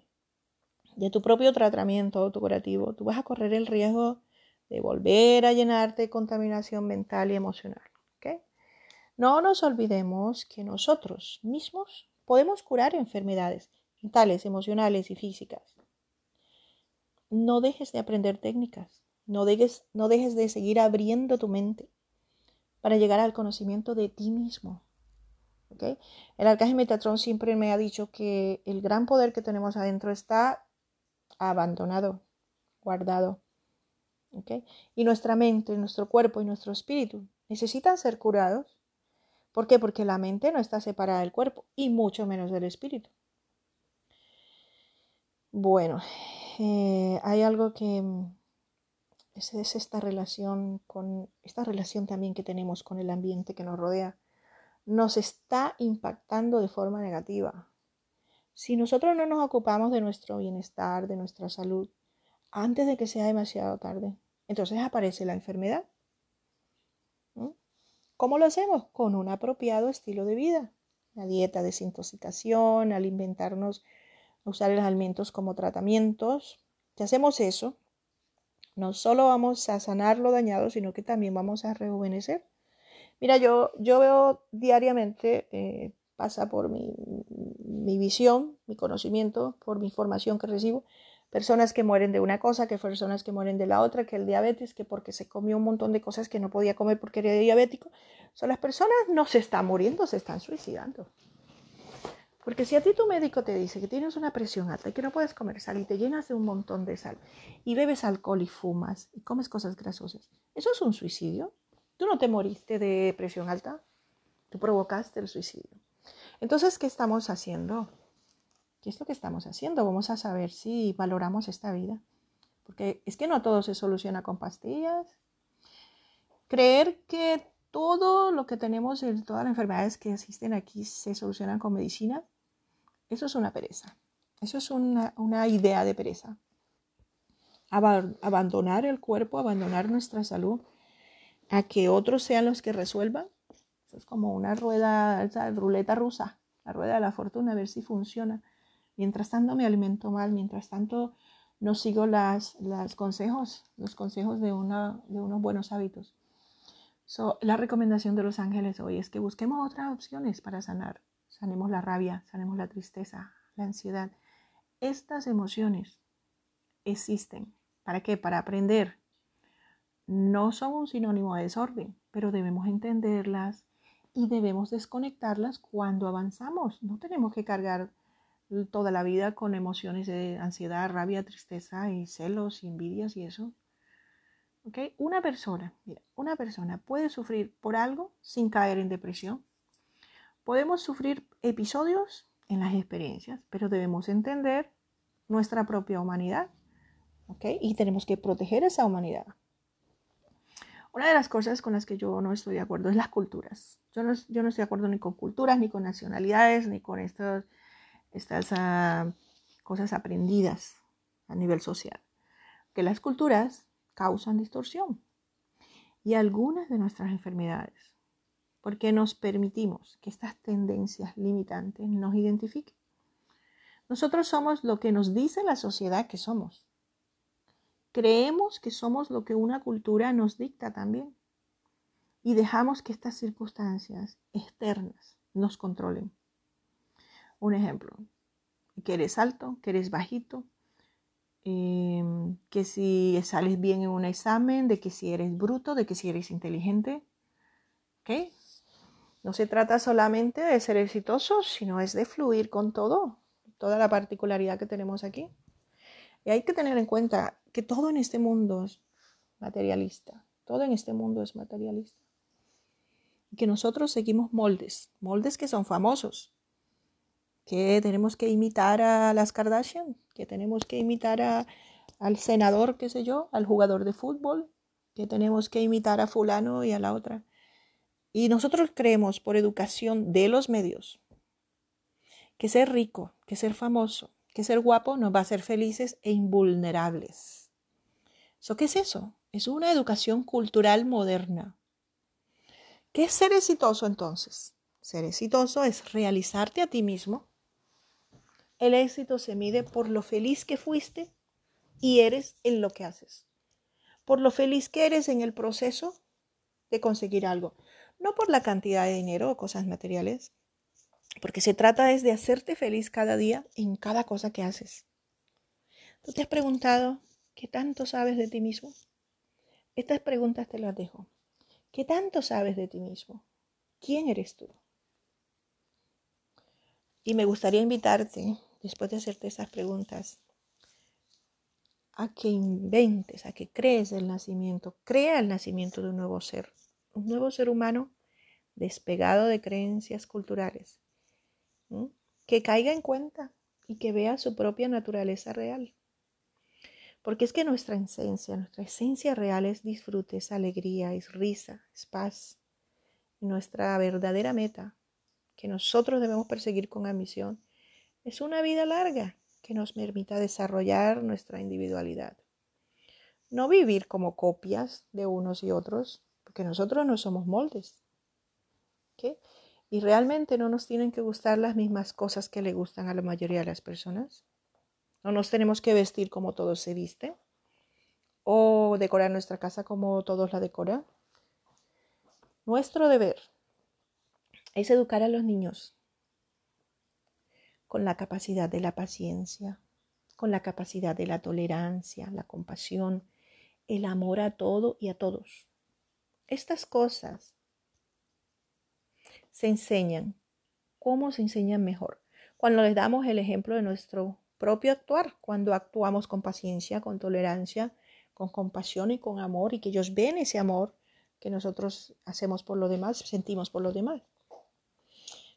Speaker 1: de tu propio tratamiento autocurativo, tú vas a correr el riesgo de volver a llenarte de contaminación mental y emocional. No nos olvidemos que nosotros mismos podemos curar enfermedades mentales, emocionales y físicas. No dejes de aprender técnicas, no dejes, no dejes de seguir abriendo tu mente para llegar al conocimiento de ti mismo. El arcángel Metatron siempre me ha dicho que el gran poder que tenemos adentro está abandonado, guardado. Y nuestra mente, nuestro cuerpo y nuestro espíritu necesitan ser curados. ¿Por qué? Porque la mente no está separada del cuerpo y mucho menos del espíritu. Bueno, eh, hay algo que mm, es, esta relación con esta relación también que tenemos con el ambiente que nos rodea. Nos está impactando de forma negativa. Si nosotros no nos ocupamos de nuestro bienestar, de nuestra salud, antes de que sea demasiado tarde, entonces aparece la enfermedad. ¿Cómo lo hacemos? Con un apropiado estilo de vida. La dieta, desintoxicación, al inventarnos usar los alimentos como tratamientos. Si hacemos eso, no solo vamos a sanar lo dañado, sino que también vamos a rejuvenecer. Mira, yo, yo veo diariamente, eh, pasa por mi, mi, visión, mi conocimiento, por mi información que recibo, personas que mueren de una cosa, que personas que mueren de la otra, que el diabetes, que porque se comió un montón de cosas que no podía comer porque era diabético. Son las personas no se están muriendo, se están suicidando. Porque si a ti tu médico te dice que tienes una presión alta y que no puedes comer sal y te llenas de un montón de sal y bebes alcohol y fumas y comes cosas grasosas, ¿eso es un suicidio? Tú no te moriste de presión alta, tú provocaste el suicidio. Entonces, ¿qué estamos haciendo? ¿Qué es lo que estamos haciendo? Vamos a saber si valoramos esta vida. Porque es que no todo se soluciona con pastillas. Creer que todo lo que tenemos, todas las enfermedades que existen aquí se solucionan con medicina, eso es una pereza. Eso es una, idea de pereza. abandonar el cuerpo, abandonar nuestra salud, a que otros sean los que resuelvan. Eso es como una rueda, esa ruleta rusa, la rueda de la fortuna, a ver si funciona. Mientras tanto me alimento mal, mientras tanto no sigo las, consejos, los consejos de, una, de unos buenos hábitos. la recomendación de los ángeles hoy es que busquemos otras opciones para sanar sanemos la rabia, sanemos la tristeza, la ansiedad. Estas emociones existen. ¿Para qué? Para aprender. No son un sinónimo de desorden, pero debemos entenderlas y debemos desconectarlas cuando avanzamos. No tenemos que cargar toda la vida con emociones de ansiedad, rabia, tristeza y celos y envidias y eso. ¿Ok? Una persona, mira, una persona puede sufrir por algo sin caer en depresión. Podemos sufrir episodios en las experiencias, pero debemos entender nuestra propia humanidad. ¿Ok? Y tenemos que proteger esa humanidad. Una de las cosas con las que yo no estoy de acuerdo es las culturas. Yo no, yo no estoy de acuerdo ni con culturas, ni con nacionalidades, ni con estas, estas uh, cosas aprendidas a nivel social. Que las culturas causan distorsión y algunas de nuestras enfermedades, porque nos permitimos que estas tendencias limitantes nos identifiquen. Nosotros somos lo que nos dice la sociedad que somos. Creemos que somos lo que una cultura nos dicta también. Y dejamos que estas circunstancias externas nos controlen. Un ejemplo, que eres alto, que eres bajito, em, que si sales bien en un examen, de que si eres bruto, de que si eres inteligente. ¿Ok? No se trata solamente de ser exitoso, sino es de fluir con todo, toda la particularidad que tenemos aquí. Y hay que tener en cuenta que todo en este mundo es materialista. Todo en este mundo es materialista. Y que nosotros seguimos moldes, moldes que son famosos, que tenemos que imitar a las Kardashian, que tenemos que imitar a, al senador, qué sé yo, al jugador de fútbol, que tenemos que imitar a fulano y a la otra. Y nosotros creemos por educación de los medios que ser rico, que ser famoso, que ser guapo nos va a hacer felices e invulnerables. ¿So qué es eso? Es una educación cultural moderna. ¿Qué es ser exitoso entonces? Ser exitoso es realizarte a ti mismo. El éxito se mide por lo feliz que fuiste y eres en lo que haces. Por lo feliz que eres en el proceso de conseguir algo. No por la cantidad de dinero o cosas materiales, porque se trata es de hacerte feliz cada día en cada cosa que haces. ¿Tú te has preguntado qué tanto sabes de ti mismo? Estas preguntas te las dejo. ¿Qué tanto sabes de ti mismo? ¿Quién eres tú? Y me gustaría invitarte, después de hacerte esas preguntas, a que inventes, a que crees el nacimiento, crea el nacimiento de un nuevo ser, un nuevo ser humano despegado de creencias culturales, que caiga en cuenta y que vea su propia naturaleza real. Porque es que nuestra esencia, nuestra esencia real es disfrute, es alegría, es risa, es paz. nuestra verdadera meta, que nosotros debemos perseguir con ambición, es una vida larga que nos permita desarrollar nuestra individualidad. No vivir como copias de unos y otros, porque nosotros no somos moldes. ¿Qué? y realmente no nos tienen que gustar las mismas cosas que le gustan a la mayoría de las personas. No nos tenemos que vestir como todos se visten o decorar nuestra casa como todos la decoran. Nuestro deber es educar a los niños con la capacidad de la paciencia, con la capacidad de la tolerancia, la compasión, el amor a todo y a todos. Estas cosas se enseñan. ¿Cómo se enseñan mejor? Cuando les damos el ejemplo de nuestro propio actuar, cuando actuamos con paciencia, con tolerancia, con compasión y con amor, y que ellos ven ese amor que nosotros hacemos por los demás, sentimos por los demás.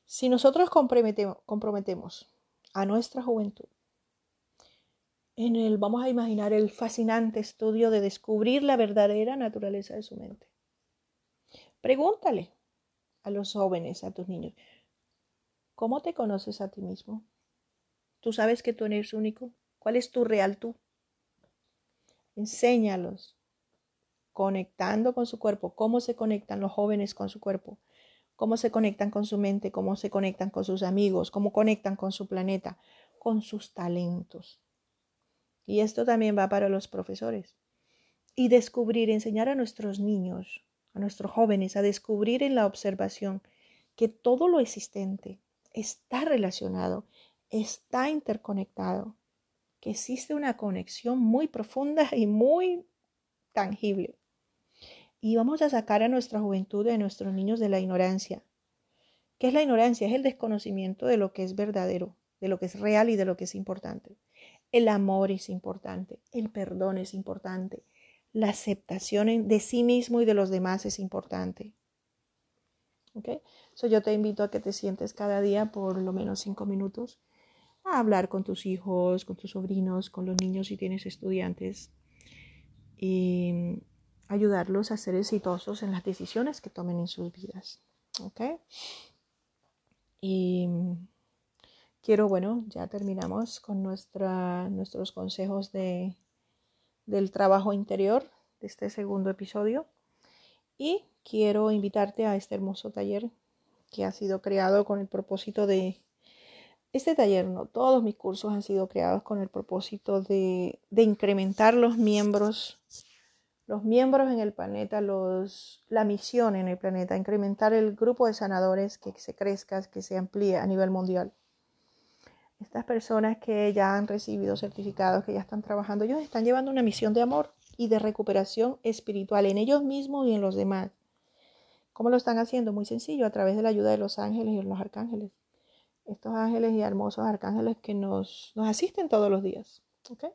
Speaker 1: Si nosotros comprometemos, a nuestra juventud en el, vamos a imaginar el fascinante estudio de descubrir la verdadera naturaleza de su mente. Pregúntale, a los jóvenes, a tus niños. ¿Cómo te conoces a ti mismo? ¿Tú sabes que tú eres único? ¿Cuál es tu real tú? Enséñalos, conectando con su cuerpo, cómo se conectan los jóvenes con su cuerpo, cómo se conectan con su mente, cómo se conectan con sus amigos, cómo conectan con su planeta, con sus talentos. Y esto también va para los profesores. Y descubrir, enseñar a nuestros niños a nuestros jóvenes a descubrir en la observación que todo lo existente está relacionado, está interconectado, que existe una conexión muy profunda y muy tangible. Y vamos a sacar a nuestra juventud y a nuestros niños de la ignorancia. ¿Qué es la ignorancia? Es el desconocimiento de lo que es verdadero, de lo que es real y de lo que es importante. El amor es importante, el perdón es importante, la aceptación de sí mismo y de los demás es importante. ¿Ok? So yo te invito a que te sientes cada día por lo menos cinco minutos a hablar con tus hijos, con tus sobrinos, con los niños si tienes estudiantes y ayudarlos a ser exitosos en las decisiones que tomen en sus vidas. ¿Ok? Y quiero, bueno, ya terminamos con nuestra, nuestros consejos de, del trabajo interior de este segundo episodio. Y quiero invitarte a este hermoso taller que ha sido creado con el propósito de... Este taller, no, todos mis cursos han sido creados con el propósito de, de incrementar los miembros los miembros en el planeta, los, la misión en el planeta, incrementar el grupo de sanadores que se crezca, que se amplíe a nivel mundial. Estas personas que ya han recibido certificados, que ya están trabajando, ellos están llevando una misión de amor y de recuperación espiritual en ellos mismos y en los demás. ¿Cómo lo están haciendo? Muy sencillo, a través de la ayuda de los ángeles y los arcángeles. Estos ángeles y hermosos arcángeles que nos, nos asisten todos los días. ¿okay?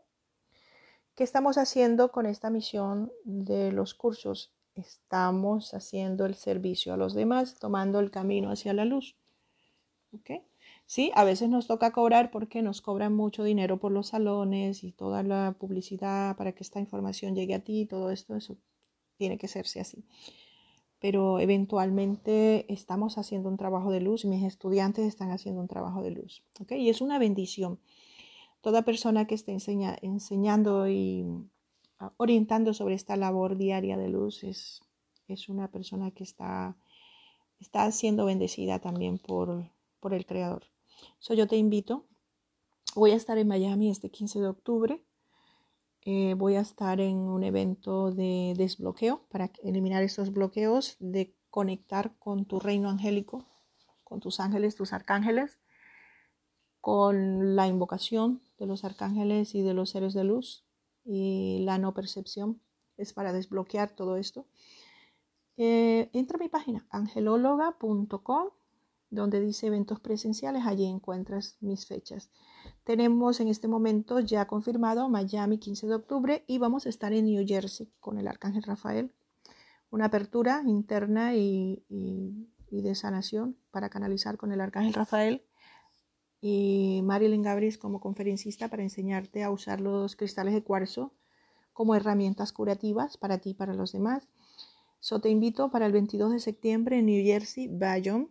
Speaker 1: ¿Qué estamos haciendo con esta misión de los cursos? Estamos haciendo el servicio a los demás, tomando el camino hacia la luz. ¿Ok? Sí, a veces nos toca cobrar porque nos cobran mucho dinero por los salones y toda la publicidad para que esta información llegue a ti, todo esto, eso tiene que serse así. Pero eventualmente estamos haciendo un trabajo de luz, mis estudiantes están haciendo un trabajo de luz. Y es una bendición toda persona que esté enseñando y ah, orientando sobre esta labor diaria de luz es, es una persona que está, está siendo bendecida también por, por el Creador. So, yo te invito. Voy a estar en Miami este 15 de octubre. Eh, voy a estar en un evento de desbloqueo para eliminar estos bloqueos, de conectar con tu reino angélico, con tus ángeles, tus arcángeles, con la invocación de los arcángeles y de los seres de luz y la no percepción es para desbloquear todo esto. Eh, entra a mi página angelóloga.com donde dice eventos presenciales, allí encuentras mis fechas. Tenemos en este momento ya confirmado Miami 15 de octubre y vamos a estar en New Jersey con el Arcángel Rafael. Una apertura interna y, y de sanación para canalizar con el Arcángel Rafael y Marilyn Gabriel como conferencista para enseñarte a usar los cristales de cuarzo como herramientas curativas para ti y para los demás. So te invito para el 22 de septiembre en New Jersey, Bayonne.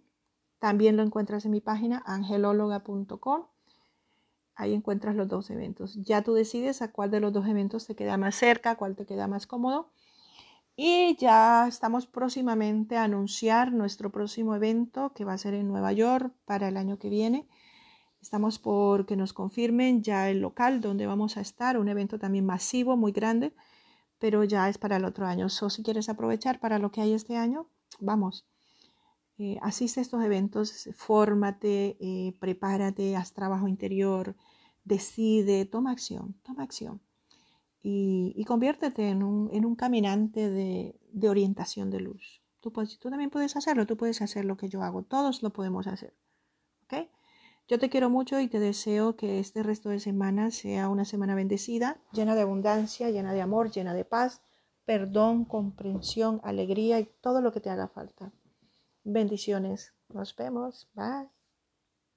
Speaker 1: También lo encuentras en mi página angelóloga.com. Ahí encuentras los dos eventos. Ya tú decides a cuál de los dos eventos te queda más cerca, cuál te queda más cómodo. Y ya estamos próximamente a anunciar nuestro próximo evento que va a ser en Nueva York para el año que viene. Estamos por que nos confirmen ya el local donde vamos a estar, un evento también masivo, muy grande, pero ya es para el otro año. So, si quieres aprovechar para lo que hay este año, vamos. Eh, asiste a estos eventos, fórmate, eh, prepárate, haz trabajo interior, decide, toma acción, toma acción. Y, conviértete en un, caminante de, orientación de luz. Tú, tú también puedes hacerlo, tú puedes hacer lo que yo hago, todos lo podemos hacer. ¿Ok? Yo te quiero mucho y te deseo que este resto de semana sea una semana bendecida, llena de abundancia, llena de amor, llena de paz, perdón, comprensión, alegría y todo lo que te haga falta. Bendiciones. Nos vemos. Bye.